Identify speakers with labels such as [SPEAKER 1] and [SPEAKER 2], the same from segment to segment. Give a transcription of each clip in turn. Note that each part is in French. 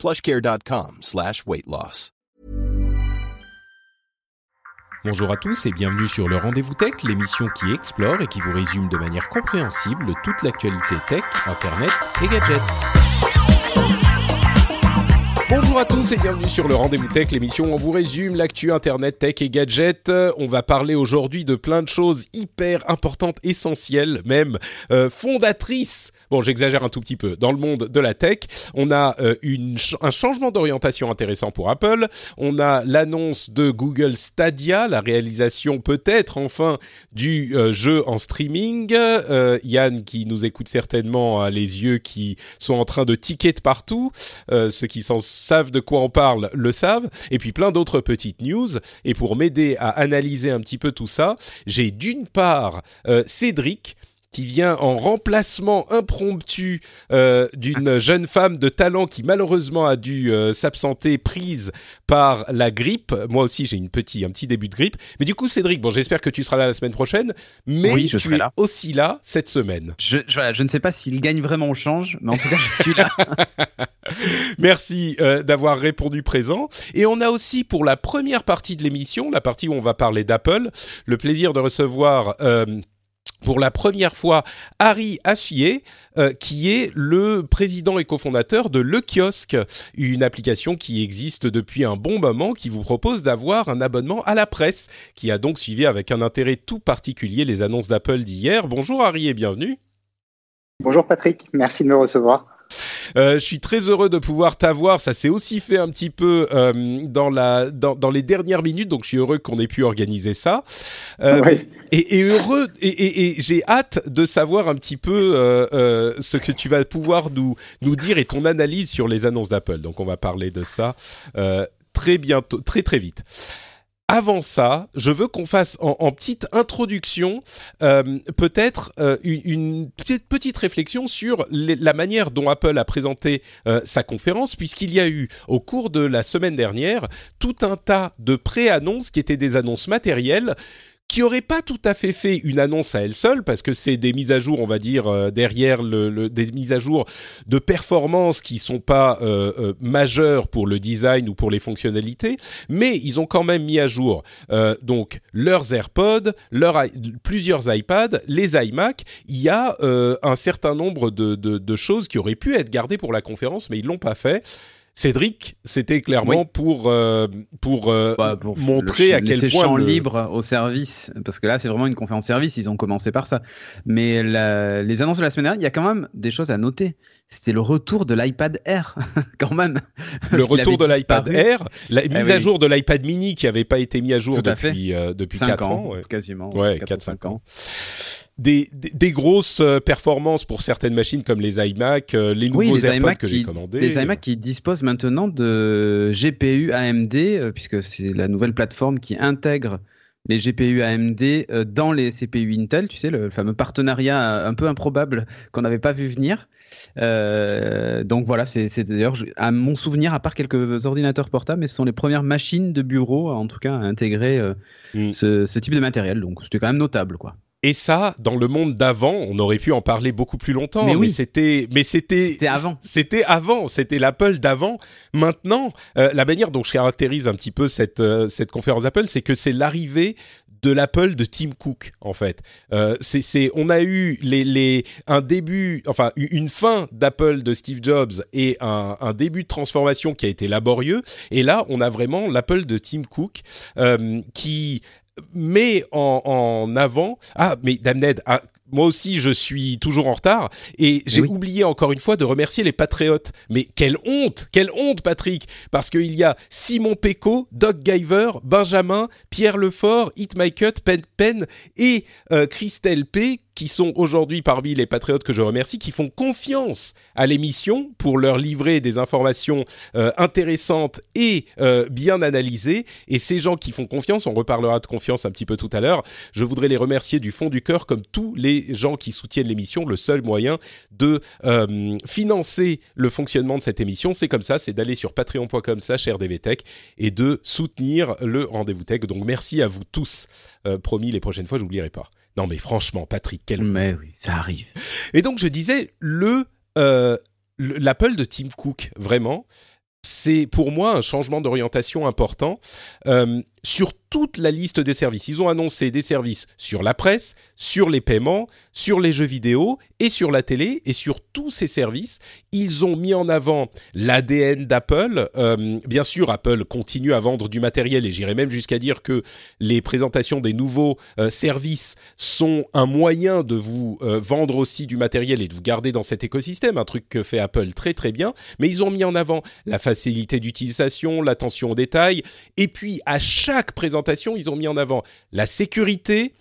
[SPEAKER 1] plushcare.com slash.
[SPEAKER 2] Bonjour à tous et bienvenue sur le Rendez-vous Tech, l'émission qui explore et qui vous résume de manière compréhensible toute l'actualité tech, internet et gadgets. Bonjour à tous et bienvenue sur le Rendez-vous Tech, l'émission où on vous résume l'actu Internet, Tech et Gadgets. On va parler aujourd'hui de plein de choses hyper importantes, essentielles, même euh, fondatrices Bon, j'exagère un tout petit peu. Dans le monde de la tech, on a euh, une, un changement d'orientation intéressant pour Apple. On a l'annonce de Google Stadia, la réalisation peut-être enfin du euh, jeu en streaming. Euh, Yann, qui nous écoute certainement, a les yeux qui sont en train de ticker de partout. ceux qui savent de quoi on parle le savent. Et puis plein d'autres petites news. Et pour m'aider à analyser un petit peu tout ça, j'ai d'une part Cédric qui vient en remplacement impromptu euh, d'une jeune femme de talent qui malheureusement a dû euh, s'absenter prise par la grippe. Moi aussi j'ai une petit, un petit début de grippe. Mais du coup Cédric, bon j'espère que tu seras là la semaine prochaine, mais
[SPEAKER 3] oui, je
[SPEAKER 2] tu es
[SPEAKER 3] là.
[SPEAKER 2] aussi là cette semaine.
[SPEAKER 3] Je, je, je ne sais pas s'il gagne vraiment au change, mais en tout cas je suis là.
[SPEAKER 2] Merci euh, d'avoir répondu présent. Et on a aussi pour la première partie de l'émission, la partie où on va parler d'Apple, le plaisir de recevoir... Euh, pour la première fois Harry Assier, euh, qui est le président et cofondateur de Le Kiosque, une application qui existe depuis un bon moment, qui vous propose d'avoir un abonnement à la presse, qui a donc suivi avec un intérêt tout particulier les annonces d'Apple d'hier. Bonjour Harry et bienvenue.
[SPEAKER 4] Bonjour Patrick, merci de me recevoir.
[SPEAKER 2] Euh, je suis très heureux de pouvoir t'avoir. Ça s'est aussi fait un petit peu euh, dans, la, dans, dans, les dernières minutes, donc je suis heureux qu'on ait pu organiser ça.
[SPEAKER 4] Euh, oui.
[SPEAKER 2] et, et, heureux, et, et, et j'ai hâte de savoir un petit peu euh, euh, ce que tu vas pouvoir nous, nous dire et ton analyse sur les annonces d'Apple. Donc on va parler de ça euh, très bientôt, très très vite avant ça, je veux qu'on fasse en, petite introduction euh, peut-être euh, une, petite, réflexion sur la manière dont Apple a présenté euh, sa conférence, puisqu'il y a eu au cours de la semaine dernière tout un tas de pré-annonces qui étaient des annonces matérielles qui aurait pas tout à fait fait une annonce à elle seule parce que c'est des mises à jour, on va dire euh, derrière des mises à jour de performance qui sont pas euh, euh, majeures pour le design ou pour les fonctionnalités, mais ils ont quand même mis à jour euh, donc leurs AirPods, leurs plusieurs iPads, les iMac. Il y a un certain nombre de, de, de, choses qui auraient pu être gardées pour la conférence, mais ils l'ont pas fait. Cédric, c'était clairement oui. pour euh, pour, euh,
[SPEAKER 3] bah, pour,
[SPEAKER 2] montrer
[SPEAKER 3] le,
[SPEAKER 2] à quel point
[SPEAKER 3] champ
[SPEAKER 2] le...
[SPEAKER 3] libre au service, parce que là c'est vraiment une conférence service. Ils ont commencé par ça, mais la, les annonces de la semaine dernière, il y a quand même des choses à noter. C'était le retour de l'iPad Air, quand même.
[SPEAKER 2] Le retour de l'iPad Air, la mise eh à oui. jour de l'iPad Mini qui n'avait pas été mis à jour
[SPEAKER 3] Tout
[SPEAKER 2] depuis
[SPEAKER 3] à
[SPEAKER 2] euh, depuis
[SPEAKER 3] 4
[SPEAKER 2] ans,
[SPEAKER 3] ans,
[SPEAKER 2] ouais.
[SPEAKER 3] quasiment.
[SPEAKER 2] Ouais, 4-5 ans. Des, des, des, grosses euh, performances pour certaines machines comme les iMac, euh, les nouveaux
[SPEAKER 3] oui, les
[SPEAKER 2] AirPods
[SPEAKER 3] iMac
[SPEAKER 2] que j'ai commandés.
[SPEAKER 3] Les iMac qui disposent maintenant de GPU AMD, euh, puisque c'est la nouvelle plateforme qui intègre les GPU AMD dans les CPU Intel, tu sais, le fameux partenariat un peu improbable qu'on n'avait pas vu venir. Euh, donc voilà, c'est d'ailleurs, à mon souvenir, à part quelques ordinateurs portables, mais ce sont les premières machines de bureau, en tout cas, à intégrer euh, mm. ce, ce, type de matériel. Donc c'était quand même notable, quoi.
[SPEAKER 2] Et ça, dans le monde d'avant, on aurait pu en parler beaucoup plus longtemps.
[SPEAKER 3] Mais, oui.
[SPEAKER 2] mais c'était, mais c'était,
[SPEAKER 3] c'était avant.
[SPEAKER 2] C'était avant. C'était l'Apple d'avant. Maintenant, euh, la manière dont je caractérise un petit peu cette euh, cette conférence Apple, c'est que c'est l'arrivée de l'Apple de Tim Cook en fait. Euh, c'est, on a eu les, les, un début, enfin une fin d'Apple de Steve Jobs et un, un, début de transformation qui a été laborieux. Et là, on a vraiment l'Apple de Tim Cook euh, qui met en, en, avant. Ah, mais Damned, ah, moi aussi, je suis toujours en retard et j'ai oui. oublié encore une fois de remercier les patriotes. Mais quelle honte, quelle honte, Patrick, parce qu'il y a Simon Pecot, Doc Giver, Benjamin, Pierre Lefort, Hit My Cut, Pen Pen et euh, Christelle P qui sont aujourd'hui parmi les patriotes que je remercie, qui font confiance à l'émission pour leur livrer des informations euh, intéressantes et euh, bien analysées. Et ces gens qui font confiance, on reparlera de confiance un petit peu tout à l'heure, je voudrais les remercier du fond du cœur, comme tous les gens qui soutiennent l'émission. Le seul moyen de euh, financer le fonctionnement de cette émission, c'est comme ça, c'est d'aller sur patreon.com/rdvtech et de soutenir le rendez-vous tech. Donc merci à vous tous. promis, les prochaines fois, j'oublierai pas. Non mais franchement, Patrick, quel
[SPEAKER 3] Mais oui, ça arrive.
[SPEAKER 2] Et donc je disais le euh, l'Apple de Tim Cook, vraiment, c'est pour moi un changement d'orientation important. Euh, sur toute la liste des services. Ils ont annoncé des services sur la presse, sur les paiements, sur les jeux vidéo et sur la télé. Et sur tous ces services, ils ont mis en avant l'ADN d'Apple. Euh, bien sûr, Apple continue à vendre du matériel et j'irais même jusqu'à dire que les présentations des nouveaux euh, services sont un moyen de vous euh, vendre aussi du matériel et de vous garder dans cet écosystème, un truc que fait Apple très très bien. Mais ils ont mis en avant la facilité d'utilisation, l'attention aux détails et puis à chaque présentation, ils ont mis en avant la sécurité,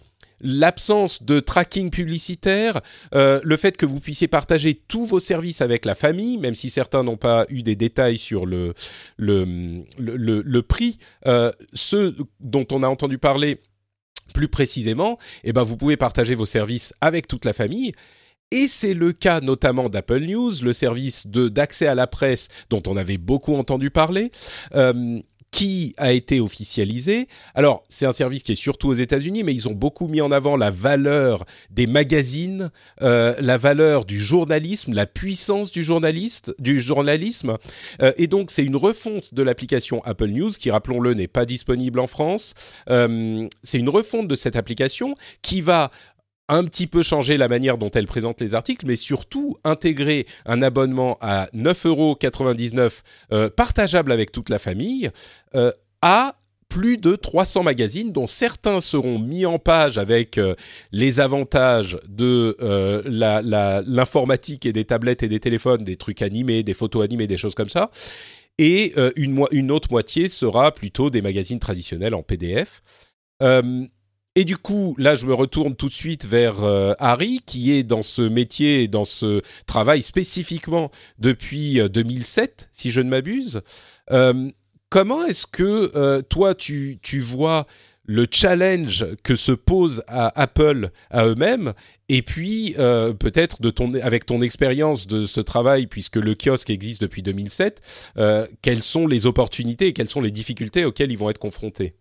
[SPEAKER 2] l'absence de tracking publicitaire, euh, le fait que vous puissiez partager tous vos services avec la famille, même si certains n'ont pas eu des détails sur le, le, le, prix, euh, ceux dont on a entendu parler plus précisément, eh ben vous pouvez partager vos services avec toute la famille. Et c'est le cas notamment d'Apple News, le service d'accès à la presse dont on avait beaucoup entendu parler. Euh, qui a été officialisé. Alors, c'est un service qui est surtout aux États-Unis, mais ils ont beaucoup mis en avant la valeur des magazines, euh, la valeur du journalisme, la puissance du journaliste, du journalisme. Euh, et donc, c'est une refonte de l'application Apple News, qui, rappelons-le, n'est pas disponible en France. Euh, c'est une refonte de cette application qui va un petit peu changer la manière dont elle présente les articles, mais surtout intégrer un abonnement à 9,99 euros euh, partageable avec toute la famille euh, à plus de 300 magazines dont certains seront mis en page avec euh, les avantages de l'informatique et des tablettes et des téléphones, des trucs animés, des photos animées, des choses comme ça. Et une, autre moitié sera plutôt des magazines traditionnels en PDF. Et du coup, là, je me retourne tout de suite vers euh, Harry, qui est dans ce métier, dans ce travail spécifiquement depuis 2007, euh, si je ne m'abuse. Euh, comment est-ce que toi, tu, vois le challenge que se pose à Apple à eux-mêmes, et puis peut-être de ton, avec ton expérience de ce travail, puisque le kiosque existe depuis 2007, quelles sont les opportunités et quelles sont les difficultés auxquelles ils vont être confrontés?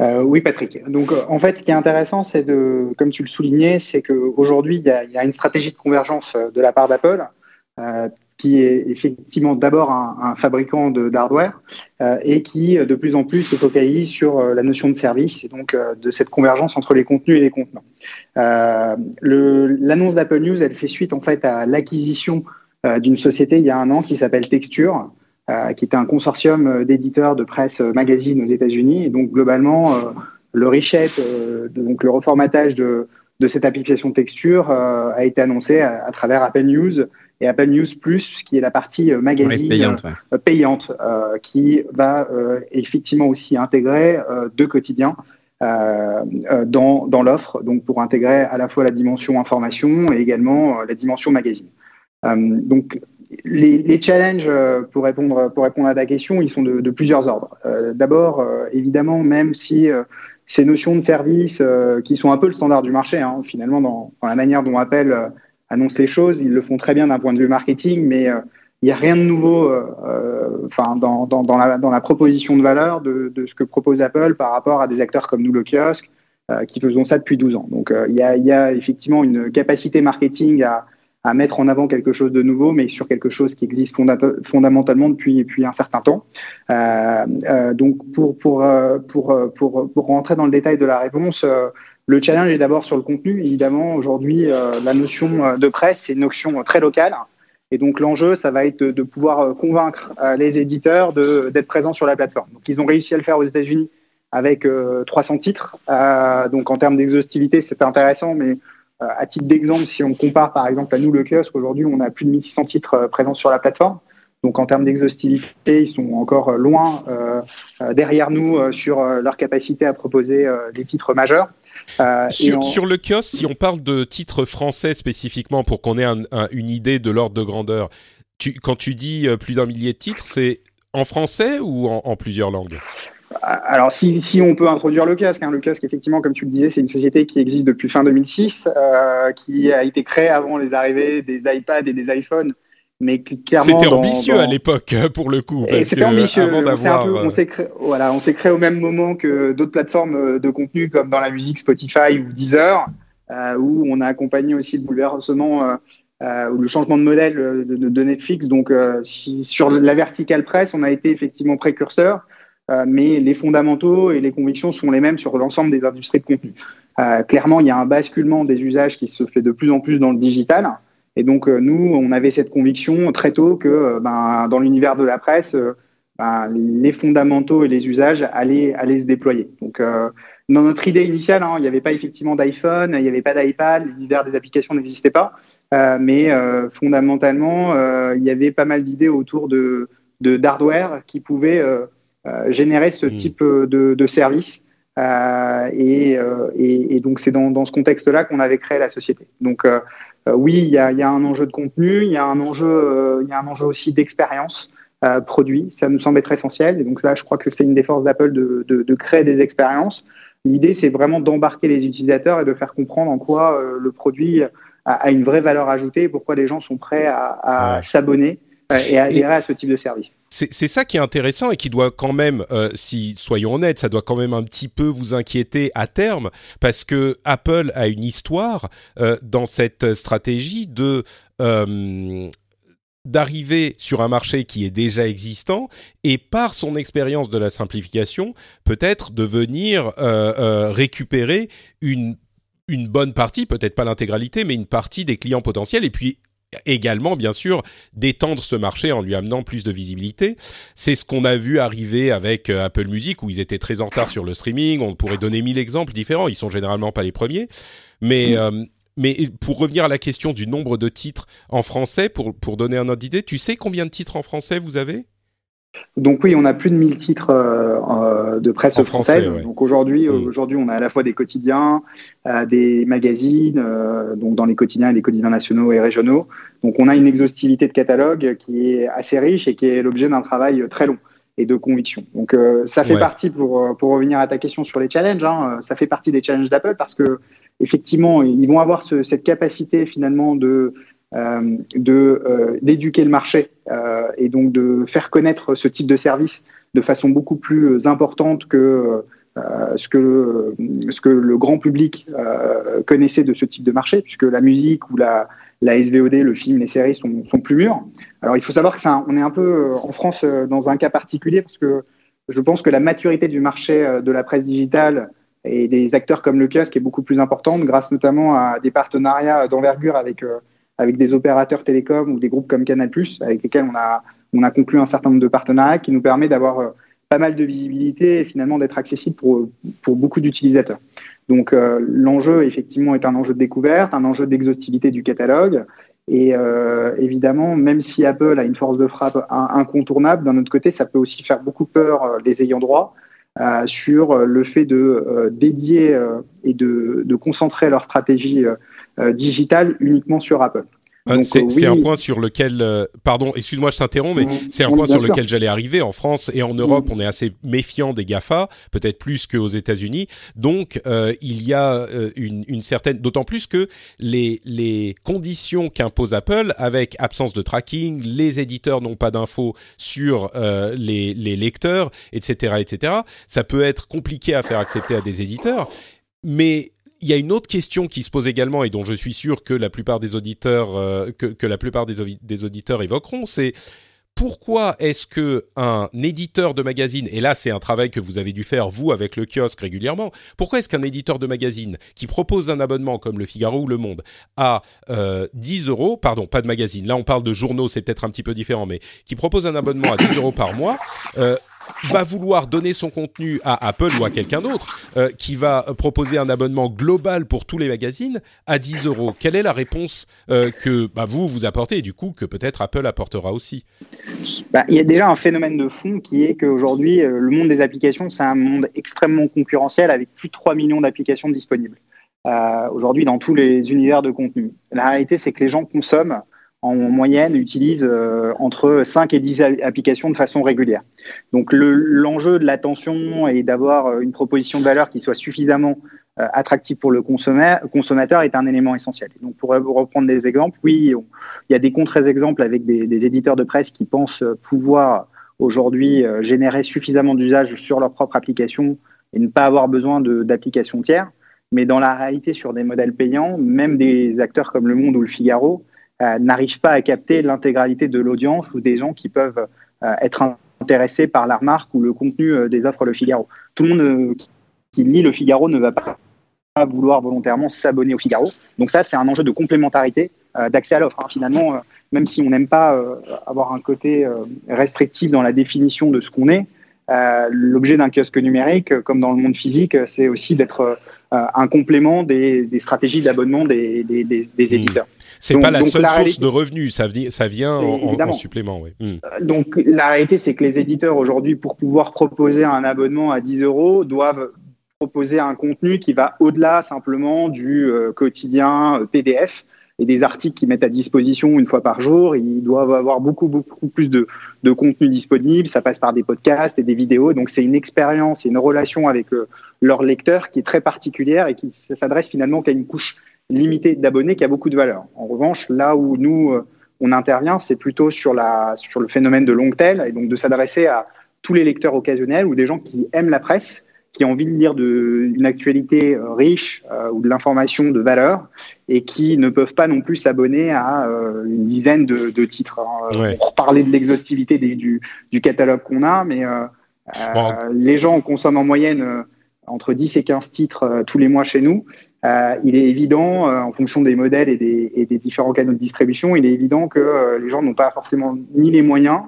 [SPEAKER 4] Euh, oui, Patrick. Donc, euh, en fait, ce qui est intéressant, c'est de, comme tu le soulignais, c'est qu'aujourd'hui, il, y a une stratégie de convergence euh, de la part d'Apple, qui est effectivement d'abord un, fabricant d'hardware et qui, de plus en plus, se focalise sur la notion de service et donc de cette convergence entre les contenus et les contenants. L'annonce d'Apple News, elle fait suite en fait à l'acquisition d'une société il y a un an qui s'appelle Texture, qui était un consortium euh, d'éditeurs de presse euh, magazine aux États-Unis. Et donc, globalement, le reshape, donc le reformatage de, de cette application texture a été annoncé à, travers Apple News et Apple News Plus, qui est la partie magazine
[SPEAKER 3] payante,
[SPEAKER 4] payante qui va effectivement aussi intégrer deux quotidiens dans, dans l'offre, donc pour intégrer à la fois la dimension information et également la dimension magazine. donc les, challenges, euh, pour répondre, pour répondre à ta question, ils sont de, plusieurs ordres. Euh, d'abord, euh, évidemment, même si ces notions de service, qui sont un peu le standard du marché, hein, finalement, dans, la manière dont Apple annonce les choses, ils le font très bien d'un point de vue marketing, mais il n'y a rien de nouveau enfin, dans, dans, la, dans, la, proposition de valeur de, de, ce que propose Apple par rapport à des acteurs comme nous, le kiosque, qui faisons ça depuis 12 ans. Donc, il y, y a effectivement une capacité marketing à à mettre en avant quelque chose de nouveau, mais sur quelque chose qui existe fondamentalement depuis, un certain temps. Euh, euh, donc, euh, pour, pour, rentrer dans le détail de la réponse, le challenge est d'abord sur le contenu. Évidemment, aujourd'hui, la notion de presse, c'est une notion très locale. Et donc, l'enjeu, ça va être de, pouvoir convaincre les éditeurs d'être présents sur la plateforme. Donc, ils ont réussi à le faire aux États-Unis avec 300 titres. donc, en termes d'exhaustivité, c'est intéressant, mais à titre d'exemple, si on compare par exemple à nous le kiosque, aujourd'hui on a plus de 1600 titres euh, présents sur la plateforme. Donc en termes d'exhaustivité, ils sont encore loin derrière nous sur leur capacité à proposer des titres majeurs.
[SPEAKER 2] Sur, le kiosque, si on parle de titres français spécifiquement pour qu'on ait une idée de l'ordre de grandeur, quand tu dis plus d'un millier de titres, c'est en français ou en plusieurs langues?
[SPEAKER 4] Alors, si, on peut introduire le casque, hein, le casque, effectivement, comme tu le disais, c'est une société qui existe depuis fin 2006, euh, qui a été créée avant les arrivées des iPads et des iPhones. Mais
[SPEAKER 2] clairement, c'était ambitieux à l'époque, pour le coup.
[SPEAKER 4] C'était ambitieux. on s'est créé, voilà, on s'est créé au même moment que d'autres plateformes euh, de contenu comme dans la musique Spotify ou Deezer, euh, où on a accompagné aussi le bouleversement ou le changement de modèle de, Netflix. Donc, si, sur la verticale presse, on a été effectivement précurseur. Euh, mais les fondamentaux et les convictions sont les mêmes sur l'ensemble des industries de contenu. Euh, clairement, il y a un basculement des usages qui se fait de plus en plus dans le digital. Et donc, euh, nous, on avait cette conviction très tôt que ben, dans l'univers de la presse, ben, les fondamentaux et les usages allaient, allaient se déployer. Donc, dans notre idée initiale, hein, il n'y avait pas effectivement d'iPhone, il n'y avait pas d'iPad, l'univers des applications n'existait pas. mais fondamentalement, il y avait pas mal d'idées autour de d'hardware qui pouvaient générer ce hmm. type euh, de, service. Euh, et, et, donc c'est dans, ce contexte-là qu'on avait créé la société. Donc oui, il y, a, un enjeu de contenu, il y a un enjeu, il y a un enjeu aussi d'expérience. produit. Ça nous semble être essentiel. Et donc là, je crois que c'est une des forces d'Apple de, de, créer des expériences. L'idée, c'est vraiment d'embarquer les utilisateurs et de faire comprendre en quoi le produit a, une vraie valeur ajoutée et pourquoi les gens sont prêts à, s'abonner et adhérer à ce type de service.
[SPEAKER 2] C'est ça qui est intéressant et qui doit quand même, euh, si soyons honnêtes, ça doit quand même un petit peu vous inquiéter à terme parce que Apple a une histoire euh, dans cette stratégie de euh, d'arriver sur un marché qui est déjà existant et par son expérience de la simplification, peut-être de venir récupérer une une bonne partie, peut-être pas l'intégralité, mais une partie des clients potentiels et puis également, bien sûr, d'étendre ce marché en lui amenant plus de visibilité. C'est ce qu'on a vu arriver avec euh, Apple Music, où ils étaient très en retard sur le streaming. On pourrait donner mille exemples différents. Ils sont généralement pas les premiers. Mais, euh, mais pour revenir à la question du nombre de titres en français, pour, pour donner un ordre d'idée, tu sais combien de titres en français vous avez?
[SPEAKER 4] Donc oui, on a plus de 1000 titres euh, de presse française. Donc aujourd'hui, aujourd'hui, on a à la fois des quotidiens, euh, des magazines, donc dans les quotidiens et les quotidiens nationaux et régionaux. Donc on a une exhaustivité de catalogue qui est assez riche et qui est l'objet d'un travail très long et de conviction. Donc ça fait partie, pour, pour revenir à ta question sur les challenges, hein, ça fait partie des challenges d'Apple parce que effectivement, ils vont avoir cette capacité finalement de euh, de euh, d'éduquer le marché euh, et donc de faire connaître ce type de service de façon beaucoup plus importante que ce, que, ce que le grand public connaissait de ce type de marché, puisque la musique ou la, la SVOD, le film, les séries sont, sont plus mûrs. Alors il faut savoir que ça, on est un peu en France dans un cas particulier parce que je pense que la maturité du marché de la presse digitale et des acteurs comme le kiosque est beaucoup plus importante grâce notamment à des partenariats d'envergure avec avec des opérateurs télécoms ou des groupes comme Canal+, avec lesquels on a, on a conclu un certain nombre de partenariats qui nous permet d'avoir euh, pas mal de visibilité et finalement d'être accessible pour, pour beaucoup d'utilisateurs. Donc euh, l'enjeu effectivement est un enjeu de découverte, un enjeu d'exhaustivité du catalogue. Et euh, évidemment, même si Apple a une force de frappe incontournable, d'un autre côté, ça peut aussi faire beaucoup peur les ayants droit sur le fait de dédier et de, de, concentrer leur stratégie euh, digital uniquement sur Apple.
[SPEAKER 2] Euh, c'est un point sur lequel, euh, pardon, excuse-moi, je t'interromps, mais c'est un point sur lequel j'allais arriver. En France et en Europe, mm. on est assez méfiant des Gafa, peut-être plus qu'aux États-Unis. Donc, il y a une, certaine, d'autant plus que les les conditions qu'impose Apple, avec absence de tracking, les éditeurs n'ont pas d'infos sur les les lecteurs, etc., etc. Ça peut être compliqué à faire accepter à des éditeurs, mais il y a une autre question qui se pose également et dont je suis sûr que la plupart des auditeurs euh, que, la plupart des, des auditeurs évoqueront, c'est pourquoi est-ce que un éditeur de magazine, et là c'est un travail que vous avez dû faire vous avec le kiosque régulièrement, pourquoi est-ce qu'un éditeur de magazine qui propose un abonnement comme Le Figaro ou Le Monde à 10 euh, euros, pardon, pas de magazine, là on parle de journaux, c'est peut-être un petit peu différent, mais qui propose un abonnement à 10 euros par mois, euh, va vouloir donner son contenu à Apple ou à quelqu'un d'autre euh, qui va proposer un abonnement global pour tous les magazines à 10 euros Quelle est la réponse euh, que bah, vous vous apportez et du coup que peut-être Apple apportera aussi?
[SPEAKER 4] Bah, Il y a déjà un phénomène de fond qui est qu'aujourd'hui, euh, le monde des applications, c'est un monde extrêmement concurrentiel avec plus de 3 millions d'applications disponibles. Aujourd'hui, dans tous les univers de contenu. La réalité, c'est que les gens consomment en moyenne, utilisent euh, entre 5 et 10 applications de façon régulière. Donc l'enjeu de l'attention et d'avoir euh, une proposition de valeur qui soit suffisamment euh, attractive pour le consommateur est un élément essentiel. donc pour reprendre des exemples, oui, il y a des contre-exemples avec des, des, éditeurs de presse qui pensent pouvoir aujourd'hui générer suffisamment d'usages sur leur propre application et ne pas avoir besoin d'applications tiers. Mais dans la réalité, sur des modèles payants, même des acteurs comme Le Monde ou Le Figaro euh, n'arrivent pas à capter l'intégralité de l'audience ou des gens qui peuvent euh, être intéressés par la remarque ou le contenu euh, des offres Le Figaro. Tout le monde qui lit Le Figaro ne va pas vouloir volontairement s'abonner au Figaro. Donc ça, c'est un enjeu de complémentarité d'accès à l'offre. Hein. Finalement, même si on n'aime pas avoir un côté restrictif dans la définition de ce qu'on est, l'objet d'un kiosque numérique, comme dans le monde physique, c'est aussi d'être un complément des, stratégies d'abonnement des, des, mmh. éditeurs.
[SPEAKER 2] C'est pas la seule source de revenus, ça, ça vient en, supplément. Oui. Hmm.
[SPEAKER 4] Euh, donc la réalité, c'est que les éditeurs aujourd'hui, pour pouvoir proposer un abonnement à 10 euros, doivent proposer un contenu qui va au-delà simplement du euh, quotidien euh, PDF et des articles qu'ils mettent à disposition une fois par jour. Ils doivent avoir beaucoup, beaucoup plus de, de contenu disponible. Ça passe par des podcasts et des vidéos. Donc, c'est une expérience et une relation avec leur lecteur qui est très particulière et qui s'adresse finalement qu'à une couche limité d'abonnés qui a beaucoup de valeur. En revanche, là où nous, euh, on intervient, c'est plutôt sur, la, sur le phénomène de long tail, et donc de s'adresser à tous les lecteurs occasionnels ou des gens qui aiment la presse, qui ont envie de lire de, une actualité euh, riche euh, ou de l'information de valeur et qui ne peuvent pas non plus s'abonner à une dizaine de, de titres. Hein. Pour parler de l'exhaustivité du, du, catalogue qu'on a, mais les gens consomment en moyenne entre 10 et 15 titres tous les mois chez nous. Euh, il est évident, euh, en fonction des modèles et des, différents canaux de distribution, il est évident que euh, les gens n'ont pas forcément ni les moyens,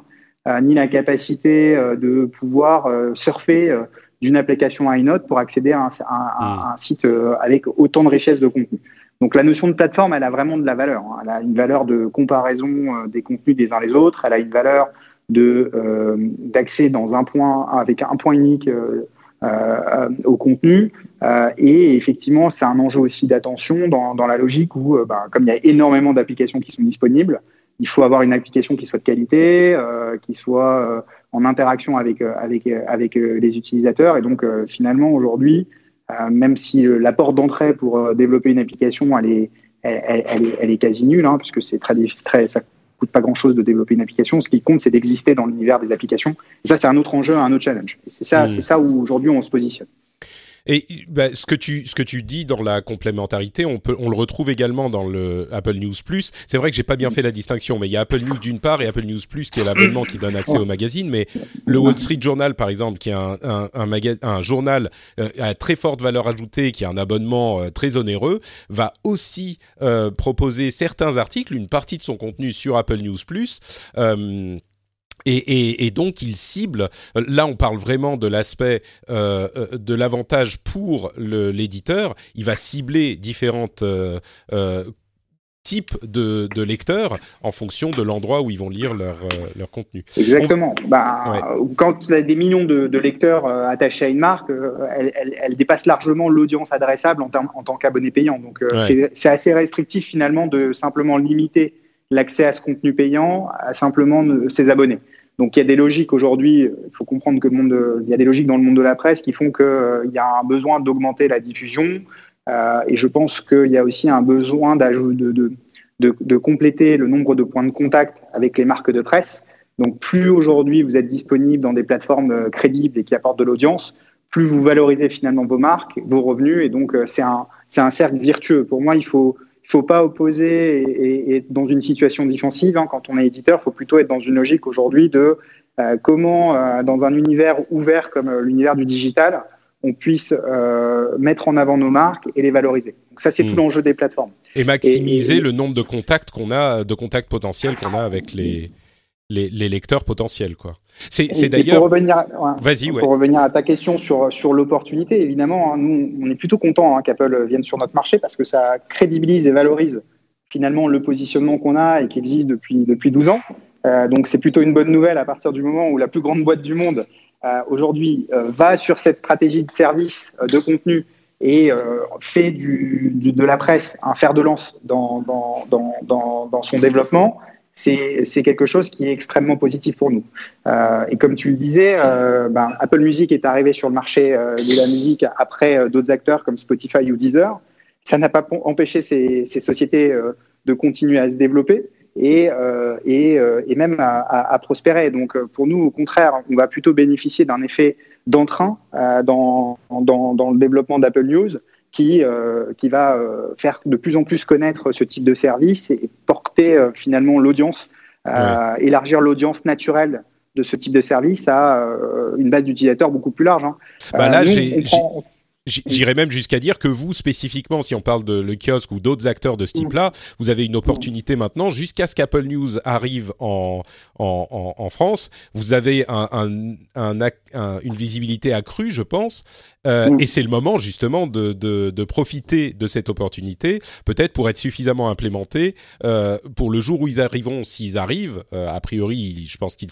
[SPEAKER 4] ni la capacité de pouvoir surfer d'une application à une autre pour accéder à un, hmm. site avec autant de richesse de contenu. Donc la notion de plateforme, elle a vraiment de la valeur. Hein. Elle a une valeur de comparaison des contenus des uns les autres. Elle a une valeur de d'accès dans un point avec un point unique euh, au contenu. Euh, et effectivement, c'est un enjeu aussi d'attention dans, dans, la logique où, euh, bah, comme il y a énormément d'applications qui sont disponibles, il faut avoir une application qui soit de qualité, qui soit en interaction avec, avec, avec les utilisateurs. Et donc, finalement, aujourd'hui, même si la porte d'entrée pour développer une application, elle est, elle, elle, est, elle est, quasi nulle, hein, puisque c'est très, très, ça coûte pas grand-chose de développer une application. Ce qui compte, c'est d'exister dans l'univers des applications. Et ça, c'est un autre enjeu, un autre challenge. c'est ça, mmh. c'est ça où aujourd'hui on se positionne.
[SPEAKER 2] Et bah, ce que tu ce que tu dis dans la complémentarité, on peut on le retrouve également dans le Apple News Plus. C'est vrai que j'ai pas bien fait la distinction, mais il y a Apple News d'une part et Apple News Plus qui est l'abonnement qui donne accès au magazine. Mais le Wall Street Journal, par exemple, qui est un un, un, journal euh, à très forte valeur ajoutée, qui a un abonnement euh, très onéreux, va aussi euh, proposer certains articles, une partie de son contenu sur Apple News Plus. Et, donc il cible, là on parle vraiment de l'aspect euh, euh, de l'avantage pour l'éditeur, il va cibler différentes euh, types de, lecteurs en fonction de l'endroit où ils vont lire leur, leur contenu.
[SPEAKER 4] Exactement. Bah, quand il y a des millions de, lecteurs attachés à une marque, elle, dépasse largement l'audience adressable en, en tant qu'abonné payant. Donc c'est assez restrictif finalement de simplement limiter l'accès à ce contenu payant à simplement ses abonnés. Donc il y a des logiques aujourd'hui, il faut comprendre que le monde, il y a des logiques dans le monde de la presse qui font qu'il euh, y a un besoin d'augmenter la diffusion. Euh, et je pense qu'il y a aussi un besoin de, compléter le nombre de points de contact avec les marques de presse. Donc plus aujourd'hui vous êtes disponible dans des plateformes euh, crédibles et qui apportent de l'audience, plus vous valorisez finalement vos marques, vos revenus. Et donc c'est un, un cercle virtueux. Pour moi, il faut faut pas opposer et, être dans une situation défensive. Hein. Quand on est éditeur, il faut plutôt être dans une logique aujourd'hui de euh, comment, euh, dans un univers ouvert comme euh, l'univers du digital, on puisse mettre en avant nos marques et les valoriser. Donc ça, c'est tout hmm. l'enjeu des plateformes.
[SPEAKER 2] Et maximiser le nombre de contacts qu'on a, de contacts potentiels qu'on a avec les, les, lecteurs potentiels, quoi. C'est d'ailleurs.
[SPEAKER 4] Pour revenir, pour revenir à ta question sur sur l'opportunité, évidemment, hein, nous on est plutôt content hein, qu'Apple vienne sur notre marché parce que ça crédibilise et valorise finalement le positionnement qu'on a et qui existe depuis depuis 12 ans. Euh, donc c'est plutôt une bonne nouvelle à partir du moment où la plus grande boîte du monde euh, aujourd'hui euh, va sur cette stratégie de service de contenu et fait du, de la presse un fer de lance dans, dans, dans, dans son développement c'est quelque chose qui est extrêmement positif pour nous. Euh, et comme tu le disais, euh, ben, Apple Music est arrivé sur le marché euh, de la musique après d'autres acteurs comme Spotify ou Deezer. Ça n'a pas empêché ces, sociétés de continuer à se développer et, même à, prospérer. Donc pour nous, au contraire, on va plutôt bénéficier d'un effet d'entrain dans, le développement d'Apple News qui, euh, qui va euh, faire de plus en plus connaître ce type de service et porter euh, finalement l'audience, élargir l'audience naturelle de ce type de service à une base d'utilisateurs beaucoup plus large. Hein.
[SPEAKER 2] Bah là, j'ai J'irais même jusqu'à dire que vous, spécifiquement, si on parle de le kiosque ou d'autres acteurs de ce type-là, vous avez une opportunité maintenant, jusqu'à ce qu'Apple News arrive en, en, en, France, vous avez un, un, une visibilité accrue, je pense, euh, et c'est le moment justement de, de, de, profiter de cette opportunité, peut-être pour être suffisamment implémenté euh, pour le jour où ils arriveront, s'ils arrivent, euh, a priori, je pense qu'ils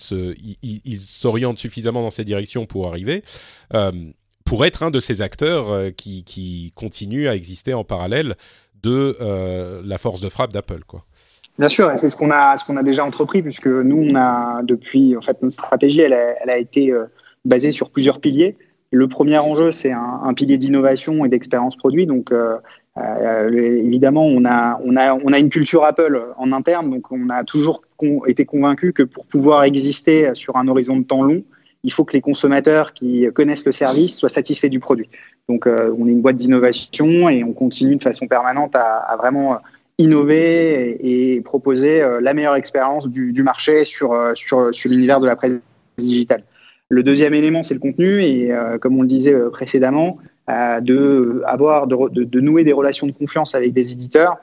[SPEAKER 2] s'orientent suffisamment dans cette direction pour arriver. Pour être un de ces acteurs euh, qui, qui continuent à exister en parallèle de euh, la force de frappe d'Apple, quoi.
[SPEAKER 4] Bien sûr, c'est ce qu'on a, ce qu'on a déjà entrepris, puisque nous, on a depuis, en fait, notre stratégie, elle a, été euh, basée sur plusieurs piliers. Le premier enjeu, c'est un, un, pilier d'innovation et d'expérience produit. Donc, évidemment, on a, on, a, on a une culture Apple en interne, donc on a toujours été convaincu que pour pouvoir exister sur un horizon de temps long, il faut que les consommateurs qui connaissent le service soient satisfaits du produit. Donc, euh, on est une boîte d'innovation et on continue de façon permanente à, vraiment innover et, proposer euh, la meilleure expérience du, marché sur, euh, sur, l'univers de la presse digitale. Le deuxième élément, c'est le contenu et comme on le disait précédemment, de, avoir, de, nouer des relations de confiance avec des éditeurs,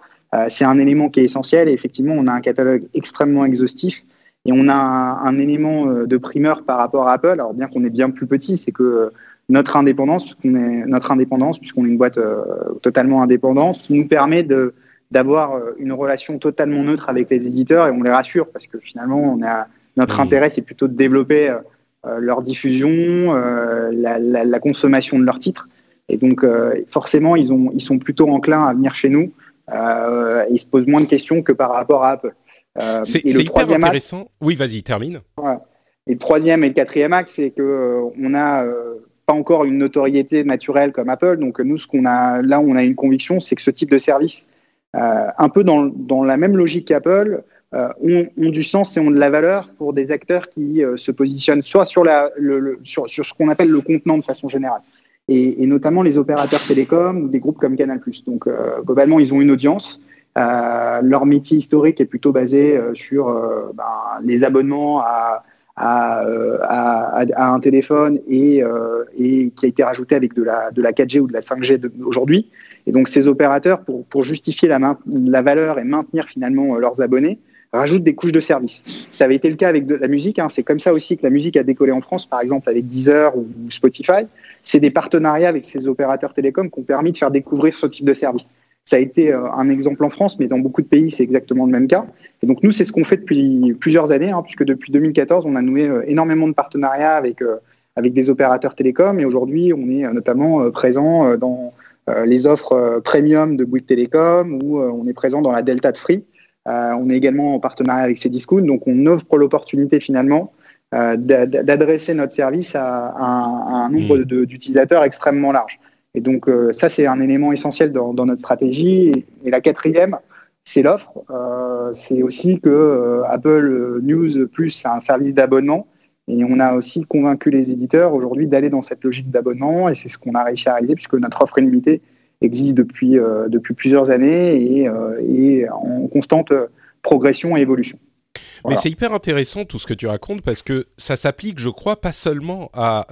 [SPEAKER 4] c'est un élément qui est essentiel et effectivement, on a un catalogue extrêmement exhaustif et on a un, élément euh, de primeur par rapport à Apple. Alors bien qu'on est bien plus petit, c'est que euh, notre indépendance, puisqu'on est notre indépendance, puisqu'on est une boîte euh, totalement indépendante, nous permet de d'avoir une relation totalement neutre avec les éditeurs et on les rassure parce que finalement, on a notre intérêt, c'est plutôt de développer leur diffusion, la, la, la, consommation de leurs titres. Et donc, forcément, ils, ont, ils sont plutôt enclins à venir chez nous. ils se posent moins de questions que par rapport à Apple.
[SPEAKER 2] Euh, c'est hyper intéressant. oui, vas-y, termine.
[SPEAKER 4] Et le troisième et le quatrième axe, c'est que euh, on n'a euh, pas encore une notoriété naturelle comme Apple. Donc nous, ce qu'on a là, on a une conviction, c'est que ce type de service, un peu dans, dans, la même logique qu'Apple, ont, ont, du sens et ont de la valeur pour des acteurs qui se positionnent soit sur, la, le, sur, sur ce qu'on appelle le contenant de façon générale, et, et, notamment les opérateurs télécoms ou des groupes comme Canal+. Donc globalement, ils ont une audience. Euh, leur métier historique est plutôt basé euh, sur euh, ben, les abonnements à, à, à, à, un téléphone et, et, qui a été rajouté avec de la, de la 4G ou de la 5G aujourd'hui. Et donc ces opérateurs, pour, pour justifier la, la, valeur et maintenir finalement leurs abonnés, rajoutent des couches de services. Ça avait été le cas avec de la musique. Hein. C'est comme ça aussi que la musique a décollé en France, par exemple avec Deezer ou Spotify. C'est des partenariats avec ces opérateurs télécoms qui ont permis de faire découvrir ce type de service. Ça a été euh, un exemple en France, mais dans beaucoup de pays, c'est exactement le même cas. Et donc nous, c'est ce qu'on fait depuis plusieurs années, hein, puisque depuis 2014, on a noué euh, énormément de partenariats avec, euh, avec des opérateurs télécoms, et aujourd'hui, on est notamment présent dans les offres premium de Bouygues Télécom, ou on est présent dans la Delta de Free. on est également en partenariat avec Cdiscount, donc on offre l'opportunité finalement d'adresser notre service à, un, nombre mmh. d'utilisateurs extrêmement large. Et donc, euh, ça, c'est un élément essentiel dans, notre stratégie. Et, la quatrième, c'est l'offre. Euh, c'est aussi que euh, Apple News Plus, c'est un service d'abonnement. Et on a aussi convaincu les éditeurs aujourd'hui d'aller dans cette logique d'abonnement. Et c'est ce qu'on a réussi à réaliser puisque notre offre illimitée existe depuis, depuis plusieurs années et, et en constante progression et évolution.
[SPEAKER 2] Mais c'est hyper intéressant tout ce que tu racontes parce que ça s'applique, je crois, pas seulement à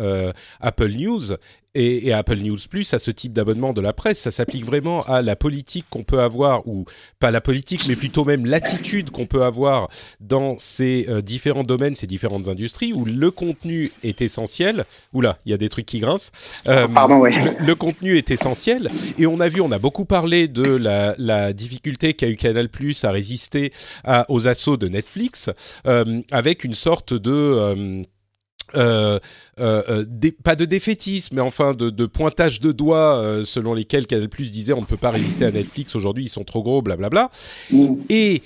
[SPEAKER 2] Apple News et, et, Apple News Plus à ce type d'abonnement de la presse. Ça s'applique vraiment à la politique qu'on peut avoir, ou pas la politique, mais plutôt même l'attitude qu'on peut avoir dans ces euh, différents domaines, ces différentes industries, où le contenu est essentiel. Oula, il y a des trucs qui grincent.
[SPEAKER 4] Euh, Pardon, oui.
[SPEAKER 2] le, contenu est essentiel. Et on a vu, on a beaucoup parlé de la, la difficulté qu'a eu Canal Plus à résister à, aux assauts de Netflix, euh, avec une sorte de... Euh, euh, euh, euh pas de défaitisme, mais enfin de, de pointage de doigts euh, selon lesquels Canal Plus disait on ne peut pas résister à Netflix aujourd'hui, ils sont trop gros, blablabla. Mmh. Et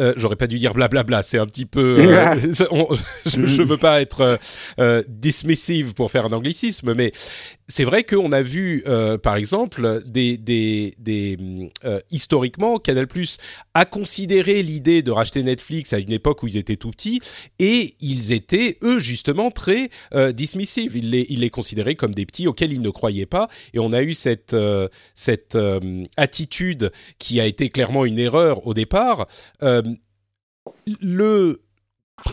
[SPEAKER 2] euh, euh, j'aurais pas dû dire blablabla, c'est un petit peu. Euh, je, ne veux pas être euh, dismissive pour faire un anglicisme, mais c'est vrai qu'on a vu, par exemple, des, des, des historiquement, Canal Plus a considéré l'idée de racheter Netflix à une époque où ils étaient tout petits, et ils étaient eux justement très dismissives. Ils les, ils les considéraient comme des petits auxquels ils ne croyaient pas, et on a eu cette cette attitude qui a été clairement une erreur au départ. Euh, le,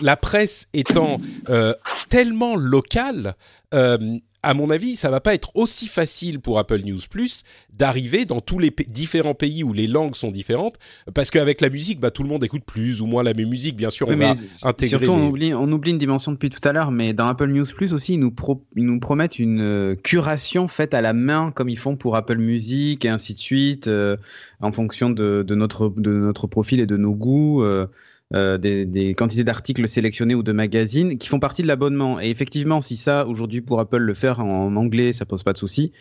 [SPEAKER 2] la presse étant euh, tellement locale, euh, à mon avis, ça va pas être aussi facile pour Apple News Plus d'arriver dans tous les différents pays où les langues sont différentes, parce qu'avec la musique, bah, tout le monde écoute plus ou moins la même musique. Bien sûr, on va intégrer.
[SPEAKER 3] Surtout, on, oublie, on oublie une dimension depuis tout à l'heure, mais dans Apple News Plus aussi, ils nous, ils nous promettent une curation faite à la main, comme ils font pour Apple Music et ainsi de suite, en fonction de, de, notre, de notre profil et de nos goûts. Euh, des, quantités d'articles sélectionnés ou de magazines qui font partie de l'abonnement. Et effectivement, si ça, aujourd'hui, pour Apple, le faire en anglais, ça pose pas de souci.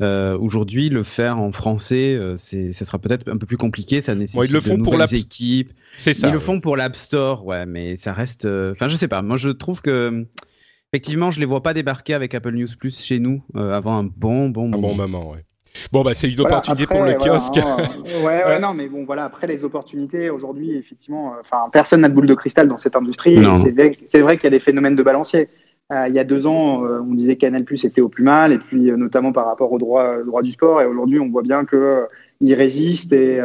[SPEAKER 3] Euh, aujourd'hui, le faire en français, euh, c'est, ça sera peut-être un peu plus compliqué. Ça nécessite ils le font de pour équipes.
[SPEAKER 2] C'est ça.
[SPEAKER 3] Ils le font pour l'App Store, ouais, mais ça reste. Enfin, je sais pas. Moi, je trouve que effectivement, je les vois pas débarquer avec Apple News Plus chez nous avant un bon, bon,
[SPEAKER 2] un bon moment. Ouais. Bon, bah, c'est une opportunité pour le kiosque.
[SPEAKER 4] Hein. ouais, ouais, non, mais bon, voilà, après les opportunités, aujourd'hui, effectivement, euh, enfin, personne n'a de boule de cristal dans cette industrie. C'est vrai, qu'il y a des phénomènes de balancier. Euh, il y a deux ans, euh, on disait Canal Plus était au plus mal, et puis notamment par rapport au droit, droit du sport. Et aujourd'hui, on voit bien que ils résistent et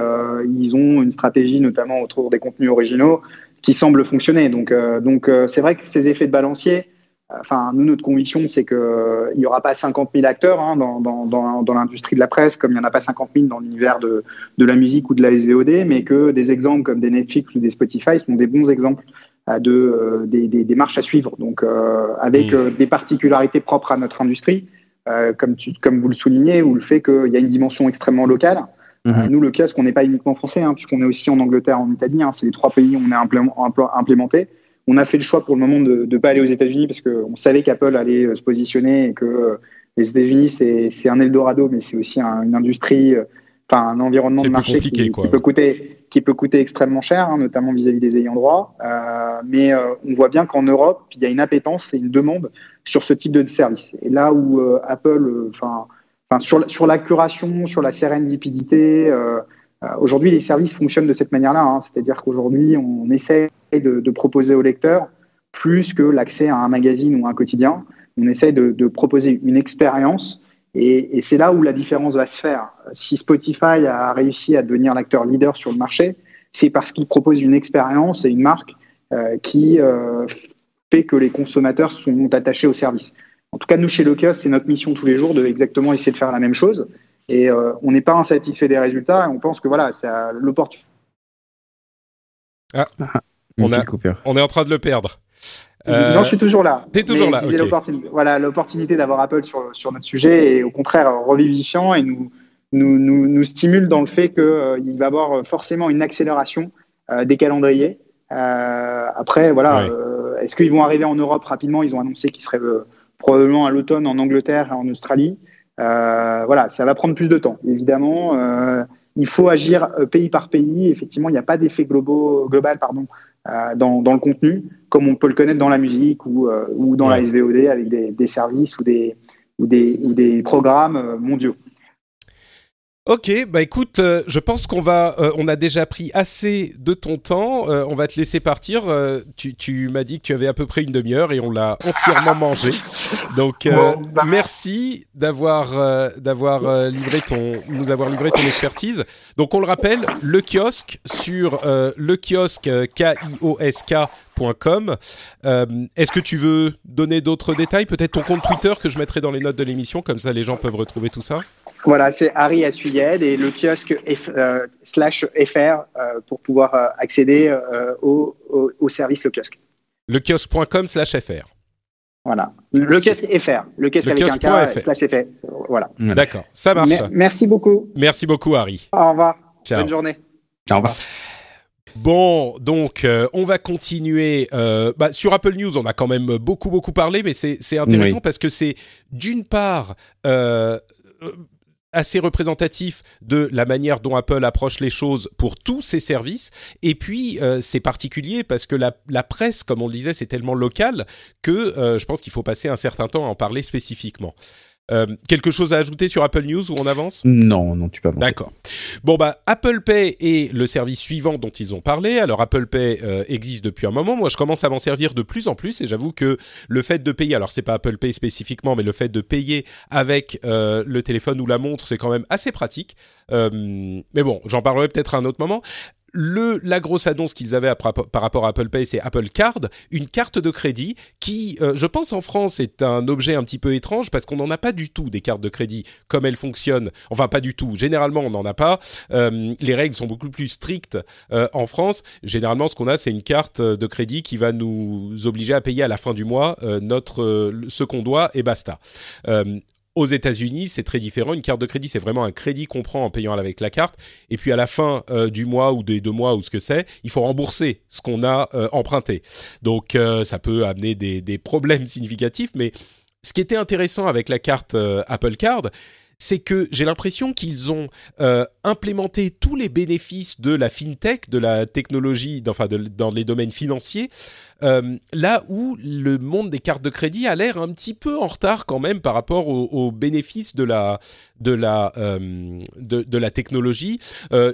[SPEAKER 4] ils ont une stratégie, notamment autour des contenus originaux, qui semble fonctionner. Donc, donc c'est vrai que ces effets de balancier, Enfin, nous, notre conviction, c'est qu'il euh, n'y aura pas 50 000 acteurs hein, dans, dans, dans, dans l'industrie de la presse, comme il n'y en a pas 50 000 dans l'univers de, de, la musique ou de la SVOD, mais que des exemples comme des Netflix ou des Spotify sont des bons exemples euh, de, euh, des, des, des, marches à suivre, donc euh, avec mmh. des particularités propres à notre industrie, comme, tu, comme vous le soulignez, ou le fait qu'il y a une dimension extrêmement locale. Mmh. nous, le cas, c'est qu'on n'est pas uniquement français, hein, puisqu'on est aussi en Angleterre, en Italie, hein, c'est les trois pays où on est implémenté. On a fait le choix pour le moment de ne pas aller aux États-Unis parce qu'on savait qu'Apple allait euh, se positionner et que euh, les États-Unis, c'est un Eldorado, mais c'est aussi une industrie, euh, enfin un environnement de marché qui, peut coûter, qui peut coûter extrêmement cher, hein, notamment vis-à-vis des ayants droit. mais on voit bien qu'en Europe, il y a une appétence et une demande sur ce type de service. Et là où Apple, enfin, sur, sur la curation, sur la sérendipidité, aujourd'hui les services fonctionnent de cette manière-là. Hein. C'est-à-dire qu'aujourd'hui, on essaie de, proposer au lecteur plus que l'accès à un magazine ou un quotidien. On essaie de, proposer une expérience et, c'est là où la différence va se faire. Si Spotify a réussi à devenir l'acteur leader sur le marché, c'est parce qu'il propose une expérience et une marque euh, qui euh, fait que les consommateurs sont attachés au service. En tout cas, nous, chez Locus, c'est notre mission tous les jours de exactement essayer de faire la même chose. Et euh, on n'est pas insatisfait des résultats. Et on pense que voilà, c'est l'opportunité.
[SPEAKER 2] Ah. On, on est en train de le perdre.
[SPEAKER 4] Euh, non, je suis toujours là.
[SPEAKER 2] T'es toujours là.
[SPEAKER 4] Voilà, l'opportunité d'avoir Apple sur, sur notre sujet est au contraire revivifiant et nous, nous, nous, stimule dans le fait qu'il euh, va y avoir forcément une accélération euh, des calendriers. après, voilà, est-ce qu'ils vont arriver en Europe rapidement? Ils ont annoncé qu'ils seraient probablement à l'automne en Angleterre et en Australie. Voilà, ça va prendre plus de temps, évidemment. il faut agir pays par pays. Effectivement, il n'y a pas d'effet global pardon, euh, dans, dans, le contenu, comme on peut le connaître dans la musique ou, euh, ou dans la SVOD avec des, des, services ou des, ou des, ou des programmes euh, mondiaux.
[SPEAKER 2] Ok, bah écoute, euh, je pense qu'on va, euh, on a déjà pris assez de ton temps. Euh, on va te laisser partir. tu, tu m'as dit que tu avais à peu près une demi-heure et on l'a entièrement mangé. Donc bah, merci d'avoir d'avoir livré ton, nous avoir livré ton expertise. Donc on le rappelle, le kiosque sur le kiosque k i o s k.com. Est-ce que tu veux donner d'autres détails? Peut-être ton compte Twitter que je mettrai dans les notes de l'émission, comme ça les gens peuvent retrouver tout ça.
[SPEAKER 4] Voilà, c'est Harry Assuyed et le kiosque euh, slash FR euh, pour pouvoir euh, accéder au, au, service le kiosque.
[SPEAKER 2] Le kiosque.com slash FR.
[SPEAKER 4] Voilà. Le kiosque FR. Le kiosque avec un K slash FR. Voilà.
[SPEAKER 2] D'accord, ça marche.
[SPEAKER 4] merci beaucoup.
[SPEAKER 2] Merci beaucoup, Harry.
[SPEAKER 4] Au revoir. Ciao. Bonne journée.
[SPEAKER 3] Au revoir.
[SPEAKER 2] Bon, donc on va continuer. bah, sur Apple News, on a quand même beaucoup beaucoup parlé, mais c'est intéressant parce que c'est d'une part assez représentatif de la manière dont Apple approche les choses pour tous ses services. Et puis, euh, c'est particulier parce que la, presse, comme on le disait, c'est tellement local que euh, je pense qu'il faut passer un certain temps à en parler spécifiquement. Euh, quelque chose à ajouter sur Apple News où on avance?
[SPEAKER 3] Non, non, tu peux avancer.
[SPEAKER 2] D'accord. Bon, bah, Apple Pay est le service suivant dont ils ont parlé. Alors, Apple Pay euh, existe depuis un moment. Moi, je commence à m'en servir de plus en plus et j'avoue que le fait de payer, alors c'est pas Apple Pay spécifiquement, mais le fait de payer avec euh, le téléphone ou la montre, c'est quand même assez pratique. mais bon, j'en parlerai peut-être à un autre moment le, la grosse annonce qu'ils avaient par rapport à Apple Pay, c'est Apple Card, une carte de crédit qui, euh, je pense en France, est un objet un petit peu étrange parce qu'on n'en a pas du tout des cartes de crédit comme elles fonctionnent. Enfin, pas du tout. Généralement, on n'en a pas. Euh, les règles sont beaucoup plus strictes euh, en France. Généralement, ce qu'on a, c'est une carte de crédit qui va nous obliger à payer à la fin du mois notre ce qu'on doit et basta. Aux États-Unis, c'est très différent. Une carte de crédit, c'est vraiment un crédit qu'on prend en payant avec la carte. Et puis à la fin euh, du mois ou des deux mois ou ce que c'est, il faut rembourser ce qu'on a euh, emprunté. Donc euh, ça peut amener des, des, problèmes significatifs. Mais ce qui était intéressant avec la carte Apple Card, c'est que j'ai l'impression qu'ils ont euh, implémenté tous les bénéfices de la fintech, de la technologie, enfin dans les domaines financiers, euh, là où le monde des cartes de crédit a l'air un petit peu en retard quand même par rapport aux, bénéfices de la de la euh, de, la technologie.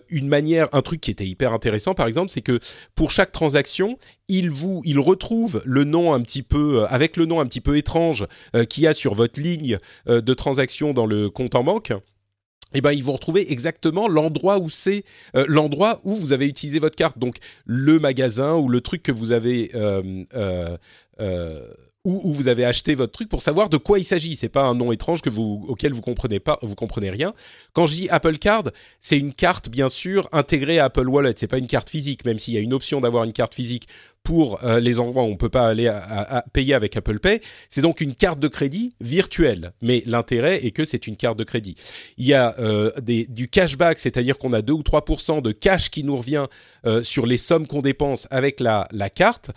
[SPEAKER 2] une manière, un truc qui était hyper intéressant par exemple, c'est que pour chaque transaction, il vous, il retrouve le nom un petit peu, avec le nom un petit peu étrange qu'il y a sur votre ligne de transaction dans le compte en banque, eh ben, ils vont retrouver exactement l'endroit où c'est euh, l'endroit où vous avez utilisé votre carte. Donc le magasin ou le truc que vous avez euh, euh, où, vous avez acheté votre truc pour savoir de quoi il s'agit. C'est pas un nom étrange que vous, auquel vous comprenez pas, vous comprenez rien. Quand je dis Apple Card, c'est une carte bien sûr intégrée à Apple Wallet. C'est pas une carte physique, même s'il y a une option d'avoir une carte physique pour euh, les endroits où on peut pas aller à, payer avec Apple Pay. C'est donc une carte de crédit virtuelle, mais l'intérêt est que c'est une carte de crédit. Il y a euh, des, du cashback, c'est-à-dire qu'on a 2 ou 3% de cash qui nous revient euh, sur les sommes qu'on dépense avec la, la carte,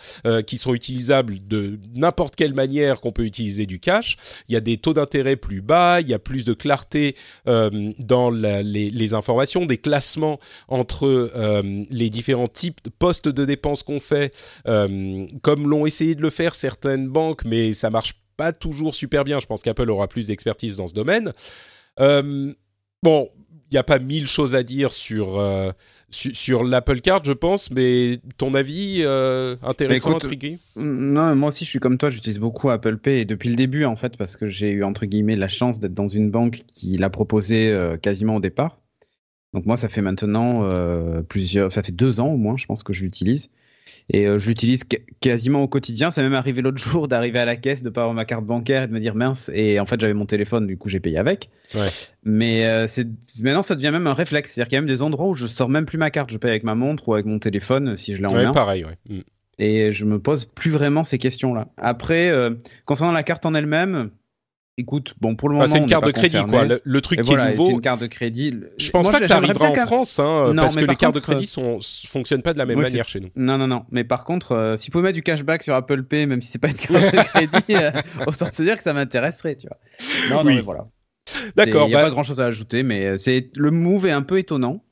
[SPEAKER 2] qui sont utilisables de n'importe quelle manière qu'on peut utiliser du cash. Il y a des taux d'intérêt plus bas, il y a plus de clarté dans les, les, informations, des classements entre les différents types de postes de dépenses qu'on fait. Euh, comme l'ont essayé de le faire certaines banques, mais ça marche pas toujours super bien. Je pense qu'Apple aura plus d'expertise dans ce domaine. Euh, bon, il n'y a pas mille choses à dire sur, euh, sur, l'Apple Card, je pense, mais ton avis intéressant, intrigué?
[SPEAKER 3] Non, moi aussi, je suis comme toi, j'utilise beaucoup Apple Pay depuis le début, en fait, parce que j'ai eu, entre guillemets, la chance d'être dans une banque qui l'a proposé quasiment au départ. Donc moi, ça fait maintenant plusieurs, ça fait deux ans au moins, je pense que je l'utilise. Et euh, je l'utilise quasiment au quotidien. Ça m'est même arrivé l'autre jour d'arriver à la caisse, de pas avoir ma carte bancaire et de me dire mince. Et en fait, j'avais mon téléphone, du coup, j'ai payé avec. Ouais. Mais euh, c'est maintenant, ça devient même un réflexe. C'est-à-dire qu'il y a même des endroits où je sors même plus ma carte. Je paye avec ma montre ou avec mon téléphone si je l'ai en
[SPEAKER 2] ouais, pareil, ouais. Mm.
[SPEAKER 3] Et je me pose plus vraiment ces questions-là. Après, euh, concernant la carte en elle-même, Écoute, bon, pour le moment,
[SPEAKER 2] c'est une carte de crédit, quoi. Le, truc qui est nouveau.
[SPEAKER 3] Une carte de crédit.
[SPEAKER 2] Je pense pas que ça arrivera en France, hein, parce que les cartes de crédit sont, fonctionnent pas de la même manière chez nous.
[SPEAKER 3] Non, non, non. Mais par contre, euh, s'il faut mettre du cashback sur Apple Pay, même si c'est pas une carte de crédit, euh, autant se dire que ça m'intéresserait, tu vois. Non, non, mais voilà.
[SPEAKER 2] D'accord.
[SPEAKER 3] Il n'y a bah pas grand chose à ajouter, mais euh, c'est le move est un peu étonnant.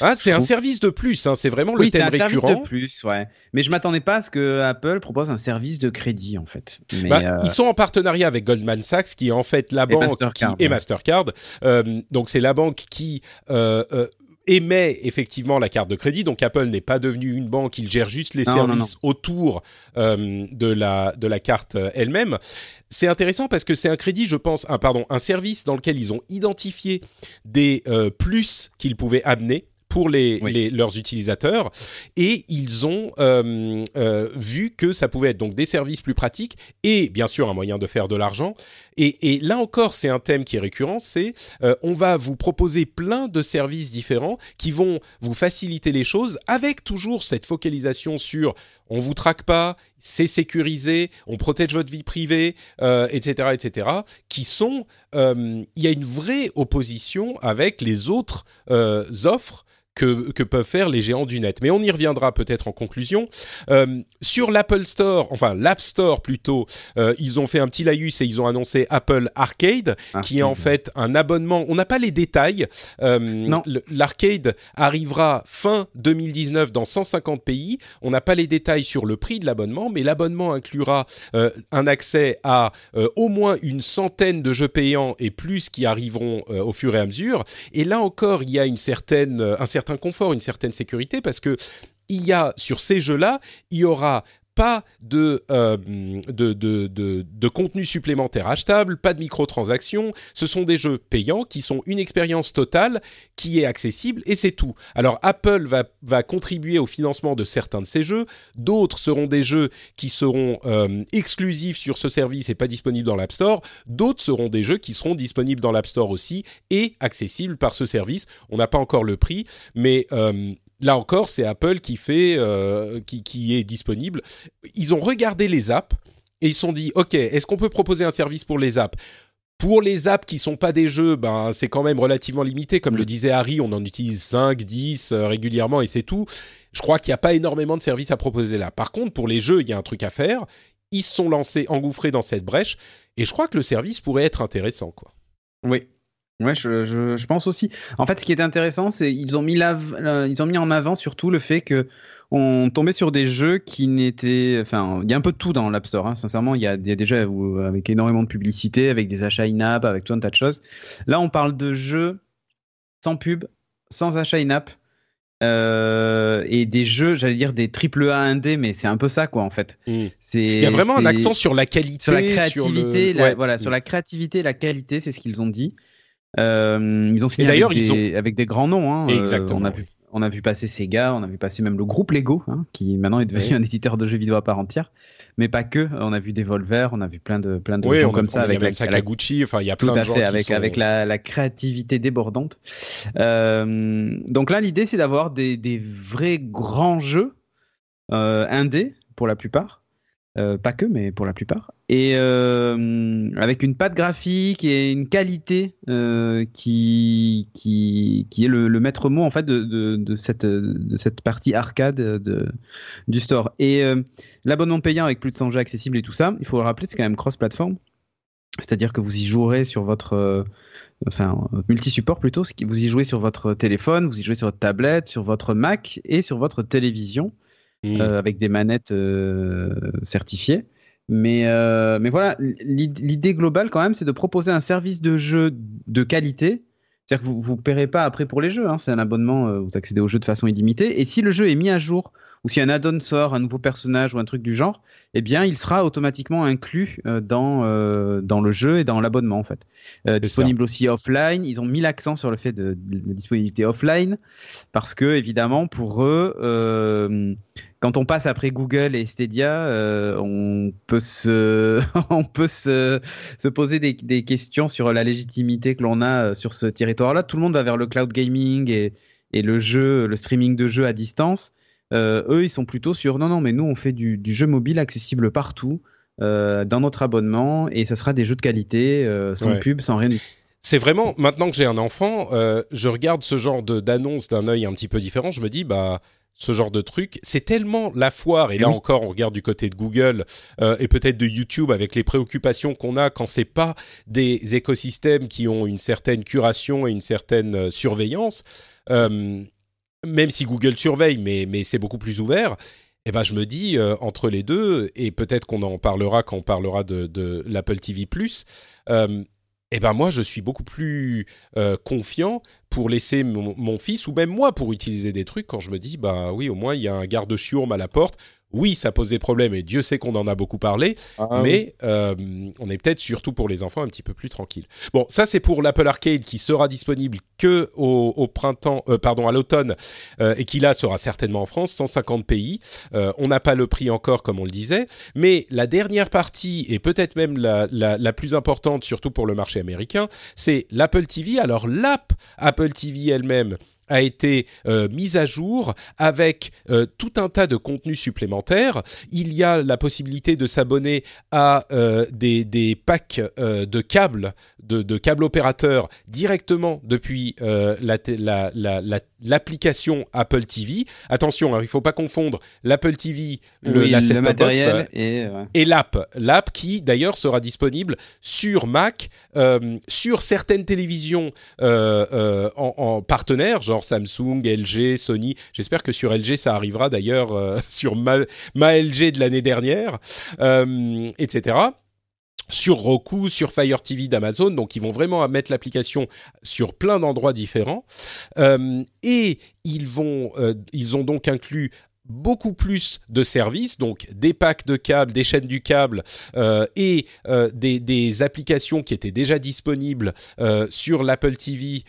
[SPEAKER 2] Ah, c'est un service de plus, hein, c'est vraiment le thème
[SPEAKER 3] un
[SPEAKER 2] récurrent.
[SPEAKER 3] service de plus, ouais. Mais je m'attendais pas à ce que Apple propose un service de crédit en fait. Mais,
[SPEAKER 2] Bah,
[SPEAKER 3] euh,
[SPEAKER 2] Ils sont en partenariat avec Goldman Sachs, qui est en fait la banque
[SPEAKER 3] Mastercard,
[SPEAKER 2] qui, et. Mastercard. Euh, donc c'est la banque qui euh, émet effectivement la carte de crédit. Donc Apple n'est pas devenu une banque, il gère juste les
[SPEAKER 3] Non, non,
[SPEAKER 2] services autour euh, de la de la carte euh, elle-même. C'est intéressant parce que c'est un crédit, je pense, un pardon, un service dans lequel ils ont identifié des euh, plus qu'ils pouvaient amener pour les,
[SPEAKER 3] Oui.
[SPEAKER 2] les- leurs utilisateurs et ils ont euh, euh, vu que ça pouvait être donc des services plus pratiques et bien sûr un moyen de faire de l'argent et, et là encore c'est un thème qui est récurrent c'est euh, on va vous proposer plein de services différents qui vont vous faciliter les choses avec toujours cette focalisation sur on vous traque pas, c'est sécurisé, on protège votre vie privée, euh, etc., etc., qui sont, euh, il y a une vraie opposition avec les autres euh, offres que, que peuvent faire les géants du net. Mais on y reviendra peut-être en conclusion. Euh, sur l'Apple Store, enfin l'App Store plutôt, euh, ils ont fait un petit laïus et ils ont annoncé Apple Arcade, qui est en fait un abonnement. On n'a pas les détails. Euh, L'arcade arrivera fin 2019 dans 150 pays. On n'a pas les détails sur le prix de l'abonnement, mais l'abonnement inclura un accès à au moins une centaine de jeux payants et plus qui arriveront au fur et à mesure. Et là encore, il y a une certaine, un certain confort, une certaine sécurité, parce que il y a sur ces jeux-là, il y aura pas de, euh, de, de, de, de contenu supplémentaire achetable, pas de microtransactions. Ce sont des jeux payants qui sont une expérience totale qui est accessible et c'est tout. Alors Apple va, va contribuer au financement de certains de ces jeux, d'autres seront des jeux qui seront euh, exclusifs sur ce service et pas disponibles dans l'App Store, d'autres seront des jeux qui seront disponibles dans l'App Store aussi et accessibles par ce service. On n'a pas encore le prix, mais euh, là encore, c'est Apple qui fait, euh, qui, qui est disponible. Ils ont regardé les apps et ils se sont dit, ok, est-ce qu'on peut proposer un service pour les apps? Pour les apps qui sont pas des jeux, ben c'est quand même relativement limité. Comme le disait Harry, on en utilise 5, 10 euh, régulièrement et c'est tout. Je crois qu'il n'y a pas énormément de services à proposer là. Par contre, pour les jeux, il y a un truc à faire. Ils se sont lancés, engouffrés dans cette brèche et je crois que le service pourrait être intéressant, quoi.
[SPEAKER 3] Oui. Ouais, je, je, je pense aussi. En fait, ce qui est intéressant, c'est ils ont mis euh, ils ont mis en avant surtout le fait que on tombait sur des jeux qui n'étaient, enfin, il y a un peu de tout dans l'App Store. hein. Sincèrement, il y a, il y a déjà où- avec énormément de publicité, avec des achats in-app, avec tout un tas de choses. Là, on parle de jeux sans pub, sans achat in-app. euh, et des jeux, j'allais dire des triple A 1D, mais c'est un peu ça quoi en fait.
[SPEAKER 2] Mm.
[SPEAKER 3] C'est
[SPEAKER 2] Il y a vraiment un accent sur la qualité,
[SPEAKER 3] sur la
[SPEAKER 2] sur
[SPEAKER 3] créativité,
[SPEAKER 2] le-
[SPEAKER 3] la-
[SPEAKER 2] Ouais.
[SPEAKER 3] voilà, sur la créativité et la qualité, c'est ce qu'ils ont dit. Euh, ils ont signé
[SPEAKER 2] d'ailleurs,
[SPEAKER 3] avec,
[SPEAKER 2] ils
[SPEAKER 3] des, avec des grands noms. hein. Euh,
[SPEAKER 2] Exactement,
[SPEAKER 3] on, a vu, on a vu passer Sega, on a vu passer même le groupe Lego, hein, qui maintenant est devenu
[SPEAKER 2] Oui.
[SPEAKER 3] un éditeur de jeux vidéo à part entière. Mais pas que. On a vu Devolver, on a vu plein de, plein de
[SPEAKER 2] Oui,
[SPEAKER 3] gens
[SPEAKER 2] on a-
[SPEAKER 3] comme
[SPEAKER 2] on
[SPEAKER 3] ça
[SPEAKER 2] a
[SPEAKER 3] avec
[SPEAKER 2] même
[SPEAKER 3] la,
[SPEAKER 2] Sakaguchi, enfin il y a plein de gens
[SPEAKER 3] fait,
[SPEAKER 2] qui
[SPEAKER 3] avec,
[SPEAKER 2] sont-
[SPEAKER 3] avec la, la créativité débordante. Euh, donc là, l'idée, c'est d'avoir des, des vrais grands jeux euh, indés, pour la plupart. Euh, pas que, mais pour la plupart. Et euh, avec une patte graphique et une qualité euh, qui, qui, qui est le, le maître mot en fait de, de, de cette, de cette partie arcade de, du store. Et euh, l'abonnement payant avec plus de 100 jeux accessibles et tout ça, il faut le rappeler, c'est quand même cross-platform. C'est-à-dire que vous y jouerez sur votre. enfin, multi-support plutôt, vous y jouez sur votre téléphone, vous y jouez sur votre tablette, sur votre Mac et sur votre télévision avec des manettes certifiées. Mais, euh, mais voilà, l'id- l'idée globale quand même, c'est de proposer un service de jeu de qualité. C'est-à-dire que vous ne paierez pas après pour les jeux, hein, c'est un abonnement, euh, vous accédez au jeu de façon illimitée. Et si le jeu est mis à jour, ou si un add-on sort, un nouveau personnage ou un truc du genre, eh bien, il sera automatiquement inclus euh, dans, euh, dans le jeu et dans l'abonnement, en fait. Euh, disponible aussi offline. Ils ont mis l'accent sur le fait de, de la disponibilité offline, parce que, évidemment, pour eux, euh, quand on passe après Google et Stadia, euh, on peut se, on peut se, se poser des, des questions sur la légitimité que l'on a sur ce territoire-là. Tout le monde va vers le cloud gaming et, et le jeu, le streaming de jeux à distance. Euh, eux, ils sont plutôt sur non, non, mais nous, on fait du, du jeu mobile accessible partout euh, dans notre abonnement et ça sera des jeux de qualité, euh, sans
[SPEAKER 2] Ouais.
[SPEAKER 3] pub, sans rien du tout.
[SPEAKER 2] c'est vraiment maintenant que j'ai un enfant, je regarde ce genre de d'annonce d'un œil un petit peu différent. Je me dis bah ce genre de truc, c'est tellement la foire. Et,
[SPEAKER 3] Et
[SPEAKER 2] là
[SPEAKER 3] oui.
[SPEAKER 2] encore, on regarde du côté de Google euh, et peut-être de YouTube avec les préoccupations qu'on a quand c'est pas des écosystèmes qui ont une certaine curation et une certaine surveillance. Euh, même si Google surveille, mais, mais c'est beaucoup plus ouvert. Eh ben, je me dis entre les deux, et peut-être qu'on en parlera quand on parlera de, l'Apple TV+. Euh, eh ben moi, je suis beaucoup plus confiant pour laisser mon, mon, fils ou même moi pour utiliser des trucs quand je me dis bah oui, au moins il y a un garde-chiourme à la porte oui, ça pose des problèmes et Dieu sait qu'on en a beaucoup parlé, ah mais euh, on est peut-être surtout pour les enfants un petit peu plus tranquille. Bon, ça c'est pour l'Apple Arcade qui sera disponible que au, printemps, euh, pardon, à l'automne euh, et qui là sera certainement en France, 150 pays. on n'a pas le prix encore comme on le disait, mais la dernière partie et peut-être même la, la, plus importante, surtout pour le marché américain, c'est l'Apple TV. Alors l'app Apple TV elle-même a été euh, mise à jour avec euh, tout un tas de contenus supplémentaires. Il y a la possibilité de s'abonner à euh, des, des, packs de câbles, de, de, câbles opérateurs directement depuis l'application la, la, Apple TV. Attention, hein, il ne faut pas confondre l'Apple TV, le, la matériel et, et l'app. L'app qui d'ailleurs sera disponible sur Mac, sur certaines télévisions en, en partenaire, genre Samsung, LG, Sony. J'espère que sur LG ça arrivera d'ailleurs euh, sur ma, LG de l'année dernière, euh, etc sur Roku, sur Fire TV d'Amazon, donc ils vont vraiment mettre l'application sur plein d'endroits différents. Euh, et ils vont, ils ont donc inclus beaucoup plus de services, donc des packs de câbles, des chaînes du câble euh, et euh, des, applications qui étaient déjà disponibles euh, sur l'Apple TV,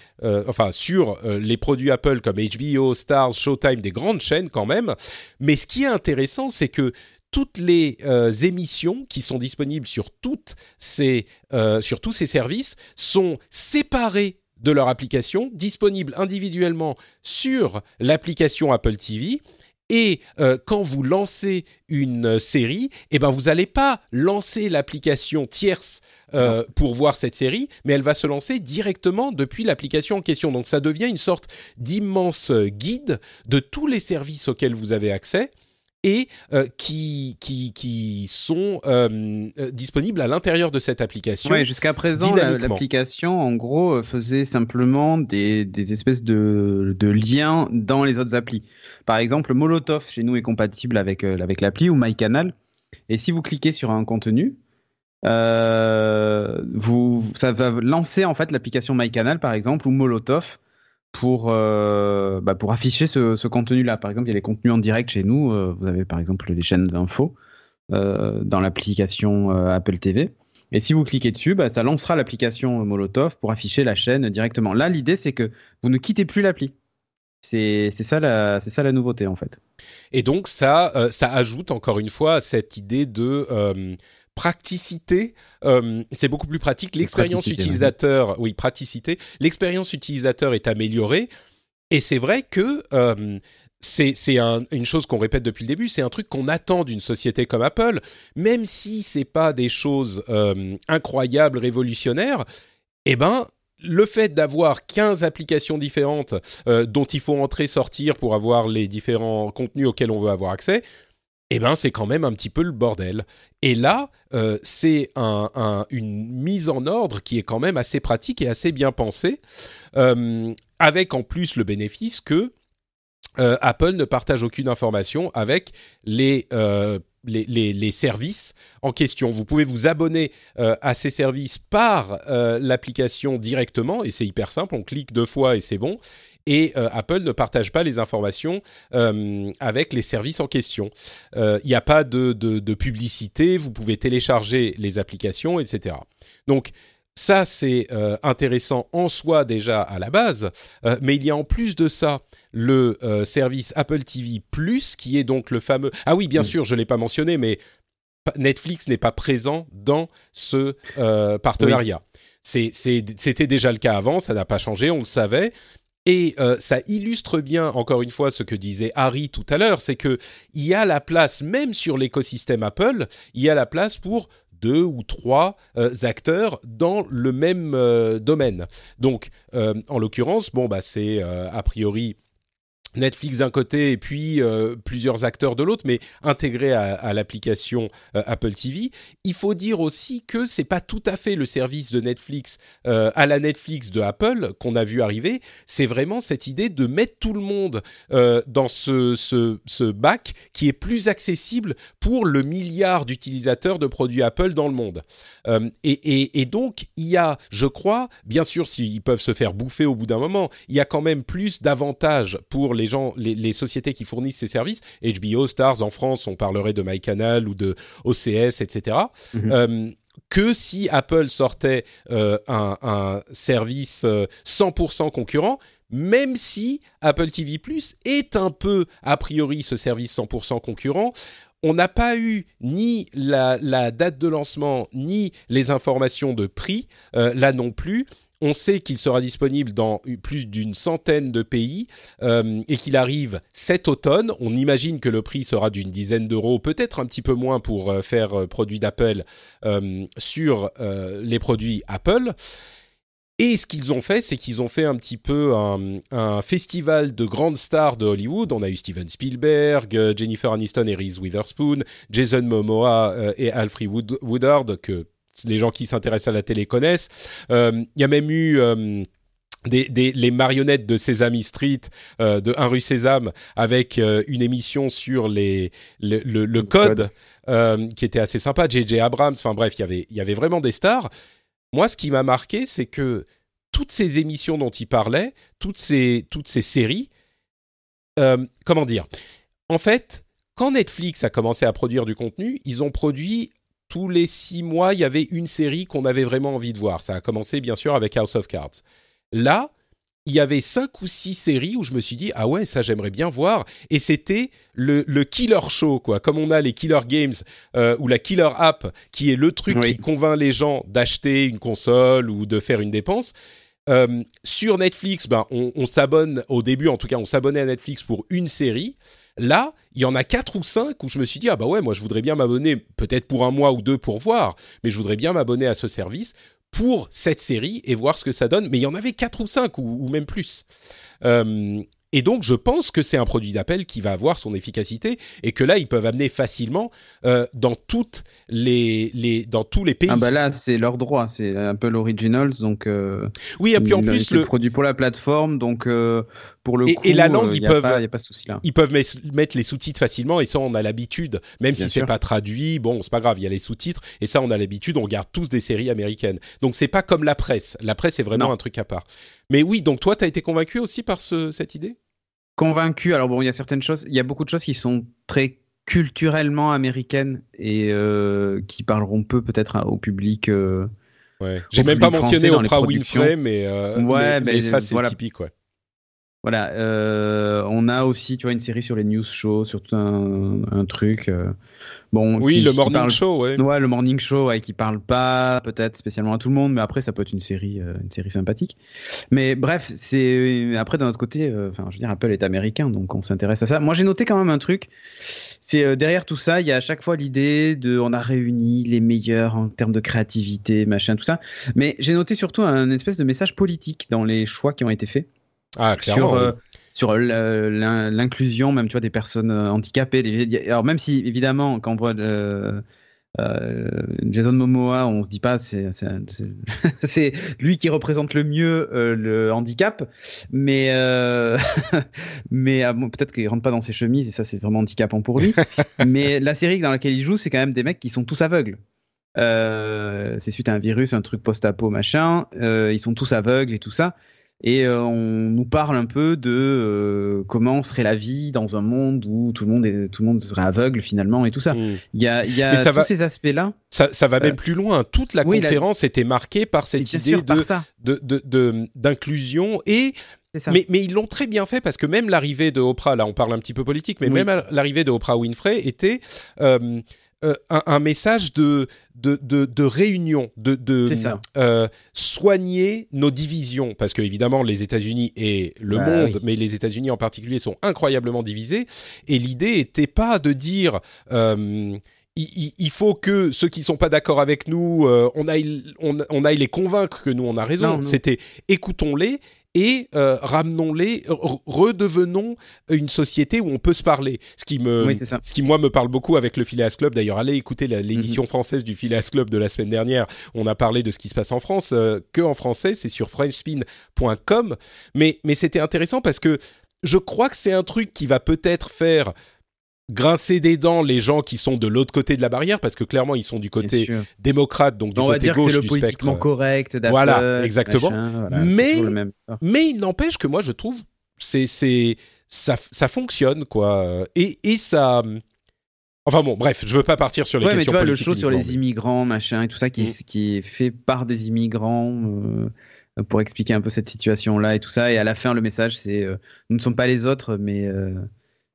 [SPEAKER 2] enfin sur les produits Apple comme HBO, Stars, Showtime, des grandes chaînes quand même. Mais ce qui est intéressant, c'est que toutes les émissions qui sont disponibles sur, toutes sur tous ces services sont séparées de leur application, disponibles individuellement sur l'application Apple TV et euh, quand vous lancez une série, eh ben vous n'allez pas lancer l'application tierce euh, pour voir cette série, mais elle va se lancer directement depuis l'application en question. Donc ça devient une sorte d'immense guide de tous les services auxquels vous avez accès et euh, qui, qui, qui sont euh, euh, disponibles à l'intérieur de cette application.
[SPEAKER 3] Jusqu'à présent, l'application, en gros, faisait simplement des, des espèces de, de, liens dans les autres applis. Par exemple, Molotov, chez nous, est compatible avec, avec l'appli ou MyCanal. Et si vous cliquez sur un contenu, vous, ça va lancer en fait l'application MyCanal, par exemple, ou Molotov pour, euh, bah pour afficher ce, contenu-là. Par exemple, il y a les contenus en direct chez nous. Euh, vous avez par exemple les chaînes d'infos euh, dans l'application Apple TV. Et si vous cliquez dessus, bah, ça lancera l'application Molotov pour afficher la chaîne directement. Là, l'idée, c'est que vous ne quittez plus l'appli. C'est ça, la, ça la nouveauté, en fait.
[SPEAKER 2] Et donc, ça, ça ajoute encore une fois cette idée de praticité, euh, c'est beaucoup plus pratique. L'expérience utilisateur, oui, praticité. L'expérience utilisateur est améliorée. Et c'est vrai que euh, c'est une chose qu'on répète depuis le début, c'est un truc qu'on attend d'une société comme Apple, même si c'est pas des choses euh, incroyables, révolutionnaires. Eh ben, le fait d'avoir 15 applications différentes dont il faut entrer, sortir pour avoir les différents contenus auxquels on veut avoir accès, eh ben c'est quand même un petit peu le bordel. Et là, euh, c'est une mise en ordre qui est quand même assez pratique et assez bien pensée, euh, avec en plus le bénéfice que euh, Apple ne partage aucune information avec les, services en question. Vous pouvez vous abonner à ces services par l'application directement, et c'est hyper simple, on clique deux fois et c'est bon et euh, Apple ne partage pas les informations euh, avec les services en question. Euh, il n'y a pas de, de, publicité, vous pouvez télécharger les applications, etc. Donc ça, c'est intéressant en soi déjà à la base, mais il y a en plus de ça le service Apple TV Plus, qui est donc le fameux... Ah oui, bien sûr, je ne l'ai pas mentionné, mais Netflix n'est pas présent dans ce partenariat. C'était déjà le cas avant, ça n'a pas changé, on le savait, et euh, ça illustre bien, encore une fois, ce que disait Harry tout à l'heure, c'est que il y a la place, même sur l'écosystème Apple, il y a la place pour deux ou trois euh, acteurs dans le même euh, domaine. Donc, en l'occurrence, bon, bah, c'est a priori Netflix d'un côté et puis euh, plusieurs acteurs de l'autre, mais intégrés à, l'application euh, Apple TV. Il faut dire aussi que c'est pas tout à fait le service de Netflix euh, à la Netflix de Apple qu'on a vu arriver. C'est vraiment cette idée de mettre tout le monde dans ce, bac qui est plus accessible pour le milliard d'utilisateurs de produits Apple dans le monde. Et, et, donc il y a, je crois, bien sûr, s'ils peuvent se faire bouffer au bout d'un moment, il y a quand même plus d'avantages pour les les gens, les, sociétés qui fournissent ces services, HBO, Stars en France, on parlerait de MyCanal ou de OCS, etc. Mhm. Euh, que si Apple sortait euh, un, service 100% euh, concurrent, même si Apple TV Plus est un peu, a priori, ce service 100% concurrent, on n'a pas eu ni la, date de lancement, ni les informations de prix, là non plus. On sait qu'il sera disponible dans plus d'une centaine de pays euh, et qu'il arrive cet automne. On imagine que le prix sera d'une dizaine d'euros, peut-être un petit peu moins pour euh, faire euh, produit d'Apple sur les produits Apple. Et ce qu'ils ont fait, c'est qu'ils ont fait un petit peu un, festival de grandes stars de Hollywood. On a eu Steven Spielberg, Jennifer Aniston et Reese Witherspoon, Jason Momoa et Alfred Woodard, que les gens qui s'intéressent à la télé connaissent. Euh, il y a même eu euh, des, les marionnettes de Sesame Street, euh, de Un rue Sésame, avec une émission sur les, le, code, qui était assez sympa. J.J. Abrams, enfin bref, y il y avait vraiment des stars. Moi, ce qui m'a marqué, c'est que toutes ces émissions dont il parlait, toutes ces, toutes ces séries, comment dire? En fait, quand Netflix a commencé à produire du contenu, ils ont produit tous les six mois, il y avait une série qu'on avait vraiment envie de voir. Ça a commencé bien sûr avec House of Cards. Là, il y avait cinq ou six séries où je me suis dit ah ouais ça j'aimerais bien voir. Et c'était le, killer show quoi. Comme on a les killer games euh, ou la killer app qui est le truc qui convainc les gens d'acheter une console ou de faire une dépense. Euh, sur Netflix ben on, on s'abonne au début en tout cas on s'abonnait à Netflix pour une série Là, il y en a quatre ou cinq où je me suis dit ah bah ouais, moi je voudrais bien m'abonner, peut-être pour un mois ou deux pour voir, mais je voudrais bien m'abonner à ce service pour cette série et voir ce que ça donne. Mais il y en avait quatre ou cinq ou, même plus. Euh, et donc, je pense que c'est un produit d'appel qui va avoir son efficacité et que là, ils peuvent amener facilement euh, dans toutes les, les, dans tous les pays.
[SPEAKER 3] Ah bah là, c'est leur droit, c'est Apple Originals, donc. Euh,
[SPEAKER 2] oui, et puis en plus
[SPEAKER 3] le produit pour la plateforme, donc euh, pour le
[SPEAKER 2] et,
[SPEAKER 3] coup,
[SPEAKER 2] et la langue, ils peuvent,
[SPEAKER 3] il y a pas de souci là.
[SPEAKER 2] Ils peuvent mettre les sous-titres facilement et ça, on a l'habitude, même si c'est pas traduit. Bon, c'est pas grave, il y a les sous-titres et ça, on a l'habitude. On regarde tous des séries américaines, donc c'est pas comme la presse. La presse, c'est vraiment un truc à part. Mais oui, donc toi, tu as été convaincu aussi par ce, cette idée?
[SPEAKER 3] Convaincu. Alors bon, il y a certaines choses, il y a beaucoup de choses qui sont très culturellement américaines et euh, qui parleront peu peut-être au public. Euh,
[SPEAKER 2] ouais. J'ai même pas mentionné Oprah Winfrey, mais, euh, ouais, mais, ça c'est typique, ouais.
[SPEAKER 3] Voilà, on a aussi, tu vois, une série sur les news shows, sur tout un, un truc.
[SPEAKER 2] Bon, oui, le morning show, ouais.
[SPEAKER 3] Ouais, le morning show, ouais, qui parle pas peut-être spécialement à tout le monde, mais après ça peut être une série, euh, une série sympathique. Mais bref, c'est après d'un autre côté, euh, enfin, je veux dire, Apple est américain, donc on s'intéresse à ça. Moi, j'ai noté quand même un truc. C'est euh, derrière tout ça, il y a à chaque fois l'idée de, on a réuni les meilleurs en termes de créativité, machin, tout ça. Mais j'ai noté surtout un espèce de message politique dans les choix qui ont été faits.
[SPEAKER 2] Ah, clairement.
[SPEAKER 3] Sur, sur l'inclusion même tu vois des personnes euh, handicapées alors même si évidemment quand on voit euh, euh, Jason Momoa on se dit pas c'est c'est lui qui représente le mieux le handicap mais mais ah, peut-être qu'il rentre pas dans ses chemises et ça c'est vraiment handicapant pour lui mais la série dans laquelle il joue c'est quand même des mecs qui sont tous aveugles c'est suite à un virus, un truc post-apo, machin. ils sont tous aveugles et tout ça et euh, on nous parle un peu de euh, comment serait la vie dans un monde où tout le monde est, tout le monde serait aveugle finalement et tout ça. Hmm. Il y a, il y a tous ces aspects-là.
[SPEAKER 2] Ça, ça va même euh, plus loin. Toute la conférence était marquée par cette idée de, de, d'inclusion et mais, mais, ils l'ont très bien fait parce que même l'arrivée de Oprah, là on parle un petit peu politique, mais même l'arrivée de Oprah Winfrey était euh, un, message de, de, de, réunion, de, de euh, soigner nos divisions, parce que évidemment les États-Unis et le bah monde, mais les États-Unis en particulier sont incroyablement divisés, et l'idée était pas de dire euh, il, faut que ceux qui sont pas d'accord avec nous, on, aille, on, aille les convaincre que nous on a raison. C'était écoutons-les et euh, ramenons-les, redevenons une société où on peut se parler. Ce qui me, ce qui moi me parle beaucoup avec le Phileas Club. D'ailleurs, allez écouter l'édition mhm. française du Phileas Club de la semaine dernière. On a parlé de ce qui se passe en France, euh, que en français, c'est sur frenchspin.com. Mais mais c'était intéressant parce que je crois que c'est un truc qui va peut-être faire grincer des dents les gens qui sont de l'autre côté de la barrière parce que clairement ils sont du côté démocrate donc du côté gauche
[SPEAKER 3] le
[SPEAKER 2] du
[SPEAKER 3] politiquement correct
[SPEAKER 2] voilà exactement mais mais il n'empêche que moi je trouve c'est c'est ça ça fonctionne quoi et et ça Enfin bon, bref, je veux pas partir sur les
[SPEAKER 3] ouais,
[SPEAKER 2] questions
[SPEAKER 3] mais tu vois, le show sur les immigrants, machin, et tout ça, qui, est, mm. qui est fait par des immigrants euh, pour expliquer un peu cette situation-là et tout ça. Et à la fin, le message, c'est euh, nous ne sommes pas les autres, mais euh,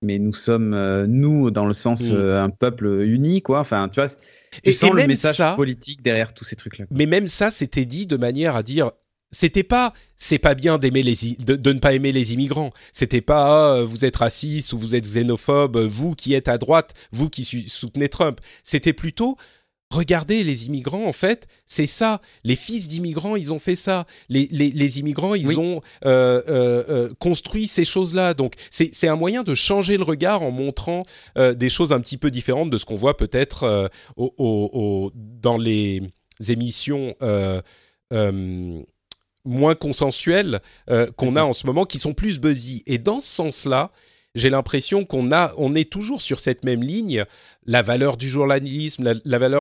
[SPEAKER 3] mais nous sommes euh, nous dans le sens mm. euh, un peuple uni quoi. Enfin tu vois tu et, sens le message politique derrière tous ces trucs là
[SPEAKER 2] mais même ça c'était dit de manière à dire c'était pas c'est pas bien d'aimer les de, de, ne pas aimer les immigrants. C'était pas ah, vous êtes raciste ou vous êtes xénophobe vous qui êtes à droite vous qui soutenez Trump. C'était plutôt Regardez les immigrants, en fait, c'est ça. Les fils d'immigrants, ils ont fait ça. Les, les, immigrants, ils ont euh, euh, euh, construit ces choses-là. Donc, c'est un moyen de changer le regard en montrant des choses un petit peu différentes de ce qu'on voit peut-être au, dans les émissions moins consensuelles qu'on a en ce moment, qui sont plus buzzy. Et dans ce sens-là, j'ai l'impression qu'on a, on est toujours sur cette même ligne. La valeur du journalisme, la, la valeur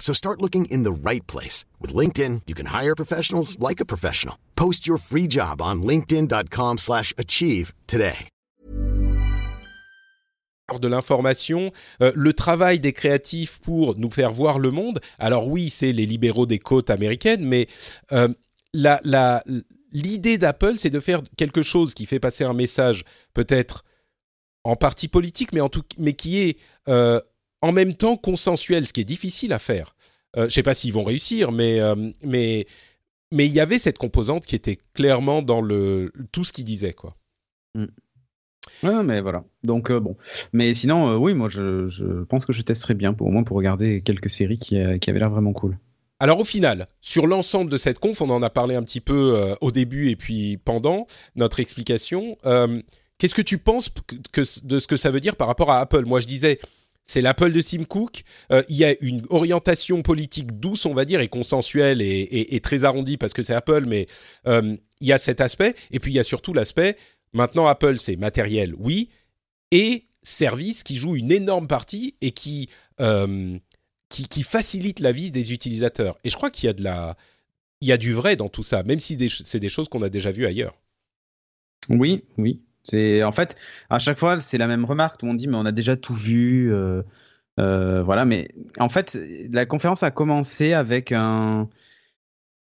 [SPEAKER 5] So start looking in the right place. With LinkedIn, you can hire professionals like a professional. Post your free job on linkedin.com slash achieve today.
[SPEAKER 2] de l'information, euh, le travail des créatifs pour nous faire voir le monde. Alors oui, c'est les libéraux des côtes américaines, un message peut-être en partie politique, mais, en euh, en même temps consensuel, ce qui est difficile à faire. Euh, je ne sais pas s'ils vont réussir, mais euh, mais mais il y avait cette composante qui était clairement dans le tout ce qu'ils disaient quoi.
[SPEAKER 3] Mm. mais voilà. Donc bon, mais sinon oui, moi je, je, pense que je testerai bien, pour, au moins pour regarder quelques séries qui, qui avaient l'air vraiment cool.
[SPEAKER 2] Alors au final, sur l'ensemble de cette conf, on en a parlé un petit peu au début et puis pendant notre explication. Qu'est-ce que tu penses que, de ce que ça veut dire par rapport à Apple? Moi, je disais, c'est l'Apple de Tim Cook. Euh, il y a une orientation politique douce, on va dire, et consensuelle et, très arrondie parce que c'est Apple, mais euh, il y a cet aspect. Et puis il y a surtout l'aspect, maintenant Apple, c'est matériel, oui, et service qui joue une énorme partie et qui, euh, qui, qui, facilite la vie des utilisateurs. Et je crois qu'il y a de la... Il y a du vrai dans tout ça, même si c'est des choses qu'on a déjà vues ailleurs.
[SPEAKER 3] Oui, oui, c'est en fait à chaque fois c'est la même remarque. Tout le monde dit mais on a déjà tout vu, euh, euh, voilà. Mais en fait la conférence a commencé avec un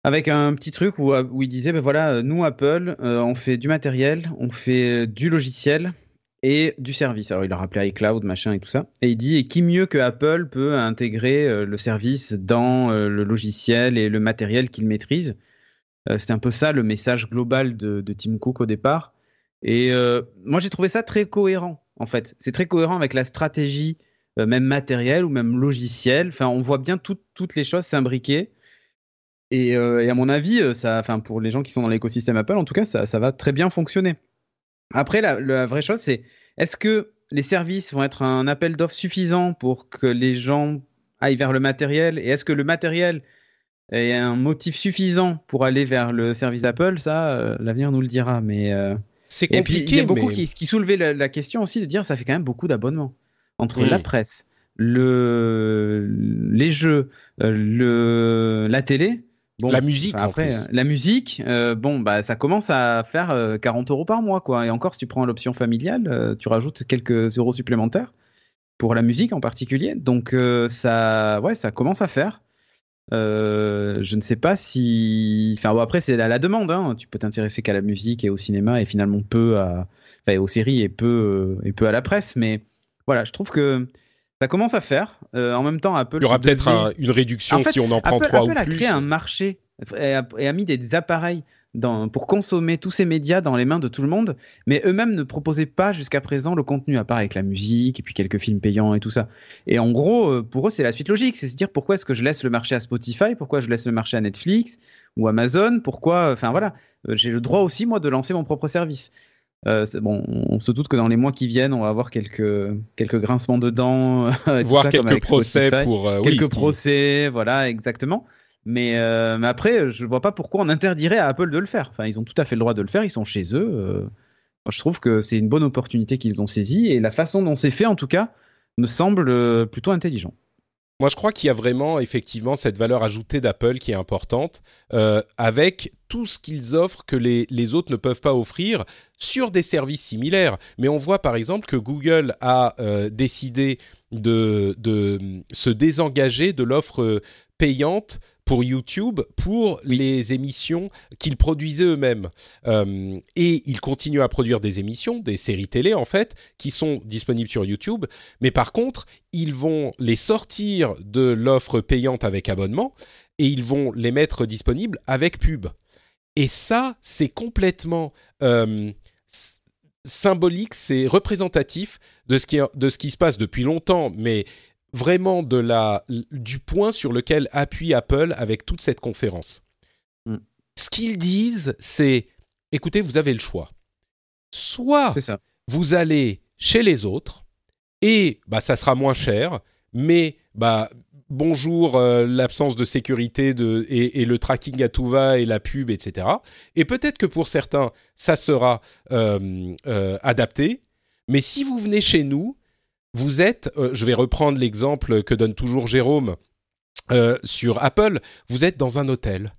[SPEAKER 3] avec un petit truc où, il disait ben voilà nous Apple euh, on fait du matériel, on fait du logiciel et du service. Alors il a rappelé iCloud machin et tout ça. Et il dit et qui mieux que Apple peut intégrer le service dans le logiciel et le matériel qu'il maîtrise? C'est un peu ça le message global de, de Tim Cook au départ. Et euh, moi, j'ai trouvé ça très cohérent, en fait. C'est très cohérent avec la stratégie, euh, même matérielle ou même logicielle. Enfin, on voit bien toutes les choses s'imbriquer. Et, euh, à mon avis, ça, enfin, pour les gens qui sont dans l'écosystème Apple, en tout cas, ça, ça va très bien fonctionner. Après, la, la vraie chose, c'est est-ce que les services vont être un appel d'offres suffisant pour que les gens aillent vers le matériel? Et est-ce que le matériel est un motif suffisant pour aller vers le service d'Apple? Ça, l'avenir nous le dira. Mais
[SPEAKER 2] c'est compliqué. il
[SPEAKER 3] y a beaucoup qui, qui soulevaient la, question aussi de dire ça fait quand même beaucoup d'abonnements entre la presse, le, les jeux, euh, le, la télé.
[SPEAKER 2] Bon, la musique
[SPEAKER 3] après, la musique, euh, bon bah ça commence à faire 40 euh, euros par mois quoi. Et encore si tu prends l'option familiale, tu rajoutes quelques euros supplémentaires pour la musique en particulier. Donc ça, ouais, ça commence à faire. Euh, je ne sais pas si. Enfin, bon, après, c'est à la demande. Hein. Tu peux t'intéresser qu'à la musique et au cinéma et finalement peu à. Enfin, aux séries et peu, euh, et peu à la presse. Mais voilà, je trouve que Ça commence à faire. en même temps, Apple.
[SPEAKER 2] Il y aura peut-être une réduction si on en prend trois ou plus.
[SPEAKER 3] Apple a créé un marché et a, mis des appareils pour consommer tous ces médias dans les mains de tout le monde, mais eux-mêmes ne proposaient pas jusqu'à présent le contenu, à part avec la musique et puis quelques films payants et tout ça. Et en gros, euh, pour eux, c'est la suite logique, c'est se dire pourquoi est-ce que je laisse le marché à Spotify, pourquoi je laisse le marché à Netflix ou Amazon, pourquoi, enfin voilà, euh, j'ai le droit aussi moi de lancer mon propre service. Euh, bon, on se doute que dans les mois qui viennent, on va avoir quelques quelques grincements de dents,
[SPEAKER 2] voir quelques procès pour
[SPEAKER 3] quelques procès, voilà, exactement. Euh, mais, après, je vois pas pourquoi on interdirait à Apple de le faire. Enfin, ils ont tout à fait le droit de le faire, ils sont chez eux. Euh. je trouve que c'est une bonne opportunité qu'ils ont saisie et la façon dont c'est fait, en tout cas, me semble euh, plutôt intelligent.
[SPEAKER 2] Moi, je crois qu'il y a vraiment effectivement cette valeur ajoutée d'Apple qui est importante, avec tout ce qu'ils offrent que les, les, autres ne peuvent pas offrir sur des services similaires. Mais on voit par exemple que Google a décidé de, de, se désengager de l'offre payante pour YouTube pour les émissions qu'ils produisaient eux-mêmes. Euh, et ils continuent à produire des émissions, des séries télé en fait, qui sont disponibles sur YouTube. Mais par contre, ils vont les sortir de l'offre payante avec abonnement et ils vont les mettre disponibles avec pub. Et ça, c'est complètement... Euh, symbolique, c'est représentatif de ce, qui, de ce qui se passe depuis longtemps, mais vraiment de la, du point sur lequel appuie Apple avec toute cette conférence. Mm. Ce qu'ils disent, c'est, écoutez, vous avez le choix. Soit vous allez chez les autres, et bah, ça sera moins cher, mais bah, bonjour euh, l'absence de sécurité de, et, le tracking à tout va et la pub, etc. Et peut-être que pour certains, ça sera euh, euh, adapté, mais si vous venez chez nous, vous êtes, euh, je vais reprendre l'exemple que donne toujours Jérôme euh, sur Apple, vous êtes dans un hôtel.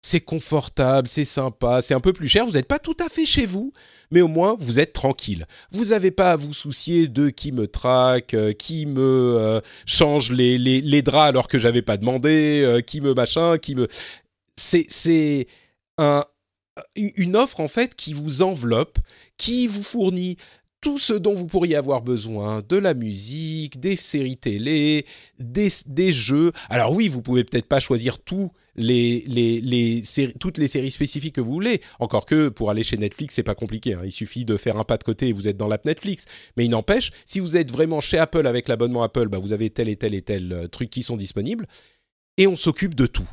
[SPEAKER 2] C'est confortable, c'est sympa, c'est un peu plus cher, vous n'êtes pas tout à fait chez vous, mais au moins vous êtes tranquille. Vous n'avez pas à vous soucier de qui me traque, euh, qui me change les, draps alors que j'avais pas demandé, qui me machin, qui me... C'est un, une offre en fait qui vous enveloppe, qui vous fournit tout ce dont vous pourriez avoir besoin, de la musique, des séries télé, des, jeux. Alors oui, vous pouvez peut-être pas choisir tous les, les, toutes les séries spécifiques que vous voulez. Encore que pour aller chez Netflix, c'est pas compliqué. Hein. Il suffit de faire un pas de côté et vous êtes dans l'app Netflix. Mais il n'empêche, si vous êtes vraiment chez Apple avec l'abonnement Apple, bah vous avez tel et tel et tel euh, truc qui sont disponibles. Et on s'occupe de tout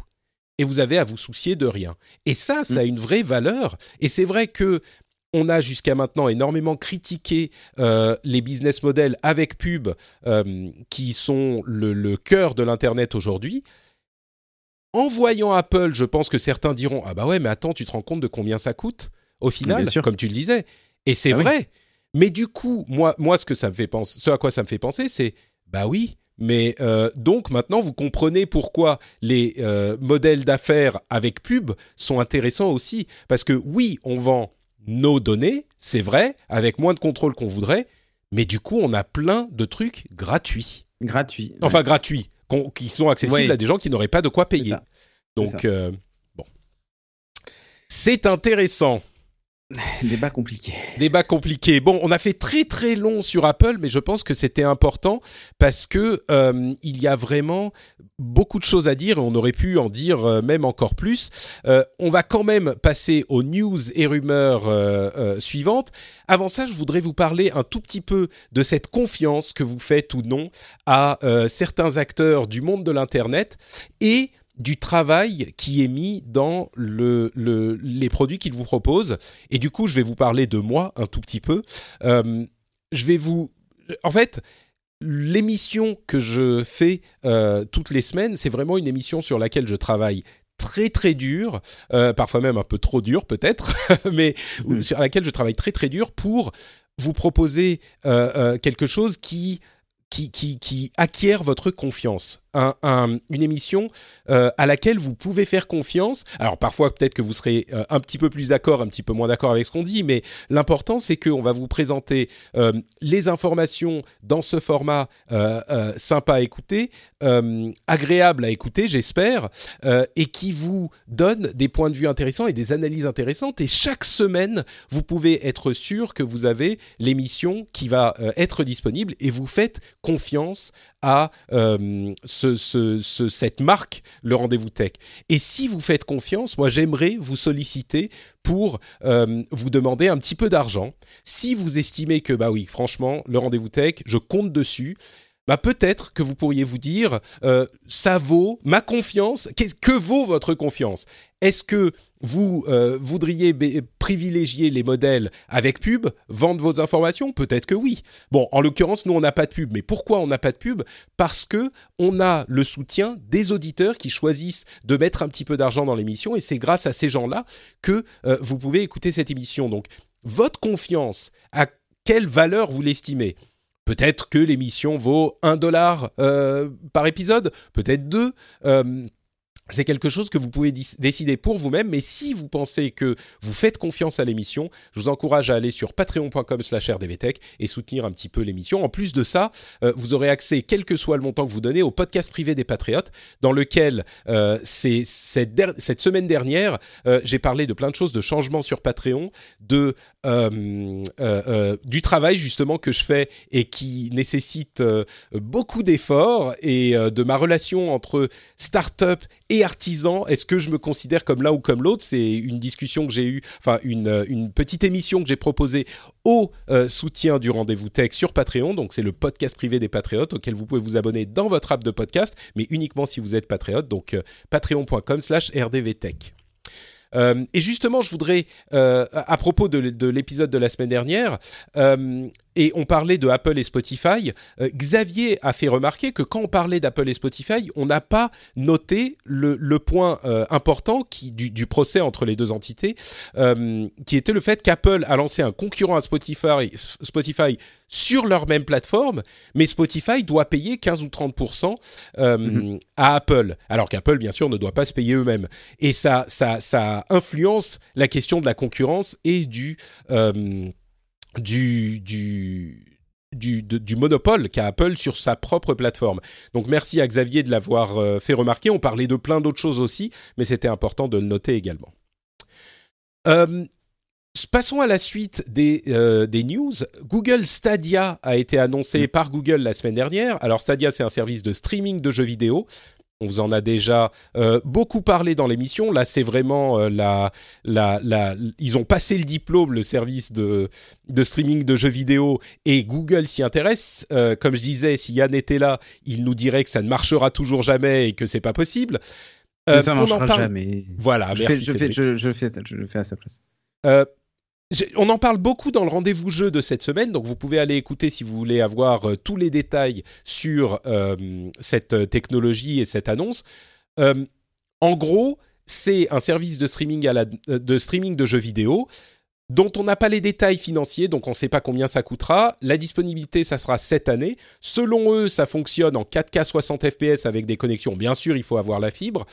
[SPEAKER 2] et vous avez à vous soucier de rien. Et ça, ça a mm. une vraie valeur. Et c'est vrai que on a jusqu'à maintenant énormément critiqué euh, les business models avec pub euh, qui sont le, cœur de l'Internet aujourd'hui. En voyant Apple, je pense que certains diront Ah bah ouais, mais attends, tu te rends compte de combien ça coûte? Au final, comme tu le disais. Et c'est ah vrai. Mais du coup, moi, moi, ce que ça me fait penser, ce à quoi ça me fait penser, c'est bah oui, mais euh, donc maintenant, vous comprenez pourquoi les modèles d'affaires avec pub sont intéressants aussi. Parce que oui, on vend nos données, c'est vrai, avec moins de contrôle qu'on voudrait, mais du coup, on a plein de trucs gratuits.
[SPEAKER 3] Gratuits.
[SPEAKER 2] Enfin, gratuits, qui sont accessibles à des gens qui n'auraient pas de quoi payer. Donc, euh, bon. C'est intéressant.
[SPEAKER 3] Débat compliqué.
[SPEAKER 2] Débat compliqué. Bon, on a fait très très long sur Apple, mais je pense que c'était important parce que euh, il y a vraiment beaucoup de choses à dire et on aurait pu en dire euh, même encore plus. Euh, on va quand même passer aux news et rumeurs suivantes. Avant ça, je voudrais vous parler un tout petit peu de cette confiance que vous faites ou non à certains acteurs du monde de l'internet et du travail qui est mis dans le, les produits qu'il vous propose. Et du coup, je vais vous parler de moi un tout petit peu. Euh, je vais vous... En fait, l'émission que je fais euh, toutes les semaines, c'est vraiment une émission sur laquelle je travaille très très dur, euh, parfois même un peu trop dur peut-être, mais sur laquelle je travaille très très dur pour vous proposer quelque chose qui qui, qui, qui, acquiert votre confiance une émission euh, à laquelle vous pouvez faire confiance. Alors parfois peut-être que vous serez euh, un petit peu plus d'accord, un petit peu moins d'accord avec ce qu'on dit, mais l'important c'est qu'on va vous présenter euh, les informations dans ce format sympa à écouter, agréable à écouter, j'espère, et qui vous donne des points de vue intéressants et des analyses intéressantes. Et chaque semaine, vous pouvez être sûr que vous avez l'émission qui va être disponible et vous faites confiance à euh, ce, ce, cette marque, le rendez-vous tech. Et si vous faites confiance, moi j'aimerais vous solliciter pour euh, vous demander un petit peu d'argent. Si vous estimez que, bah oui, franchement, le rendez-vous tech, je compte dessus, bah peut-être que vous pourriez vous dire, euh, ça vaut ma confiance. Que vaut votre confiance? Est-ce que vous euh, voudriez privilégier les modèles avec pub, vendre vos informations? Peut-être que oui. Bon, en l'occurrence, nous on n'a pas de pub, mais pourquoi on n'a pas de pub? Parce que on a le soutien des auditeurs qui choisissent de mettre un petit peu d'argent dans l'émission, et c'est grâce à ces gens-là que euh, vous pouvez écouter cette émission. Donc, votre confiance, à quelle valeur vous l'estimez? Peut-être que l'émission vaut un dollar euh, par épisode, peut-être deux. Euh, c'est quelque chose que vous pouvez décider pour vous-même, mais si vous pensez que vous faites confiance à l'émission, je vous encourage à aller sur patreon.com slash rdvtech et soutenir un petit peu l'émission. En plus de ça, euh, vous aurez accès, quel que soit le montant que vous donnez, au podcast privé des Patriotes, dans lequel euh, cette, semaine dernière, euh, j'ai parlé de plein de choses, de changements sur Patreon, de du travail justement que je fais et qui nécessite beaucoup d'efforts et de ma relation entre start-up et artisan. Est-ce que je me considère comme l'un ou comme l'autre? C'est une discussion que j'ai eue, enfin une, une, petite émission que j'ai proposée au euh, soutien du rendez-vous tech sur Patreon. Donc c'est le podcast privé des patriotes auquel vous pouvez vous abonner dans votre app de podcast, mais uniquement si vous êtes patriote. Donc euh, patreon.com/slash rdvtech. Euh, et justement, je voudrais, euh, à propos de, de l'épisode de la semaine dernière, euh, et on parlait de Apple et Spotify, euh, Xavier a fait remarquer que quand on parlait d'Apple et Spotify, on n'a pas noté le, le point euh, important qui, du, du, procès entre les deux entités, euh, qui était le fait qu'Apple a lancé un concurrent à Spotify, Spotify sur leur même plateforme, mais Spotify doit payer 15 ou 30% mm-hmm. à Apple, alors qu'Apple, bien sûr, ne doit pas se payer eux-mêmes. Et ça, ça, ça influence la question de la concurrence et du du, du, du, du, monopole qu'a Apple sur sa propre plateforme. Donc merci à Xavier de l'avoir euh, fait remarquer. On parlait de plein d'autres choses aussi, mais c'était important de le noter également. Euh, passons à la suite des, euh, des, news. Google Stadia a été annoncé mm. par Google la semaine dernière. Alors Stadia, c'est un service de streaming de jeux vidéo. On vous en a déjà euh, beaucoup parlé dans l'émission. Là, c'est vraiment euh, la, la, la, Ils ont passé le diplôme, le service de, de streaming de jeux vidéo, et Google s'y intéresse. Euh, comme je disais, si Yann était là, il nous dirait que ça ne marchera toujours jamais et que c'est pas possible.
[SPEAKER 3] ça ne marchera jamais.
[SPEAKER 2] Voilà,
[SPEAKER 3] je
[SPEAKER 2] merci.
[SPEAKER 3] Fais, je, fais, je, je, fais, je le fais à sa place
[SPEAKER 2] on en parle beaucoup dans le rendez-vous jeu de cette semaine, donc vous pouvez aller écouter si vous voulez avoir euh, tous les détails sur euh, cette euh, technologie et cette annonce. en gros, c'est un service de streaming, de jeux vidéo dont on n'a pas les détails financiers, donc on ne sait pas combien ça coûtera. La disponibilité, ça sera cette année. Selon eux, ça fonctionne en 4K 60 FPS avec des connexions. Bien sûr, il faut avoir la fibre.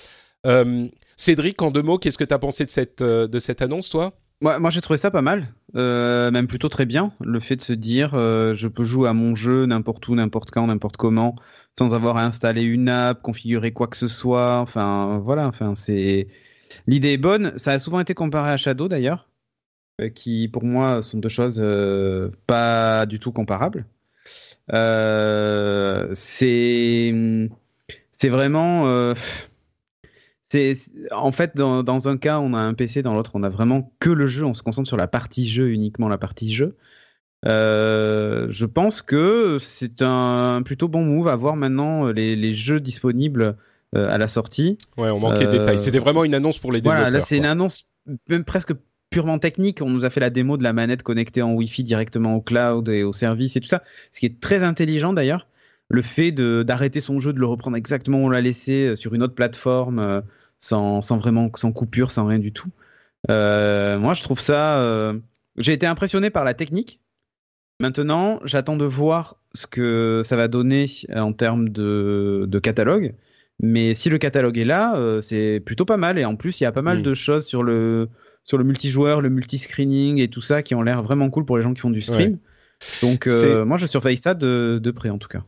[SPEAKER 2] Cédric, en deux mots, qu'est-ce que tu as pensé de cette annonce, toi?
[SPEAKER 3] Moi, j'ai trouvé ça pas mal, euh, même plutôt très bien. Le fait de se dire, euh, je peux jouer à mon jeu n'importe où, n'importe quand, n'importe comment, sans avoir à installer une app, configurer quoi que ce soit. Enfin, voilà. Enfin, c'est l'idée est bonne. Ça a souvent été comparé à Shadow d'ailleurs, euh, qui pour moi sont deux choses pas du tout comparables. c'est c'est vraiment en fait dans, un cas on a un PC, dans l'autre on a vraiment que le jeu, on se concentre sur la partie jeu uniquement la partie jeu. Euh, je pense que c'est un plutôt bon move à voir maintenant euh, les, jeux disponibles euh, à la sortie.
[SPEAKER 2] Ouais, on manquait de détails. C'était vraiment une annonce pour les développeurs.
[SPEAKER 3] Voilà, là c'est une annonce même presque purement technique. On nous a fait la démo de la manette connectée en Wi-Fi directement au cloud et au service et tout ça, ce qui est très intelligent d'ailleurs. Le fait d'arrêter son jeu, de le reprendre exactement où on l'a laissé sur une autre plateforme sans, vraiment, sans coupure, sans rien du tout. Euh, moi, je trouve ça. Euh, j'ai été impressionné par la technique. Maintenant, j'attends de voir ce que ça va donner en termes de, catalogue. Mais si le catalogue est là, euh, c'est plutôt pas mal. Et en plus, il y a pas mal de choses sur le, sur le multijoueur, le multiscreening et tout ça qui ont l'air vraiment cool pour les gens qui font du stream. Donc, moi, je surveille ça de, de près en tout cas.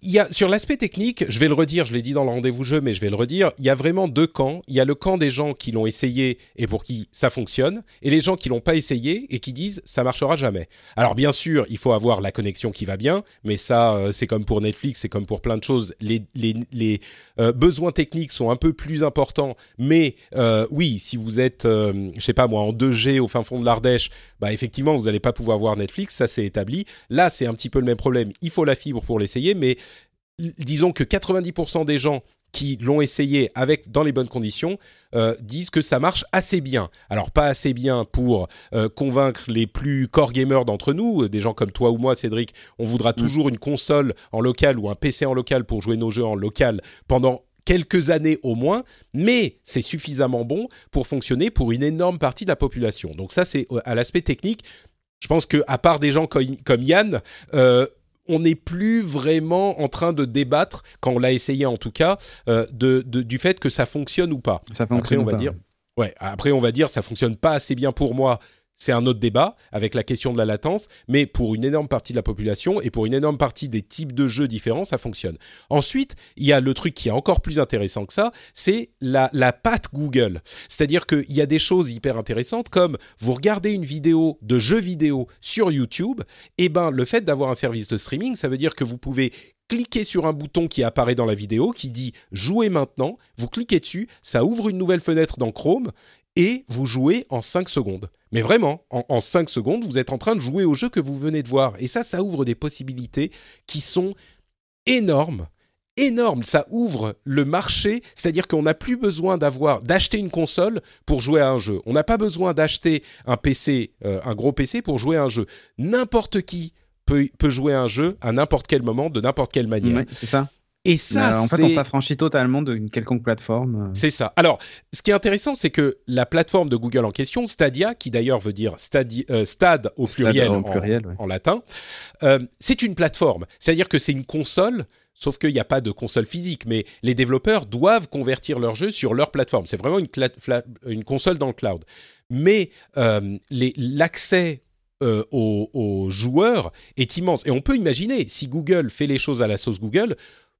[SPEAKER 2] Il y a sur l'aspect technique, je vais le redire, je l'ai dit dans le rendez-vous jeu, mais je vais le redire. Il y a vraiment deux camps. Il y a le camp des gens qui l'ont essayé et pour qui ça fonctionne, et les gens qui l'ont pas essayé et qui disent ça marchera jamais. Alors bien sûr, il faut avoir la connexion qui va bien, mais ça euh, c'est comme pour Netflix, c'est comme pour plein de choses. Les les, les euh, besoins techniques sont un peu plus importants, mais euh, oui, si vous êtes, je sais pas moi, en 2G au fin fond de l'Ardèche, bah effectivement vous n'allez pas pouvoir voir Netflix, ça c'est établi. Là c'est un petit peu le même problème. Il faut la fibre pour l'essayer mais disons que 90% des gens qui l'ont essayé avec dans les bonnes conditions euh, disent que ça marche assez bien. Alors pas assez bien pour euh, convaincre les plus core gamers d'entre nous, euh, des gens comme toi ou moi, Cédric. On voudra mm. toujours une console en local ou un PC en local pour jouer nos jeux en local pendant quelques années au moins, mais c'est suffisamment bon pour fonctionner pour une énorme partie de la population. Donc ça, c'est à l'aspect technique. Je pense que à part des gens comme, comme Yann, on n'est plus vraiment en train de débattre, quand on l'a essayé en tout cas, euh, de, du fait que ça fonctionne ou pas.
[SPEAKER 3] Ça fonctionne
[SPEAKER 2] après, on va dire, ouais, après on va dire ça fonctionne pas assez bien pour moi c'est un autre débat avec la question de la latence, mais pour une énorme partie de la population et pour une énorme partie des types de jeux différents, ça fonctionne. Ensuite, il y a le truc qui est encore plus intéressant que ça, c'est la, la patte Google. C'est-à-dire qu'il y a des choses hyper intéressantes comme vous regardez une vidéo de jeux vidéo sur YouTube, et ben le fait d'avoir un service de streaming, ça veut dire que vous pouvez cliquer sur un bouton qui apparaît dans la vidéo qui dit jouer maintenant, vous cliquez dessus, ça ouvre une nouvelle fenêtre dans Chrome et vous jouez en 5 secondes. Mais vraiment, en, 5 secondes, vous êtes en train de jouer au jeu que vous venez de voir. Et ça, ça ouvre des possibilités qui sont énormes. Énormes. Ça ouvre le marché, c'est-à-dire qu'on n'a plus besoin d'acheter une console pour jouer à un jeu. On n'a pas besoin d'acheter un PC, euh, un gros PC pour jouer à un jeu. N'importe qui peut, peut, jouer à un jeu à n'importe quel moment, de n'importe quelle manière.
[SPEAKER 3] c'est ça.
[SPEAKER 2] Et ça,
[SPEAKER 3] en fait, on s'affranchit totalement d'une quelconque plateforme.
[SPEAKER 2] C'est ça. Alors, ce qui est intéressant, c'est que la plateforme de Google en question, Stadia, qui d'ailleurs veut dire euh, stade au pluriel, en, latin, euh, c'est une plateforme. C'est-à-dire que c'est une console. Sauf qu'il n'y a pas de console physique, mais les développeurs doivent convertir leur jeu sur leur plateforme. C'est vraiment une, une, console dans le cloud. Mais euh, l'accès aux, aux, joueurs est immense. Et on peut imaginer, si Google fait les choses à la sauce Google,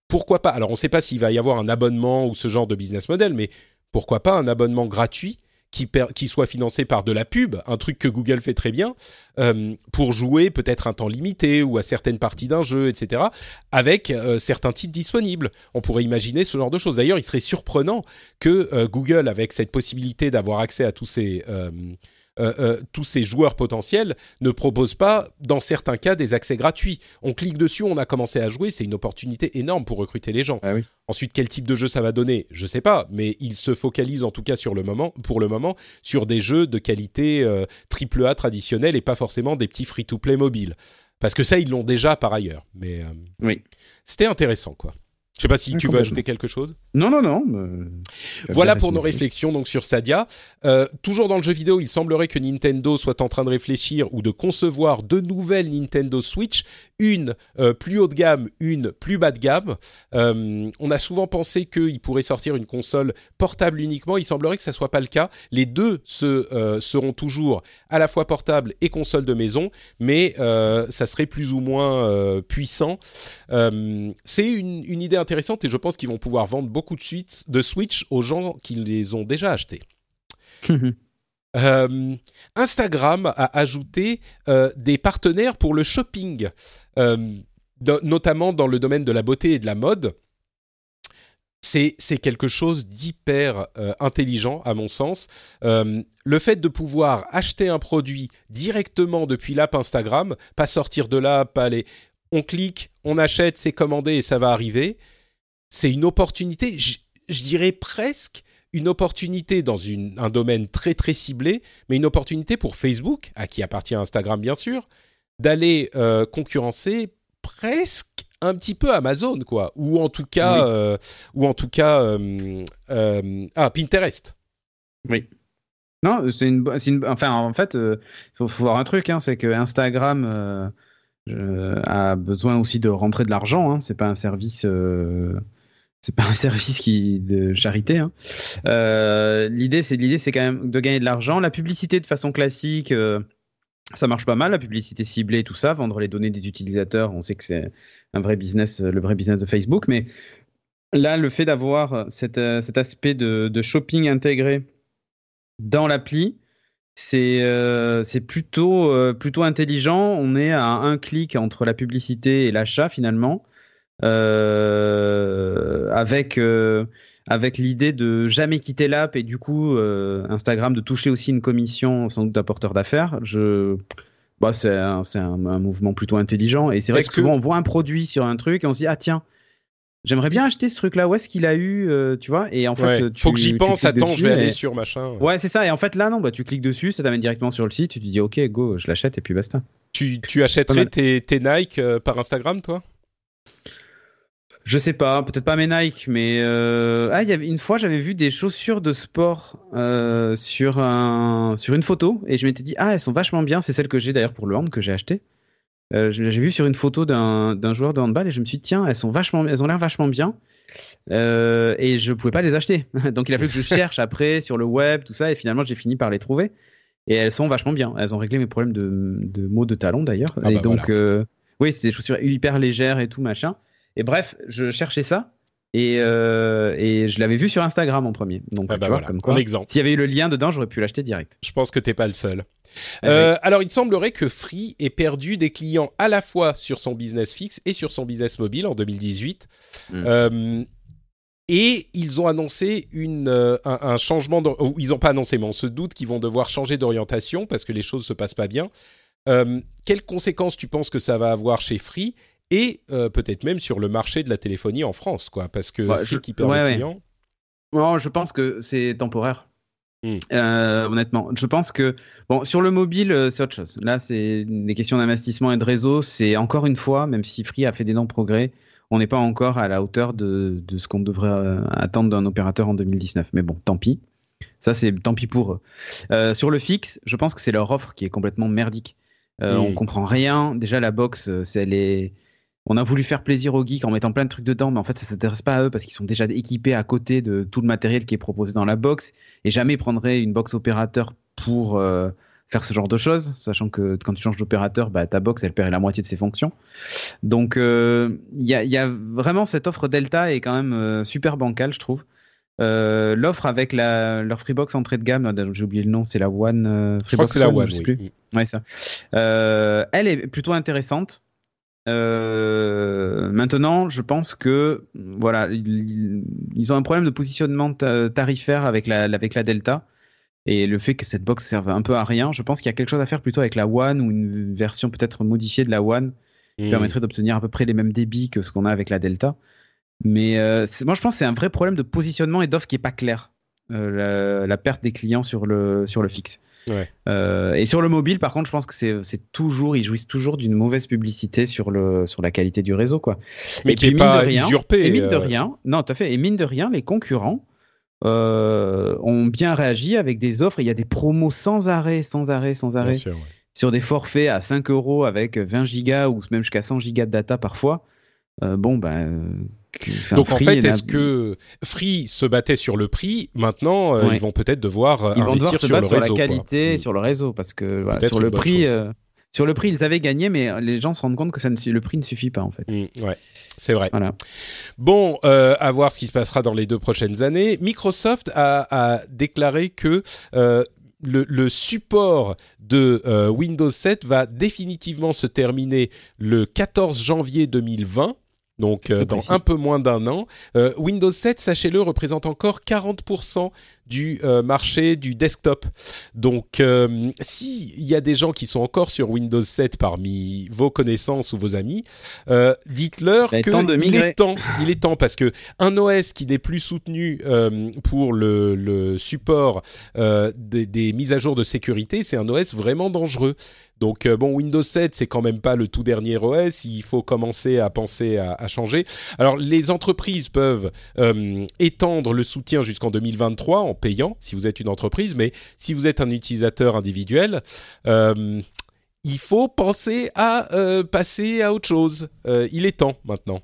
[SPEAKER 2] pourquoi pas? Alors, on ne sait pas s'il va y avoir un abonnement ou ce genre de business model, mais pourquoi pas un abonnement gratuit qui, soit financé par de la pub, un truc que Google fait très bien, euh, pour jouer peut-être un temps limité ou à certaines parties d'un jeu, etc., avec euh, certains titres disponibles. On pourrait imaginer ce genre de choses. D'ailleurs, il serait surprenant que euh, Google, avec cette possibilité d'avoir accès à tous ces euh, euh, tous ces joueurs potentiels ne proposent pas, dans certains cas, des accès gratuits. On clique dessus, on a commencé à jouer, c'est une opportunité énorme pour recruter les gens.
[SPEAKER 3] Ah
[SPEAKER 2] Ensuite, quel type de jeu ça va donner? Je sais pas, mais ils se focalisent en tout cas sur le moment, pour le moment, sur des jeux de qualité euh, triple A traditionnelle et pas forcément des petits free-to-play mobiles. Parce que ça, ils l'ont déjà par ailleurs. Mais
[SPEAKER 3] oui.
[SPEAKER 2] c'était intéressant, quoi. Je sais pas si tu veux ajouter quelque chose.
[SPEAKER 3] Non, non, non.
[SPEAKER 2] Voilà pour nos réflexions donc sur Sadia. Euh, toujours dans le jeu vidéo, il semblerait que Nintendo soit en train de réfléchir ou de concevoir de nouvelles Nintendo Switch, une euh, plus haut de gamme, une plus bas de gamme. Euh, on a souvent pensé qu'il pourrait sortir une console portable uniquement. Il semblerait que ça soit pas le cas. Les deux se, seront toujours à la fois portable et console de maison, mais ça serait plus ou moins puissant. C'est une, une idée intéressante et je pense qu'ils vont pouvoir vendre beaucoup de, suites, de Switch aux gens qui les ont déjà achetés. Euh, Instagram a ajouté euh, des partenaires pour le shopping, euh, notamment dans le domaine de la beauté et de la mode. C'est quelque chose d'hyper intelligent à mon sens. le fait de pouvoir acheter un produit directement depuis l'app Instagram, pas sortir de là, pas aller... On clique, on achète, c'est commandé et ça va arriver c'est une opportunité, je, dirais presque une opportunité dans un domaine très très ciblé, mais une opportunité pour Facebook, à qui appartient Instagram bien sûr, d'aller euh, concurrencer presque un petit peu Amazon quoi, ou en tout cas, euh, ou en tout cas, euh, ah Pinterest.
[SPEAKER 3] Oui. Non, c'est une, une, enfin en fait, il faut, voir un truc, hein, c'est que Instagram a besoin aussi de rentrer de l'argent. Hein, c'est pas un service c'est pas un service qui de charité. Hein. Euh, l'idée, c'est l'idée, c'est quand même de gagner de l'argent. La publicité, de façon classique, euh, ça marche pas mal, la publicité ciblée, tout ça, vendre les données des utilisateurs, on sait que c'est un vrai business, le vrai business de Facebook, mais là, le fait d'avoir cet, aspect de, shopping intégré dans l'appli, c'est plutôt intelligent. On est à un clic entre la publicité et l'achat finalement, avec avec l'idée de jamais quitter l'app et du coup euh, Instagram de toucher aussi une commission sans doute d'apporteur d'affaires. Je bah, c'est un, un, mouvement plutôt intelligent et c'est vrai que, souvent on voit un produit sur un truc et on se dit ah tiens J'aimerais bien acheter ce truc-là. Où est-ce qu'il a eu, euh, tu vois? Et en fait,
[SPEAKER 2] tu, faut que j'y pense. Attends, je vais aller sur machin.
[SPEAKER 3] Ouais, c'est ça. Et en fait, là, non, bah, tu cliques dessus, ça t'amène directement sur le site. Tu te dis, ok, go, je l'achète et puis basta.
[SPEAKER 2] Tu, tu achèterais tes, tes, Nike euh, par Instagram, toi?
[SPEAKER 3] Je sais pas, peut-être pas mes Nike, mais euh... ah, il y avait une fois j'avais vu des chaussures de sport euh, sur un sur une photo et je m'étais dit ah elles sont vachement bien, c'est celles que j'ai d'ailleurs pour le hand que j'ai acheté. Euh, j'ai vu sur une photo d'un joueur de handball et je me suis dit tiens elles sont vachement elles ont l'air vachement bien euh, et je pouvais pas les acheter. Donc il a fallu que je cherche après sur le web tout ça et finalement j'ai fini par les trouver. Et elles sont vachement bien. Elles ont réglé mes problèmes de, de maux de talons d'ailleurs. Ah et bah donc euh, oui c'est des chaussures hyper légères et tout machin et bref, je cherchais ça. Et, euh, et, je l'avais vu sur Instagram en premier. Donc,
[SPEAKER 2] ah bah voilà, comme quoi, exemple.
[SPEAKER 3] S'il y avait eu le lien dedans, j'aurais pu l'acheter direct.
[SPEAKER 2] Je pense que t'es pas le seul. Ah euh, alors, il semblerait que Free ait perdu des clients à la fois sur son business fixe et sur son business mobile en 2018. Hmm. Euh, et ils ont annoncé une, un, changement, ils n'ont pas annoncé, mais on se doute qu'ils vont devoir changer d'orientation parce que les choses se passent pas bien. quelles conséquences tu penses que ça va avoir chez Free? Et euh, peut-être même sur le marché de la téléphonie en France, quoi, parce que
[SPEAKER 3] ouais, je... qui perd clients. je pense que c'est temporaire. Hmm. Euh, honnêtement, je pense que bon sur le mobile euh, c'est autre chose. Là c'est des questions d'investissement et de réseau. C'est encore une fois, même si Free a fait d'énormes progrès, on n'est pas encore à la hauteur de, de ce qu'on devrait attendre d'un opérateur en 2019. Mais bon, tant pis. Ça c'est tant pis pour eux. sur le fixe, je pense que c'est leur offre qui est complètement merdique. Euh, On comprend rien. Déjà la box, c'est elle est on a voulu faire plaisir aux geeks en mettant plein de trucs dedans, mais en fait, ça s'intéresse pas à eux parce qu'ils sont déjà équipés à côté de tout le matériel qui est proposé dans la box et jamais ils prendraient une box opérateur pour euh, faire ce genre de choses, sachant que quand tu changes d'opérateur, bah, ta box elle perd la moitié de ses fonctions. Donc euh, il y, a, vraiment cette offre Delta est quand même euh, super bancale, je trouve. L'offre avec la, leur Freebox entrée de gamme, j'ai oublié le nom, c'est la One.
[SPEAKER 2] je crois que c'est la One, je sais plus.
[SPEAKER 3] Ouais, ça. elle est plutôt intéressante. Euh, maintenant, je pense que voilà, ils, ont un problème de positionnement tarifaire avec la, avec la Delta. Et le fait que cette box serve un peu à rien, je pense qu'il y a quelque chose à faire plutôt avec la One ou une version peut-être modifiée de la One qui hmm. permettrait d'obtenir à peu près les mêmes débits que ce qu'on a avec la Delta. Mais euh, moi, je pense que c'est un vrai problème de positionnement et d'offre qui est pas clair. Euh, la, perte des clients sur le, sur le fixe. Euh, et sur le mobile, par contre, je pense que c'est toujours, ils jouissent toujours d'une mauvaise publicité sur, le, sur la qualité du réseau. Quoi.
[SPEAKER 2] Mais qui n'est pas rien, usurpé.
[SPEAKER 3] Et mine de euh. rien, non, tout à fait. Et mine de rien, les concurrents ont bien réagi avec des offres. Il y a des promos sans arrêt, sans arrêt, sans arrêt. Sur des forfaits à 5 euros avec 20 gigas ou même jusqu'à 100 gigas de data parfois. bon, ben
[SPEAKER 2] donc en fait, est-ce que Free se battait sur le prix Maintenant, euh, ils vont peut-être devoir euh, investir sur le réseau,
[SPEAKER 3] sur la qualité, mm. sur le réseau, parce que sur le prix, euh, sur le prix, ils avaient gagné, mais les gens se rendent compte que ça ne, le prix ne suffit pas en fait.
[SPEAKER 2] Mm, ouais, c'est vrai. Voilà. Bon, à voir ce qui se passera dans les deux prochaines années. Microsoft a, déclaré que le, le, support de Windows 7 va définitivement se terminer le 14 janvier 2020 donc euh, dans un peu moins d'un an. Euh, Windows 7, sachez-le, représente encore 40% du euh, marché du desktop. Donc, euh, s'il y a des gens qui sont encore sur Windows 7 parmi vos connaissances ou vos amis, euh, dites-leur qu'il est temps. Il est temps parce que un OS qui n'est plus soutenu pour le, le support des, des, mises à jour de sécurité, c'est un OS vraiment dangereux. Donc bon, Windows 7, c'est quand même pas le tout dernier OS. Il faut commencer à penser à, à changer. Alors les entreprises peuvent étendre le soutien jusqu'en 2023 en payant si vous êtes une entreprise, mais si vous êtes un utilisateur individuel, euh, il faut penser à euh, passer à autre chose. Euh, il est temps maintenant.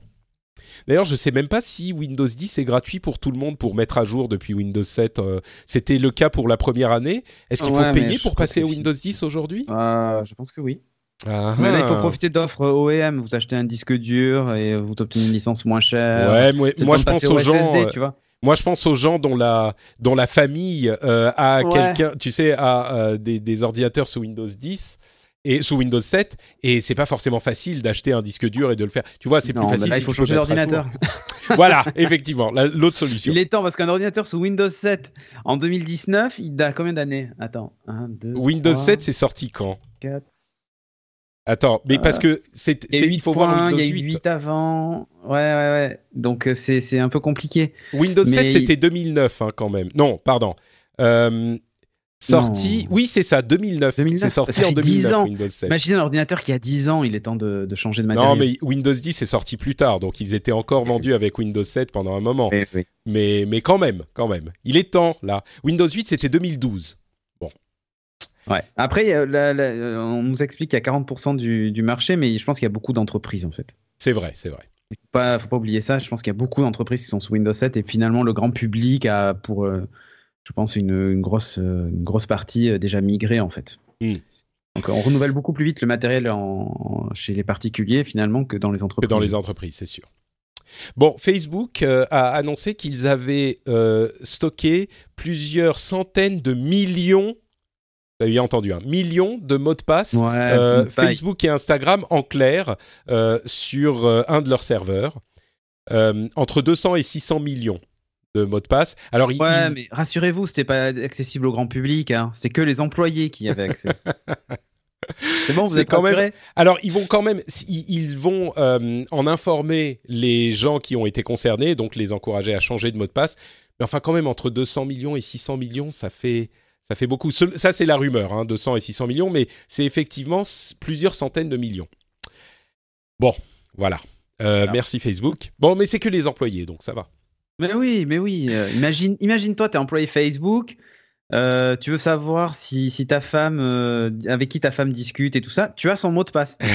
[SPEAKER 2] D'ailleurs, je sais même pas si Windows 10 est gratuit pour tout le monde pour mettre à jour depuis Windows 7. Euh, C'était le cas pour la première année. Est-ce qu'il
[SPEAKER 3] Ouais,
[SPEAKER 2] faut payer pour passer
[SPEAKER 3] c'est
[SPEAKER 2] Windows 10 aujourd'hui?
[SPEAKER 3] Je pense que oui.
[SPEAKER 2] Ah,
[SPEAKER 3] Mais là, il faut profiter d'offres OEM. Vous achetez un disque dur et vous obtenez une licence moins chère.
[SPEAKER 2] Ouais, moi, moi je pense aux
[SPEAKER 3] au
[SPEAKER 2] gens.
[SPEAKER 3] SSD, tu vois.
[SPEAKER 2] Moi, je pense aux gens dont la dont la famille euh, a
[SPEAKER 3] Ouais.
[SPEAKER 2] quelqu'un, tu sais, a euh, des, des ordinateurs sous Windows 10 et sous Windows 7 et c'est pas forcément facile d'acheter un disque dur et de le faire. Tu vois, c'est plus facile.
[SPEAKER 3] là, il faut changer d'ordinateur.
[SPEAKER 2] voilà, effectivement, la- l'autre solution.
[SPEAKER 3] Il est temps parce qu'un ordinateur sous Windows 7 en 2019, il a combien d'années? Attends, 1, 2,
[SPEAKER 2] Windows 7, c'est sorti quand?
[SPEAKER 3] 4.
[SPEAKER 2] Attends, mais parce que c'est,
[SPEAKER 3] Il y a
[SPEAKER 2] c'est-
[SPEAKER 3] 8
[SPEAKER 2] il faut voir
[SPEAKER 3] points,
[SPEAKER 2] Windows
[SPEAKER 3] il y a eu
[SPEAKER 2] 8.
[SPEAKER 3] 8 avant. Ouais, ouais, ouais. Donc euh, c'est un peu compliqué.
[SPEAKER 2] Windows 7,
[SPEAKER 3] Mais-
[SPEAKER 2] c'était 2009 hein, quand même. Non, pardon. Euh, sorti,
[SPEAKER 3] Non.
[SPEAKER 2] oui, c'est ça, 2009.
[SPEAKER 3] 2009,
[SPEAKER 2] C'est sorti en
[SPEAKER 3] fait 10
[SPEAKER 2] 2009
[SPEAKER 3] ans.
[SPEAKER 2] Windows 7.
[SPEAKER 3] Imaginez un ordinateur qui a 10 ans, il est temps de, de changer de matériel.
[SPEAKER 2] Non, mais Windows 10 est sorti plus tard, donc ils étaient encore vendus avec Windows 7 pendant un moment.
[SPEAKER 3] Oui, oui.
[SPEAKER 2] Mais, mais quand même, quand même. Il est temps, là. Windows 8, c'était 2012.
[SPEAKER 3] Ouais. Après, la- la- on nous explique qu'il y a 40% du, du marché, mais je pense qu'il y a beaucoup d'entreprises en fait.
[SPEAKER 2] C'est vrai, c'est vrai.
[SPEAKER 3] Il faut pas, faut pas oublier ça. Je pense qu'il y a beaucoup d'entreprises qui sont sous Windows 7 et finalement le grand public a pour, euh, je pense, une, une grosse, euh, une grosse partie euh, déjà migré en fait.
[SPEAKER 2] Hmm.
[SPEAKER 3] Donc on renouvelle beaucoup plus vite le matériel en- en- chez les particuliers finalement que dans les
[SPEAKER 2] Que
[SPEAKER 3] entreprises.
[SPEAKER 2] dans les entreprises, c'est sûr. Bon, Facebook euh, a annoncé qu'ils avaient euh, stocké plusieurs centaines de millions, vous avez bien entendu, hein, millions de mots de passe
[SPEAKER 3] Ouais,
[SPEAKER 2] euh. Facebook et Instagram en clair euh, sur euh, un de leurs serveurs. Entre 200 et 600 millions de mots de passe. Alors,
[SPEAKER 3] Ouais, mais rassurez-vous, c'était pas accessible au grand public. Hein. C'est que les employés qui y avaient accès. C'est bon, vous êtes
[SPEAKER 2] quand même- Alors, ils vont quand même, ils, ils vont euh, en informer les gens qui ont été concernés, donc les encourager à changer de mot de passe. Mais enfin, quand même, entre 200 millions et 600 millions, ça fait, ça fait beaucoup. Ce- Ça, c'est la rumeur, hein, 200 et 600 millions, mais c'est effectivement plusieurs centaines de millions. Bon, voilà. Euh,
[SPEAKER 3] Voilà.
[SPEAKER 2] Merci Facebook. Bon, mais c'est que les employés, donc ça va.
[SPEAKER 3] Mais oui, mais oui. euh, imagine, imagine-toi, t'es employé Facebook. euh, tu veux savoir si, si ta femme, avec qui ta femme discute et tout ça, tu as son mot de passe.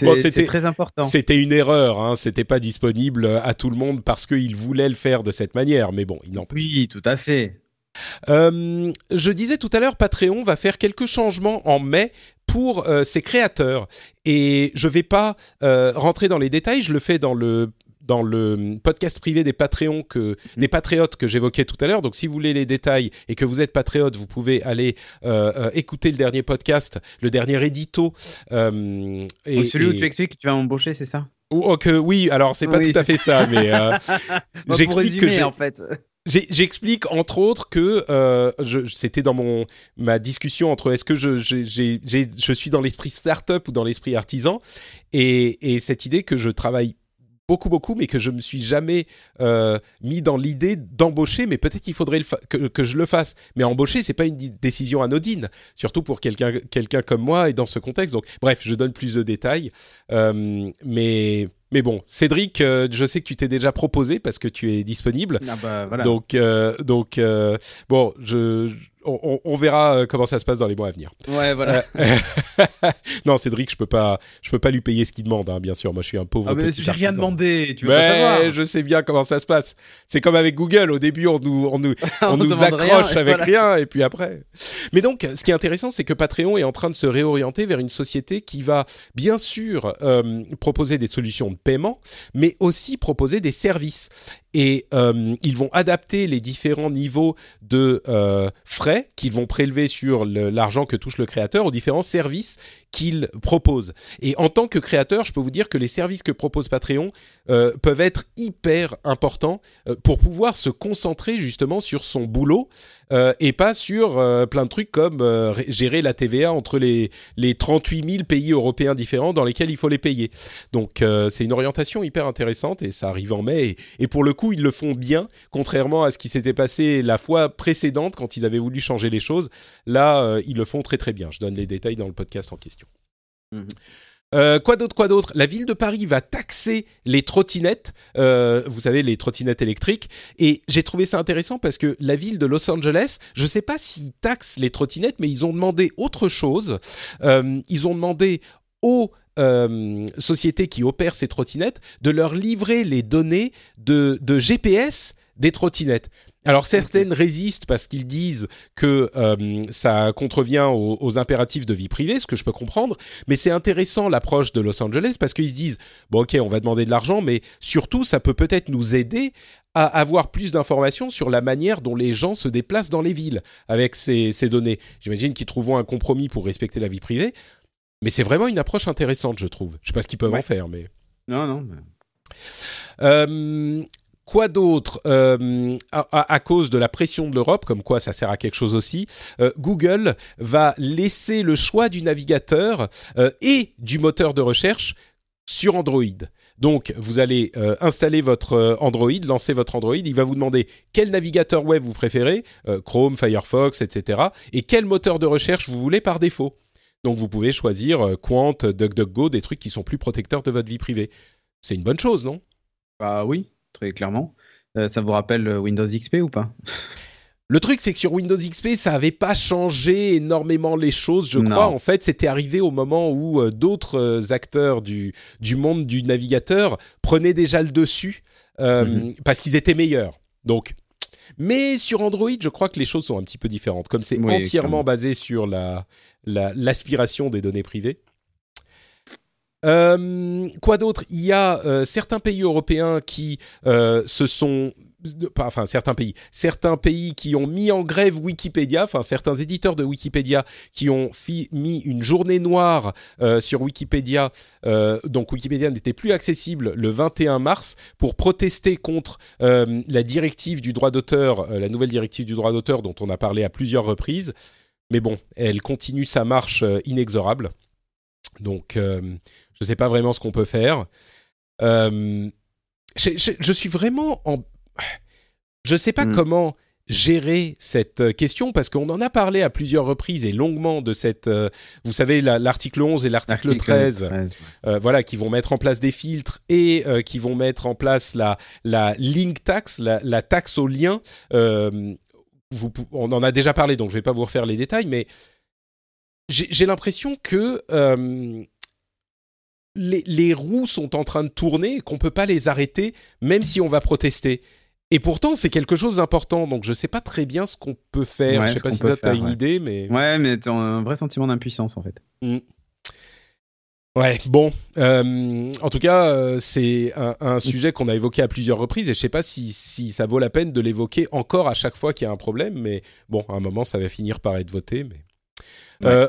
[SPEAKER 3] C'est
[SPEAKER 2] Bon,
[SPEAKER 3] très important.
[SPEAKER 2] C'était une erreur, hein, c'était pas disponible à tout le monde parce qu'ils voulaient le faire de cette manière, mais bon, ils n'en
[SPEAKER 3] Oui, tout à fait.
[SPEAKER 2] Euh, je disais tout à l'heure, Patreon va faire quelques changements en mai pour euh, ses créateurs. Et je vais pas euh, rentrer dans les détails, je le fais dans le dans le podcast privé des Patreons que des patriotes que j'évoquais tout à l'heure. Donc si vous voulez les détails et que vous êtes patriote, vous pouvez aller euh, euh, écouter le dernier podcast, le dernier édito. euh, et,
[SPEAKER 3] celui où tu expliques que tu vas m'embaucher, c'est ça?
[SPEAKER 2] Ou- oh, que- oui, alors c'est pas
[SPEAKER 3] Oui,
[SPEAKER 2] tout à fait ça, mais
[SPEAKER 3] Bah,
[SPEAKER 2] j'explique que j'ai-
[SPEAKER 3] en fait.
[SPEAKER 2] J'explique entre autres que euh, je- c'était dans mon ma discussion entre est-ce que je, j'ai- je suis dans l'esprit startup ou dans l'esprit artisan. Et, et cette idée que je travaille beaucoup beaucoup mais que je me suis jamais euh, mis dans l'idée d'embaucher mais peut-être qu'il faudrait le que, que je le fasse. Mais embaucher c'est pas une décision anodine surtout pour quelqu'un quelqu'un comme moi et dans ce contexte. Donc bref je donne plus de détails Euh, mais mais bon Cédric euh, je sais que tu t'es déjà proposé parce que tu es disponible
[SPEAKER 3] Ah bah, voilà.
[SPEAKER 2] donc, euh, donc euh, bon, je, on, verra euh, comment ça se passe dans les mois à venir.
[SPEAKER 3] ouais, voilà.
[SPEAKER 2] Euh, non, Cédric, je peux pas, je peux pas lui payer ce qu'il demande, hein, bien sûr. Moi, je suis un pauvre
[SPEAKER 3] Ah, mais
[SPEAKER 2] petit
[SPEAKER 3] j'ai rien demandé. Tu veux pas savoir.
[SPEAKER 2] Mais je sais bien comment ça se passe. C'est comme avec Google. Au début, on nous, on nous, on
[SPEAKER 3] On
[SPEAKER 2] nous accroche
[SPEAKER 3] rien,
[SPEAKER 2] avec
[SPEAKER 3] voilà.
[SPEAKER 2] rien, et puis après. Mais donc, ce qui est intéressant, c'est que Patreon est en train de se réorienter vers une société qui va, bien sûr, euh, proposer des solutions de paiement, mais aussi proposer des services. Et euh, ils vont adapter les différents niveaux de euh, frais qu'ils vont prélever sur l'argent que touche le créateur aux différents services qu'ils proposent. Et en tant que créateur, je peux vous dire que les services que propose Patreon euh, peuvent être hyper importants euh, pour pouvoir se concentrer justement sur son boulot euh, et pas sur plein de trucs comme gérer la TVA entre les, les 38 000 pays européens différents dans lesquels il faut les payer. Donc c'est une orientation hyper intéressante et ça arrive en mai. Et, pour le coup, ils le font bien, contrairement à ce qui s'était passé la fois précédente quand ils avaient voulu changer les choses. Là, ils le font très très bien. Je donne les détails dans le podcast en question.
[SPEAKER 3] Mhm.
[SPEAKER 2] Euh, quoi d'autre, quoi d'autre? La ville de Paris va taxer les trottinettes, euh, vous savez, les trottinettes électriques. Et j'ai trouvé ça intéressant parce que la ville de Los Angeles, je ne sais pas s'ils taxent les trottinettes, mais ils ont demandé autre chose. Euh, ils ont demandé aux sociétés qui opèrent ces trottinettes de leur livrer les données de GPS des trottinettes. Alors certaines résistent parce qu'ils disent que euh, ça contrevient aux, impératifs de vie privée, ce que je peux comprendre, mais c'est intéressant l'approche de Los Angeles parce qu'ils disent bon ok on va demander de l'argent, mais surtout ça peut peut-être nous aider à avoir plus d'informations sur la manière dont les gens se déplacent dans les villes avec ces, données. J'imagine qu'ils trouveront un compromis pour respecter la vie privée, mais c'est vraiment une approche intéressante je trouve. Je sais pas ce qu'ils peuvent en faire, mais
[SPEAKER 3] non non.
[SPEAKER 2] Euh, Quoi d'autre euh, à, cause de la pression de l'Europe, comme quoi ça sert à quelque chose aussi, euh, Google va laisser le choix du navigateur euh, et du moteur de recherche sur Android. Donc, vous allez installer votre Android, lancer votre Android, il va vous demander quel navigateur web vous préférez, Chrome, Firefox, etc., et quel moteur de recherche vous voulez par défaut. Donc, vous pouvez choisir Quant, DuckDuckGo, des trucs qui sont plus protecteurs de votre vie privée. C'est une bonne chose, non?
[SPEAKER 3] Bah oui, très clairement. Euh, ça vous rappelle euh, Windows XP ou pas?
[SPEAKER 2] Le truc, c'est que sur Windows XP, ça n'avait pas changé énormément les choses, je crois. En fait, c'était arrivé au moment où euh, d'autres acteurs du, du monde du navigateur prenaient déjà le dessus mhm. parce qu'ils étaient meilleurs. Donc, mais sur Android, je crois que les choses sont un petit peu différentes. Comme c'est entièrement basé sur la, l'aspiration des données privées. Euh, quoi d'autre? Il y a euh, certains pays européens qui euh, se sont enfin certains pays, certains pays qui ont mis en grève Wikipédia, enfin certains éditeurs de Wikipédia qui ont mis une journée noire sur Wikipédia, donc Wikipédia n'était plus accessible le 21 mars pour protester contre la directive du droit d'auteur, la nouvelle directive du droit d'auteur dont on a parlé à plusieurs reprises. Mais bon, elle continue sa marche inexorable. Donc, je ne sais pas vraiment ce qu'on peut faire. Euh, je, suis vraiment en... Je ne sais pas hmm. comment gérer cette question parce qu'on en a parlé à plusieurs reprises et longuement de cette, euh, vous savez, l'article 11 et l'article 13, euh, voilà, qui vont mettre en place des filtres et qui vont mettre en place la, la link tax, la, taxe au lien. Vous, on en a déjà parlé, donc je ne vais pas vous refaire les détails, mais j'ai l'impression que les, roues sont en train de tourner et qu'on ne peut pas les arrêter, même si on va protester. Et pourtant, c'est quelque chose d'important, donc je ne sais pas très bien ce qu'on peut faire. je ne sais pas si tu as une idée, mais...
[SPEAKER 3] Ouais, mais tu as un vrai sentiment d'impuissance, en fait.
[SPEAKER 2] Mmh. Ouais, bon. Euh, en tout cas, euh, c'est un, sujet qu'on a évoqué à plusieurs reprises et je ne sais pas si, ça vaut la peine de l'évoquer encore à chaque fois qu'il y a un problème, mais bon, à un moment, ça va finir par être voté. Mais... Euh,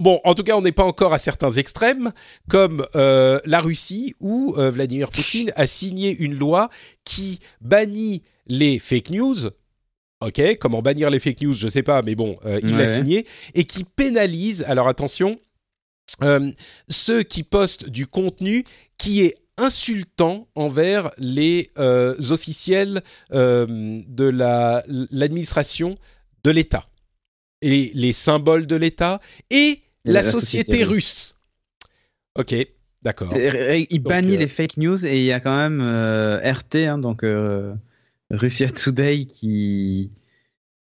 [SPEAKER 2] Bon, en tout cas, on n'est pas encore à certains extrêmes, comme euh, la Russie, où euh, Vladimir Poutine a signé une loi qui bannit les fake news. Ok, comment bannir les fake news, je ne sais pas, mais bon, euh, il l'a signé, et qui pénalise, alors attention, ceux qui postent du contenu qui est insultant envers les officiels de l'administration de l'État. Et les symboles de l'État et la, société, russe. Ok, d'accord.
[SPEAKER 3] Il bannit euh, les fake news et il y a quand même euh, RT, hein, donc euh, Russia Today, qui,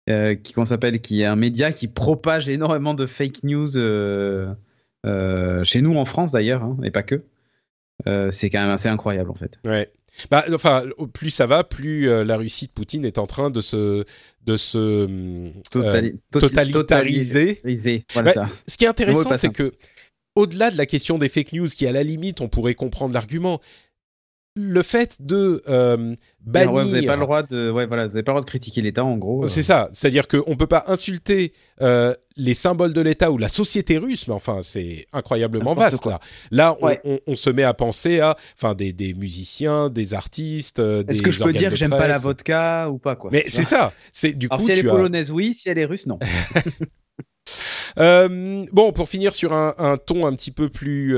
[SPEAKER 3] qui qu'on s'appelle, qui est un média qui propage énormément de fake news chez nous en France d'ailleurs, hein, et pas que. c'est quand même assez incroyable en fait.
[SPEAKER 2] Ouais. Bah, enfin, plus ça va, plus la Russie de Poutine est en train de se, de se totalitariser. Bah, ce qui est intéressant, c'est que au-delà de la question des fake news, qui à la limite, on pourrait comprendre l'argument, le fait de euh, bannir.
[SPEAKER 3] vous n'avez pas le droit de, ouais, voilà, vous pas le droit de critiquer l'État, en gros.
[SPEAKER 2] C'est ça, c'est-à-dire qu'on ne peut pas insulter euh, les symboles de l'État ou la société russe, mais enfin, c'est incroyablement vaste là. Là, on, se met à penser à, enfin, des, des musiciens, des artistes.
[SPEAKER 3] Euh, Est-ce que je peux dire que j'aime pas la vodka ou pas quoi?
[SPEAKER 2] Mais c'est ça. C'est du coup.
[SPEAKER 3] Si elle est polonaise, oui. Si elle est russe, non.
[SPEAKER 2] bon, pour finir sur un, un, ton un petit peu plus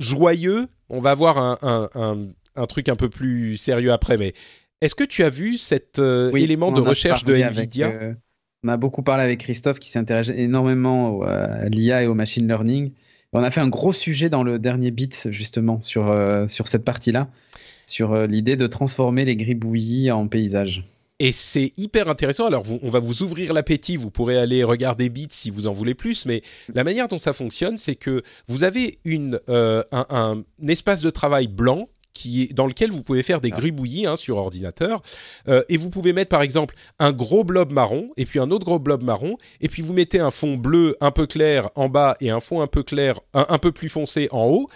[SPEAKER 2] joyeux, on va voir un, truc un peu plus sérieux après, mais est-ce que tu as vu cet euh, élément de recherche de Nvidia? euh,
[SPEAKER 3] On a beaucoup parlé avec Christophe qui s'intéresse énormément à l'IA et au machine learning. On a fait un gros sujet dans le dernier Bits justement sur, euh, sur cette partie-là, sur l'idée de transformer les gribouillis en paysages.
[SPEAKER 2] Et c'est hyper intéressant. Alors, on va vous ouvrir l'appétit. Vous pourrez aller regarder Bits si vous en voulez plus. Mais la manière dont ça fonctionne, c'est que vous avez une, euh, un, espace de travail blanc qui dans lequel vous pouvez faire des ah. gribouillis hein, sur ordinateur. Euh, et vous pouvez mettre, par exemple, un gros blob marron et puis un autre gros blob marron. Et puis vous mettez un fond bleu un peu clair en bas et un fond un peu clair, un peu plus foncé en haut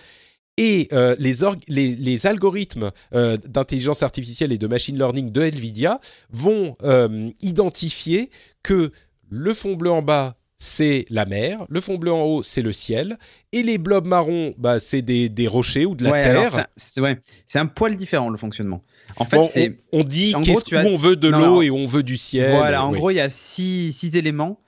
[SPEAKER 2] et euh, les, algorithmes euh, d'intelligence artificielle et de machine learning de NVIDIA vont euh, identifier que le fond bleu en bas, c'est la mer, le fond bleu en haut, c'est le ciel, et les blobs marrons, bah, c'est des, rochers ou de la terre.
[SPEAKER 3] C'est un, poil différent le fonctionnement. En fait,
[SPEAKER 2] on, dit où on veut de l'eau et on veut du ciel.
[SPEAKER 3] Voilà, en gros, il y a six, six éléments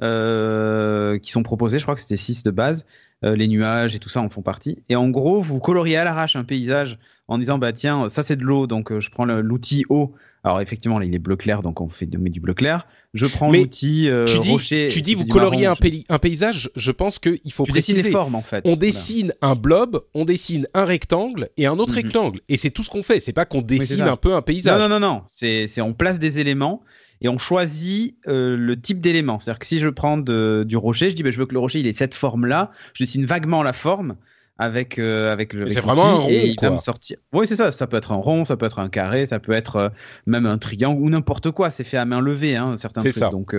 [SPEAKER 3] qui sont proposés, je crois que c'était six de base. Euh, les nuages et tout ça en font partie. Et en gros, vous coloriez à l'arrache un paysage en disant bah tiens, ça c'est de l'eau, donc euh, je prends l'outil eau. Alors effectivement, il est bleu clair, donc on fait du bleu clair. Je prends l'outil euh, rocher.
[SPEAKER 2] Tu dis vous coloriez un, un, paysage. Je pense qu'il faut tu préciser.
[SPEAKER 3] les formes en fait.
[SPEAKER 2] On dessine un blob, on dessine un rectangle et un autre mhm. rectangle. Et c'est tout ce qu'on fait. C'est pas qu'on dessine un peu un paysage.
[SPEAKER 3] Non non non non. C'est on place des éléments et on choisit euh, le type d'élément. C'est-à-dire que si je prends du rocher, je dis ben, je veux que le rocher il ait cette forme-là, je dessine vaguement la forme avec euh, avec le.
[SPEAKER 2] C'est vraiment un rond. Et il va me
[SPEAKER 3] sortir. Oui, c'est ça. Ça peut être un rond, ça peut être un carré, ça peut être euh, même un triangle ou n'importe quoi. C'est fait à main levée, hein, certains trucs. Ça. Donc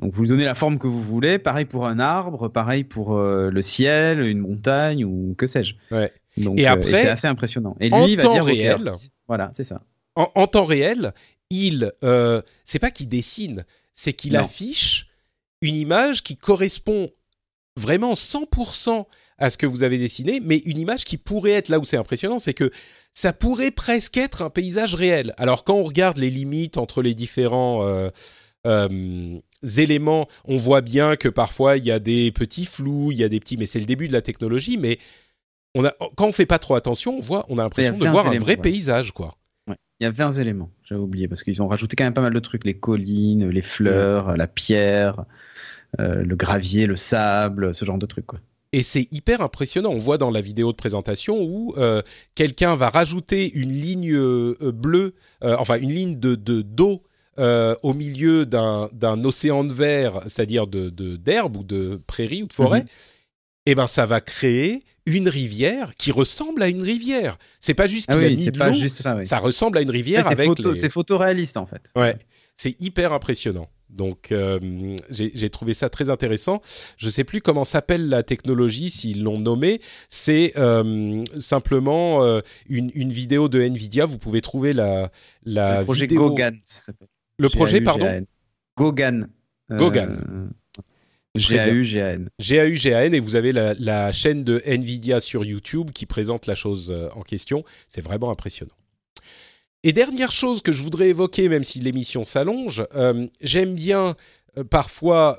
[SPEAKER 3] donc vous donnez la forme que vous voulez. Pareil pour un arbre, pareil pour le ciel, une montagne ou que sais-je.
[SPEAKER 2] Ouais.
[SPEAKER 3] Donc, et après, c'est assez impressionnant. Et lui, il va dire réel. voilà, c'est ça.
[SPEAKER 2] En, en, temps réel, il, euh, c'est pas qu'il dessine, c'est qu'il affiche une image qui correspond vraiment 100% à ce que vous avez dessiné, mais une image qui pourrait être là où c'est impressionnant, c'est que ça pourrait presque être un paysage réel. Alors quand on regarde les limites entre les différents euh, euh, éléments, on voit bien que parfois il y a des petits flous, il y a des petits, mais c'est le début de la technologie. Mais on a, quand on fait pas trop attention, on voit, on a l'impression de voir un vrai paysage, quoi.
[SPEAKER 3] Il y a 20 éléments, j'avais oublié, parce qu'ils ont rajouté quand même pas mal de trucs les collines, les fleurs, la pierre, euh, le gravier, le sable, ce genre de trucs. Quoi.
[SPEAKER 2] Et c'est hyper impressionnant. On voit dans la vidéo de présentation où euh, quelqu'un va rajouter une ligne euh, bleue, enfin une ligne de d'eau au milieu d'un océan de verre, c'est-à-dire de d'herbe ou de prairie ou de forêt. Et eh ben ça va créer une rivière qui ressemble à une rivière. C'est pas juste ah qu'il a mis de l'eau, ça, ça, ressemble à une rivière avec
[SPEAKER 3] C'est photoréaliste en fait.
[SPEAKER 2] Ouais, c'est hyper impressionnant. Donc euh, j'ai trouvé ça très intéressant. Je ne sais plus comment s'appelle la technologie, s'ils l'ont nommé. C'est euh, simplement euh, une, une, vidéo de Nvidia. Vous pouvez trouver la, la
[SPEAKER 3] le projet
[SPEAKER 2] vidéo...
[SPEAKER 3] Gogan.
[SPEAKER 2] Le projet, pardon
[SPEAKER 3] Gogan.
[SPEAKER 2] Gogan.
[SPEAKER 3] GAU, GAN.
[SPEAKER 2] GAU, GAN, et vous avez la, chaîne de Nvidia sur YouTube qui présente la chose euh, en question. C'est vraiment impressionnant. Et dernière chose que je voudrais évoquer, même si l'émission s'allonge, euh, j'aime bien euh, parfois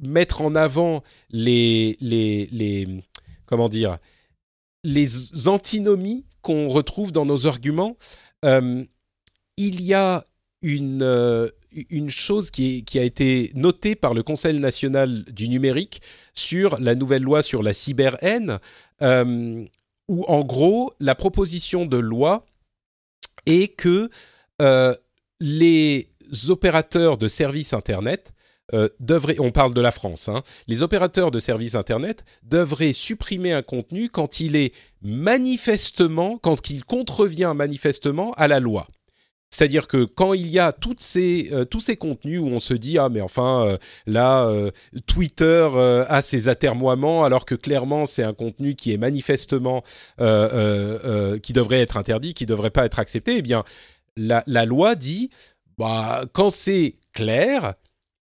[SPEAKER 2] mettre en avant les, les, les, comment dire, les antinomies qu'on retrouve dans nos arguments. il y a une, une chose qui, a été notée par le Conseil national du numérique sur la nouvelle loi sur la cyber-haine, euh, où en gros, la proposition de loi est que euh, les opérateurs de services Internet euh, on parle de la France, hein, les opérateurs de services Internet devraient supprimer un contenu quand il est manifestement, quand il contrevient manifestement à la loi. C'est-à-dire que quand il y a euh, tous ces contenus où on se dit ah mais enfin euh, là euh, Twitter a ses atermoiements alors que clairement c'est un contenu qui est manifestement qui devrait être interdit, qui devrait pas être accepté, eh bien la, loi dit bah quand c'est clair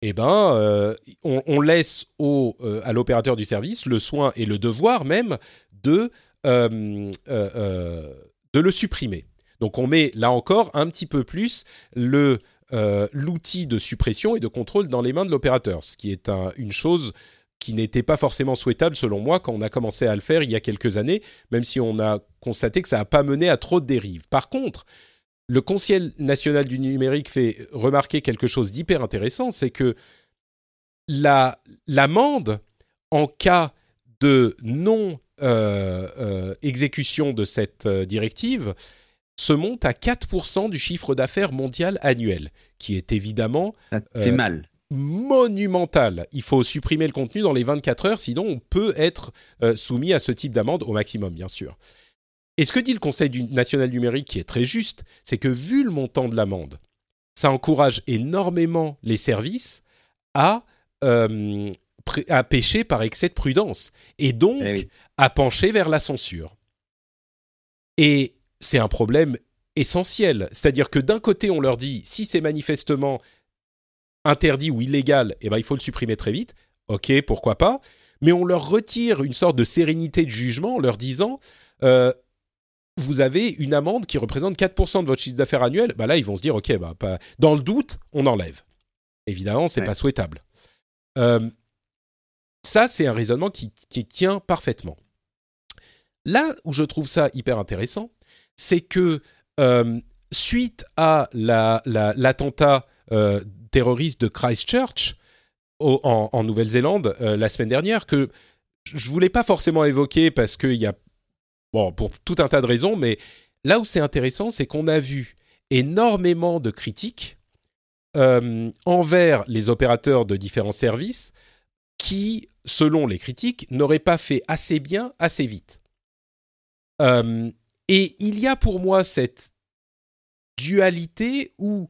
[SPEAKER 2] eh ben on, laisse au, à l'opérateur du service le soin et le devoir même de le supprimer. Donc on met là encore un petit peu plus euh, l'outil de suppression et de contrôle dans les mains de l'opérateur, ce qui est une chose qui n'était pas forcément souhaitable selon moi quand on a commencé à le faire il y a quelques années, même si on a constaté que ça n'a pas mené à trop de dérives. Par contre, le Conseil national du numérique fait remarquer quelque chose d'hyper intéressant, c'est que l'amende en cas de non euh, euh, exécution de cette directive se monte à 4% du chiffre d'affaires mondial annuel, qui est évidemment
[SPEAKER 3] Ça fait
[SPEAKER 2] Euh,
[SPEAKER 3] mal.
[SPEAKER 2] monumental. Il faut supprimer le contenu dans les 24 heures, sinon on peut être euh, soumis à ce type d'amende au maximum, bien sûr. Et ce que dit le Conseil du- national numérique, qui est très juste, c'est que vu le montant de l'amende, ça encourage énormément les services à, euh, à pécher par excès de prudence et donc
[SPEAKER 3] Eh oui.
[SPEAKER 2] à pencher vers la censure. Et c'est un problème essentiel. C'est-à-dire que d'un côté, on leur dit, si c'est manifestement interdit ou illégal, eh ben, il faut le supprimer très vite. Ok, pourquoi pas. Mais on leur retire une sorte de sérénité de jugement en leur disant, euh, vous avez une amende qui représente 4% de votre chiffre d'affaires annuel. Bah là, ils vont se dire, ok, bah, pas... dans le doute, on enlève. Évidemment, c'est
[SPEAKER 3] Ouais.
[SPEAKER 2] pas souhaitable. Euh, ça, c'est un raisonnement qui, qui tient parfaitement. Là où je trouve ça hyper intéressant, c'est que euh, suite à la- la- l'attentat euh, terroriste de Christchurch en, Nouvelle-Zélande euh, la semaine dernière, que je voulais pas forcément évoquer parce qu'il y a, bon, pour tout un tas de raisons, mais là où c'est intéressant, c'est qu'on a vu énormément de critiques envers les opérateurs de différents services qui, selon les critiques, n'auraient pas fait assez bien, assez vite. Et il y a pour moi cette dualité où,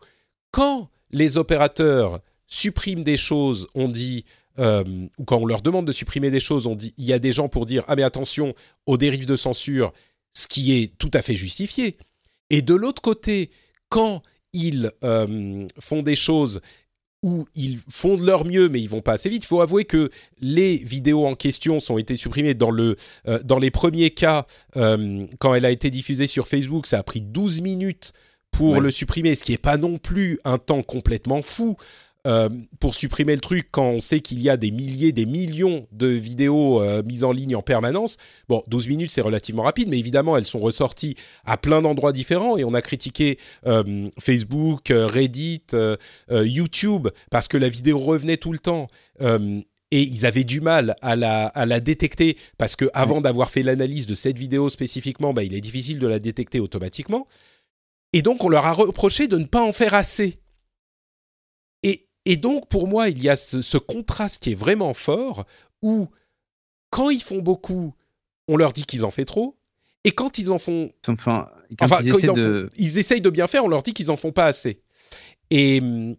[SPEAKER 2] quand les opérateurs suppriment des choses, on dit, euh, ou quand on leur demande de supprimer des choses, on dit, il y a des gens pour dire, ah mais attention aux dérives de censure, ce qui est tout à fait justifié. Et de l'autre côté, quand ils euh, font des choses où ils font de leur mieux, mais ils vont pas assez vite. Il faut avouer que les vidéos en question sont été supprimées dans, le, euh, dans les premiers cas. euh, quand elle a été diffusée sur Facebook, ça a pris 12 minutes pour
[SPEAKER 3] Ouais.
[SPEAKER 2] le supprimer, ce qui n'est pas non plus un temps complètement fou. Euh, pour supprimer le truc quand on sait qu'il y a des milliers, des millions de vidéos euh, mises en ligne en permanence. Bon, 12 minutes, c'est relativement rapide, mais évidemment, elles sont ressorties à plein d'endroits différents et on a critiqué euh, Facebook, Reddit, YouTube, parce que la vidéo revenait tout le temps. et ils avaient du mal à la, à la détecter parce que avant d'avoir fait l'analyse de cette vidéo spécifiquement, bah, il est difficile de la détecter automatiquement. Et donc on leur a reproché de ne pas en faire assez. Et, donc pour moi, il y a ce, ce contraste qui est vraiment fort où quand ils font beaucoup, on leur dit qu'ils en font trop. Et quand ils en font
[SPEAKER 3] Enfin, quand
[SPEAKER 2] Enfin,
[SPEAKER 3] ils
[SPEAKER 2] quand ils, en
[SPEAKER 3] de...
[SPEAKER 2] font- ils essayent de bien faire, on leur dit qu'ils en font pas assez. Et hum,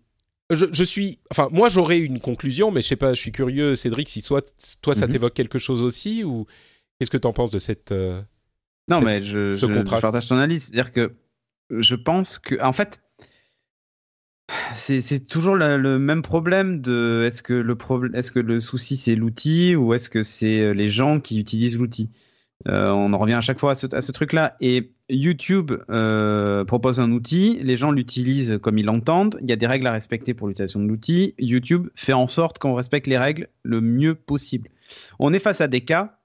[SPEAKER 2] je, je suis, enfin, moi j'aurais une conclusion, mais je sais pas, je suis curieux, Cédric, si soit, toi ça
[SPEAKER 3] Mhm.
[SPEAKER 2] t'évoque quelque chose aussi, ou qu'est-ce que tu en penses de cette. euh,
[SPEAKER 3] Non,
[SPEAKER 2] cette-
[SPEAKER 3] mais je,
[SPEAKER 2] ce
[SPEAKER 3] je partage ton analyse. C'est-à-dire que je pense que, en fait, c'est toujours le, même problème de est-ce que le souci c'est l'outil ou est-ce que c'est euh, les gens qui utilisent l'outil? Euh, on en revient à chaque fois à ce, truc-là. Et YouTube euh, propose un outil, les gens l'utilisent comme ils l'entendent. Il y a des règles à respecter pour l'utilisation de l'outil. YouTube fait en sorte qu'on respecte les règles le mieux possible. On est face à des cas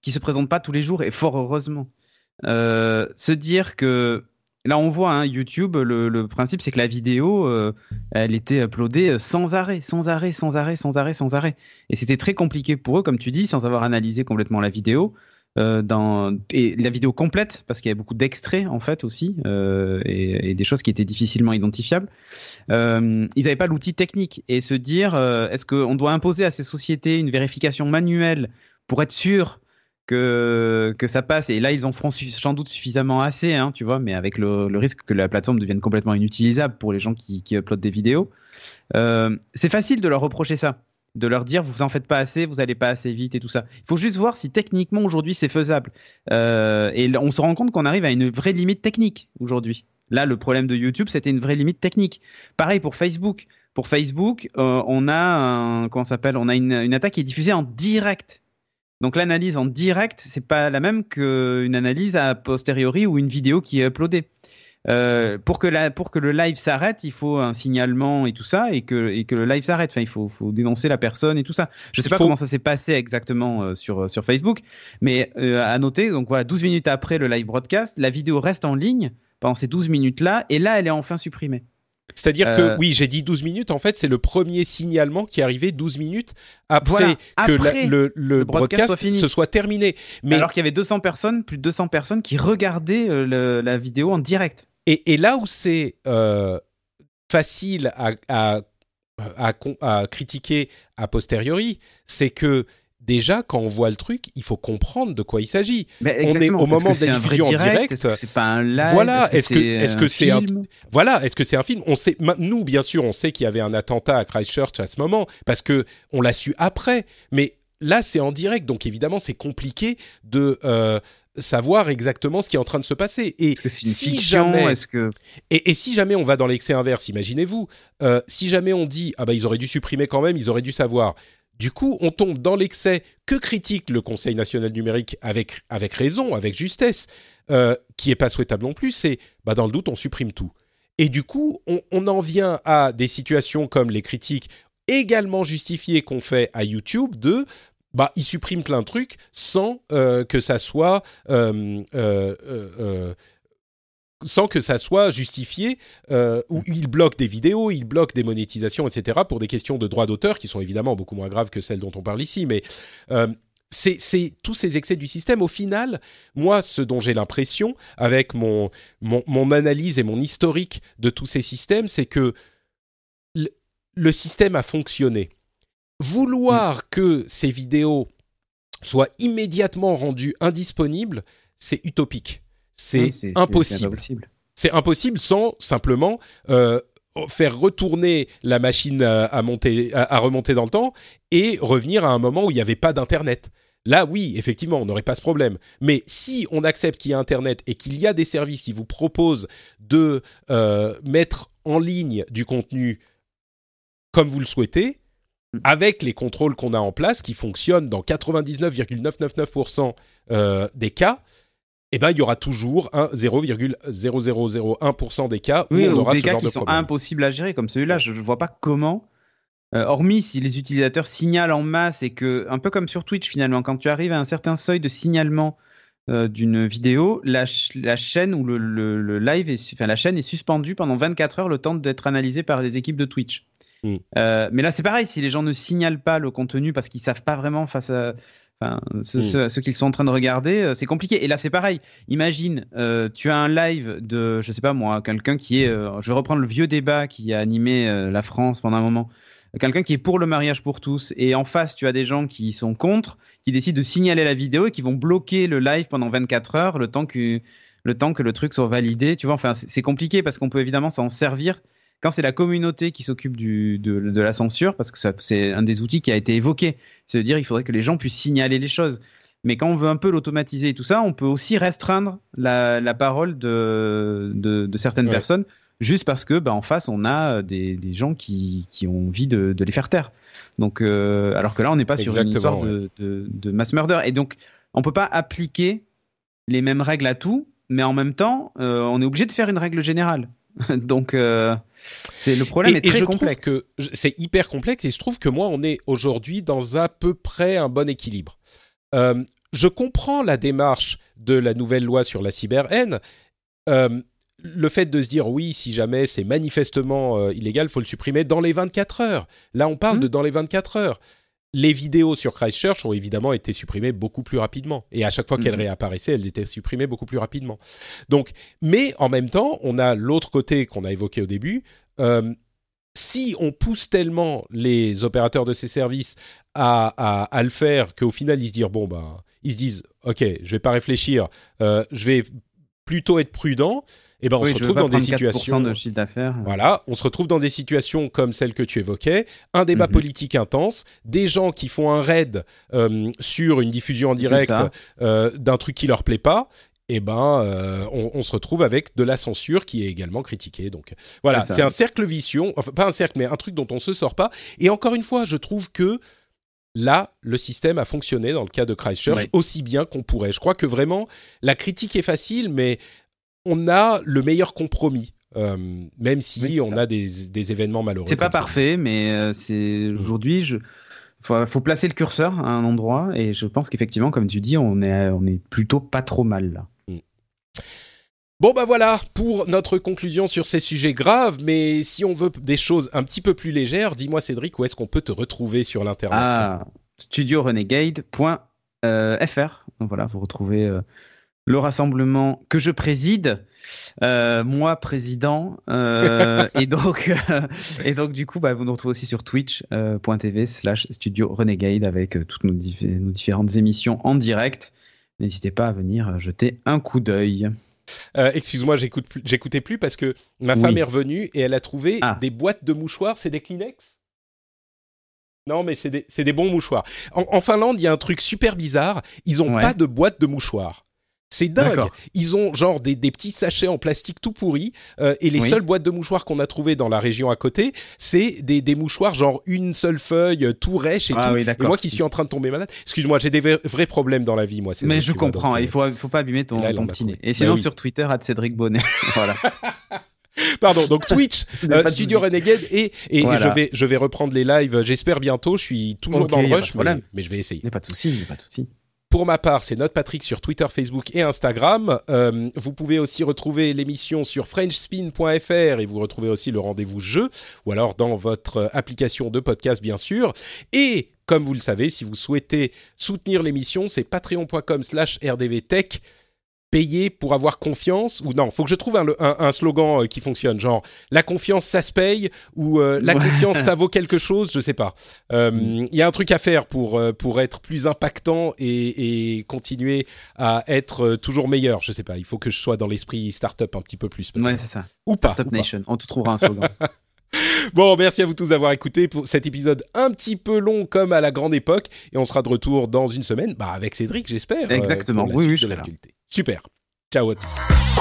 [SPEAKER 3] qui se présentent pas tous les jours et fort heureusement. Se dire que là on voit hein, YouTube, le, principe c'est que la vidéo, euh, elle était uploadée sans arrêt, sans arrêt, sans arrêt, sans arrêt, sans arrêt. Et c'était très compliqué pour eux, comme tu dis, sans avoir analysé complètement la vidéo. euh, et la vidéo complète, parce qu'il y avait beaucoup d'extraits en fait aussi, euh, et, et des choses qui étaient difficilement identifiables. Euh, ils n'avaient pas l'outil technique. Et se dire, euh, est-ce qu'on doit imposer à ces sociétés une vérification manuelle pour être sûr que, ça passe. Et là, ils en feront sans doute suffisamment assez, hein, tu vois, mais avec le, risque que la plateforme devienne complètement inutilisable pour les gens qui, uploadent des vidéos. Euh, c'est facile de leur reprocher ça, de leur dire vous en faites pas assez, vous allez pas assez vite et tout ça. Il faut juste voir si techniquement aujourd'hui c'est faisable. Euh, et on se rend compte qu'on arrive à une vraie limite technique aujourd'hui. Là, le problème de YouTube, c'était une vraie limite technique. Pareil pour Facebook. Pour Facebook, euh, on a comment s'appelle? On a une, une attaque qui est diffusée en direct. Donc l'analyse en direct, c'est pas la même qu'une analyse a posteriori ou une vidéo qui est uploadée. Euh, pour, que la, pour que le live s'arrête, il faut un signalement et tout ça, et que, et que le live s'arrête. Enfin, il faut, faut dénoncer la personne et tout ça. Je sais
[SPEAKER 2] Il
[SPEAKER 3] pas
[SPEAKER 2] faut-
[SPEAKER 3] comment ça s'est passé exactement euh, sur, sur Facebook, mais euh, à noter, donc voilà, 12 minutes après le live broadcast, la vidéo reste en ligne pendant ces 12 minutes-là, et là, elle est enfin supprimée.
[SPEAKER 2] C'est-à-dire que,
[SPEAKER 3] Euh,
[SPEAKER 2] oui, j'ai dit 12 minutes, en fait, c'est le premier signalement qui est arrivé 12 minutes après
[SPEAKER 3] Voilà,
[SPEAKER 2] que la- le, le
[SPEAKER 3] le broadcast
[SPEAKER 2] broadcast
[SPEAKER 3] soit fini.
[SPEAKER 2] se soit terminé. Mais,
[SPEAKER 3] Alors qu'il y avait 200 personnes, plus de 200 personnes qui regardaient euh, le- la vidéo en direct.
[SPEAKER 2] et, et là où c'est euh, facile à, à, à à critiquer a posteriori, c'est que déjà, quand on voit le truc, il faut comprendre de quoi il s'agit.
[SPEAKER 3] Mais
[SPEAKER 2] On est au moment de la
[SPEAKER 3] un
[SPEAKER 2] diffusion en
[SPEAKER 3] direct c'est pas un live
[SPEAKER 2] Voilà, est-ce que- est-ce que c'est un-
[SPEAKER 3] film
[SPEAKER 2] Voilà, est-ce que c'est un film? On sait, nous bien sûr, on sait qu'il y avait un attentat à Christchurch à ce moment parce que on l'a su après. Mais là, c'est en direct, donc évidemment, c'est compliqué de euh, savoir exactement ce qui est en train de se passer. Et
[SPEAKER 3] que
[SPEAKER 2] si
[SPEAKER 3] fiction?
[SPEAKER 2] jamais,
[SPEAKER 3] que
[SPEAKER 2] et, et si jamais on va dans l'excès inverse, imaginez-vous, euh, si jamais on dit ah bah ils auraient dû supprimer quand même, ils auraient dû savoir. Du coup, on tombe dans l'excès que critique le Conseil national numérique avec raison, avec justesse, euh, qui est pas souhaitable non plus. C'est bah dans le doute, on supprime tout. Et du coup, on, en vient à des situations comme les critiques également justifiées qu'on fait à YouTube de bah ils suppriment plein de trucs sans euh, que ça soit euh, sans que ça soit justifié, euh, où ils bloquent des vidéos, ils bloquent des monétisations, etc., pour des questions de droit d'auteur qui sont évidemment beaucoup moins graves que celles dont on parle ici. Mais euh, c'est tous ces excès du système. Au final, moi, ce dont j'ai l'impression, avec mon, mon, mon analyse et mon historique de tous ces systèmes, c'est que le, le système a fonctionné. Vouloir que ces vidéos soient immédiatement rendues indisponibles, c'est utopique. C'est
[SPEAKER 3] c'est
[SPEAKER 2] impossible. C'est impossible sans simplement euh, faire retourner la machine à, monter, à, à remonter dans le temps et revenir à un moment où il n'y avait pas d'Internet. Là, oui, effectivement, on n'aurait pas ce problème. Mais si on accepte qu'il y a Internet et qu'il y a des services qui vous proposent de euh, mettre en ligne du contenu comme vous le souhaitez, avec les contrôles qu'on a en place, qui fonctionnent dans 99,999% euh, des cas, eh ben, il y aura toujours un 0,0001% des cas où
[SPEAKER 3] Oui,
[SPEAKER 2] on aura
[SPEAKER 3] des
[SPEAKER 2] ce
[SPEAKER 3] cas
[SPEAKER 2] genre
[SPEAKER 3] qui
[SPEAKER 2] de
[SPEAKER 3] sont
[SPEAKER 2] problème.
[SPEAKER 3] impossibles à gérer, comme celui-là. Je ne vois pas comment, euh, hormis si les utilisateurs signalent en masse et que, un peu comme sur Twitch finalement, quand tu arrives à un certain seuil de signalement euh, d'une vidéo, la, ch- la chaîne ou le, le- le live, est, enfin, la chaîne est suspendue pendant 24 heures le temps d'être analysée par les équipes de Twitch.
[SPEAKER 2] Mm.
[SPEAKER 3] Euh, mais là, c'est pareil, si les gens ne signalent pas le contenu parce qu'ils savent pas vraiment face à. Enfin, ce,
[SPEAKER 2] Mm.
[SPEAKER 3] ce- ce qu'ils sont en train de regarder, euh, c'est compliqué. Et là, c'est pareil. Imagine, euh, tu as un live de, je sais pas moi, quelqu'un qui est, euh, je vais reprendre le vieux débat qui a animé la France pendant un moment, quelqu'un qui est pour le mariage pour tous, et en face, tu as des gens qui sont contre, qui décident de signaler la vidéo et qui vont bloquer le live pendant 24 heures, le temps que le temps que le truc soit validé. Tu vois, enfin, c'est compliqué parce qu'on peut évidemment s'en servir quand c'est la communauté qui s'occupe de, de la censure, parce que c'est un des outils qui a été évoqué. C'est-à-dire il faudrait que les gens puissent signaler les choses. Mais quand on veut un peu l'automatiser et tout ça, on peut aussi restreindre la, la parole de, de, de certaines
[SPEAKER 2] Ouais.
[SPEAKER 3] personnes, juste parce que bah, en face, on a des, des gens qui, qui ont envie de, de les faire taire. Donc, euh, alors que là, on n'est pas sur une histoire de, de, de mass murder. Et donc, on peut pas appliquer les mêmes règles à tout, mais en même temps, euh, on est obligé de faire une règle générale. donc, euh, c'est le problème
[SPEAKER 2] et,
[SPEAKER 3] est
[SPEAKER 2] et
[SPEAKER 3] très
[SPEAKER 2] je
[SPEAKER 3] complexe.
[SPEAKER 2] trouve que je- c'est hyper complexe et je trouve que moi, on est aujourd'hui dans à peu près un bon équilibre. Euh, je comprends la démarche de la nouvelle loi sur la cyber-haine. Euh, le fait de se dire oui, si jamais c'est manifestement euh, illégal, faut le supprimer dans les 24 heures. Là, on parle
[SPEAKER 3] Mhm.
[SPEAKER 2] de dans les 24 heures. Les vidéos sur Christchurch ont évidemment été supprimées beaucoup plus rapidement. Et à chaque fois qu'elles
[SPEAKER 3] Mhm.
[SPEAKER 2] réapparaissaient, elles étaient supprimées beaucoup plus rapidement. Donc, mais en même temps, on a l'autre côté qu'on a évoqué au début. Euh, si on pousse tellement les opérateurs de ces services à, à, à le faire qu'au final ils se disent bon bah ils se disent ok je vais pas réfléchir euh, je vais plutôt être prudent et ben on
[SPEAKER 3] Oui,
[SPEAKER 2] se retrouve dans des
[SPEAKER 3] prendre 4%
[SPEAKER 2] situations
[SPEAKER 3] de chiffre d'affaires.
[SPEAKER 2] voilà, on se retrouve dans des situations comme celle que tu évoquais, un débat
[SPEAKER 3] Mhm.
[SPEAKER 2] politique intense, des gens qui font un raid euh, sur une diffusion en direct euh, d'un truc qui leur plaît pas, et ben euh, on, on se retrouve avec de la censure qui est également critiquée. Donc voilà,
[SPEAKER 3] C'est
[SPEAKER 2] un cercle vicieux, enfin pas un cercle, mais un truc dont on se sort pas. Et encore une fois, je trouve que là, le système a fonctionné dans le cas de Christchurch aussi bien qu'on pourrait. Je crois que vraiment, la critique est facile, mais on a le meilleur compromis, euh, même si
[SPEAKER 3] Oui,
[SPEAKER 2] on a des, des événements malheureux.
[SPEAKER 3] C'est pas
[SPEAKER 2] ça.
[SPEAKER 3] parfait, mais euh, c'est aujourd'hui, je faut, faut placer le curseur à un endroit, et je pense qu'effectivement, comme tu dis, on est on est plutôt pas trop mal là.
[SPEAKER 2] Bon bah voilà pour notre conclusion sur ces sujets graves, mais si on veut des choses un petit peu plus légères, dis-moi Cédric, où est-ce qu'on peut te retrouver sur l'internet
[SPEAKER 3] Ah, studiorenegade.fr. Donc voilà, vous retrouvez euh, le rassemblement que je préside, euh, moi président, euh, et donc et donc du coup, bah, vous nous retrouvez aussi sur twitch.tv slash studio renegade avec toutes nos, nos différentes émissions en direct. N'hésitez pas à venir jeter un coup d'œil.
[SPEAKER 2] Euh, excuse-moi, j'écoutais plus parce que ma femme est revenue et elle a trouvé ah. des boîtes de mouchoirs. C'est des Kleenex? Non, mais c'est des, bons mouchoirs. En, Finlande, il y a un truc super bizarre. Ils n'ont pas de boîte de mouchoirs. C'est dingue. Ils ont genre des, petits sachets en plastique tout pourris euh, et les seules boîtes de mouchoirs qu'on a trouvées dans la région à côté, c'est des, mouchoirs genre une seule feuille, euh, tout rêche et
[SPEAKER 3] ah
[SPEAKER 2] tout.
[SPEAKER 3] et
[SPEAKER 2] moi qui suis en train de tomber malade. Excuse-moi, j'ai des vrais problèmes dans la vie, moi.
[SPEAKER 3] Mais je comprends. il faut, faut pas abîmer ton, petit nez. Et bah sinon sur Twitter, à Cédric Bonnet. voilà.
[SPEAKER 2] Pardon, donc Twitch, euh, Studio Renegade et, et, je, vais, je vais reprendre les lives, j'espère bientôt. Je suis toujours dans le rush, mais, mais, je vais essayer.
[SPEAKER 3] Il n'y a pas de souci, pas de souci.
[SPEAKER 2] Pour ma part, c'est Patrick sur Twitter, Facebook et Instagram. Euh, vous pouvez aussi retrouver l'émission sur frenchspin.fr et vous retrouvez aussi le rendez-vous jeu, ou alors dans votre application de podcast, bien sûr. Et comme vous le savez, si vous souhaitez soutenir l'émission, c'est patreon.com slash rdvtech payer pour avoir confiance ou non? Faut que je trouve un, slogan euh, qui fonctionne. Genre la confiance ça se paye ou euh, la confiance ça vaut quelque chose? Je sais pas. Euh, mm. il y a un truc à faire pour pour être plus impactant et, continuer à être toujours meilleur. Je sais pas. Il faut que je sois dans l'esprit startup un petit peu plus
[SPEAKER 3] ouais c'est ça.
[SPEAKER 2] Ou
[SPEAKER 3] startup nation. On te trouvera un slogan.
[SPEAKER 2] Bon, merci à vous tous d'avoir écouté pour cet épisode un petit peu long comme à la grande époque. Et on sera de retour dans une semaine, bah, avec Cédric, j'espère.
[SPEAKER 3] Exactement, oui, oui, je
[SPEAKER 2] Super. Ciao à tous.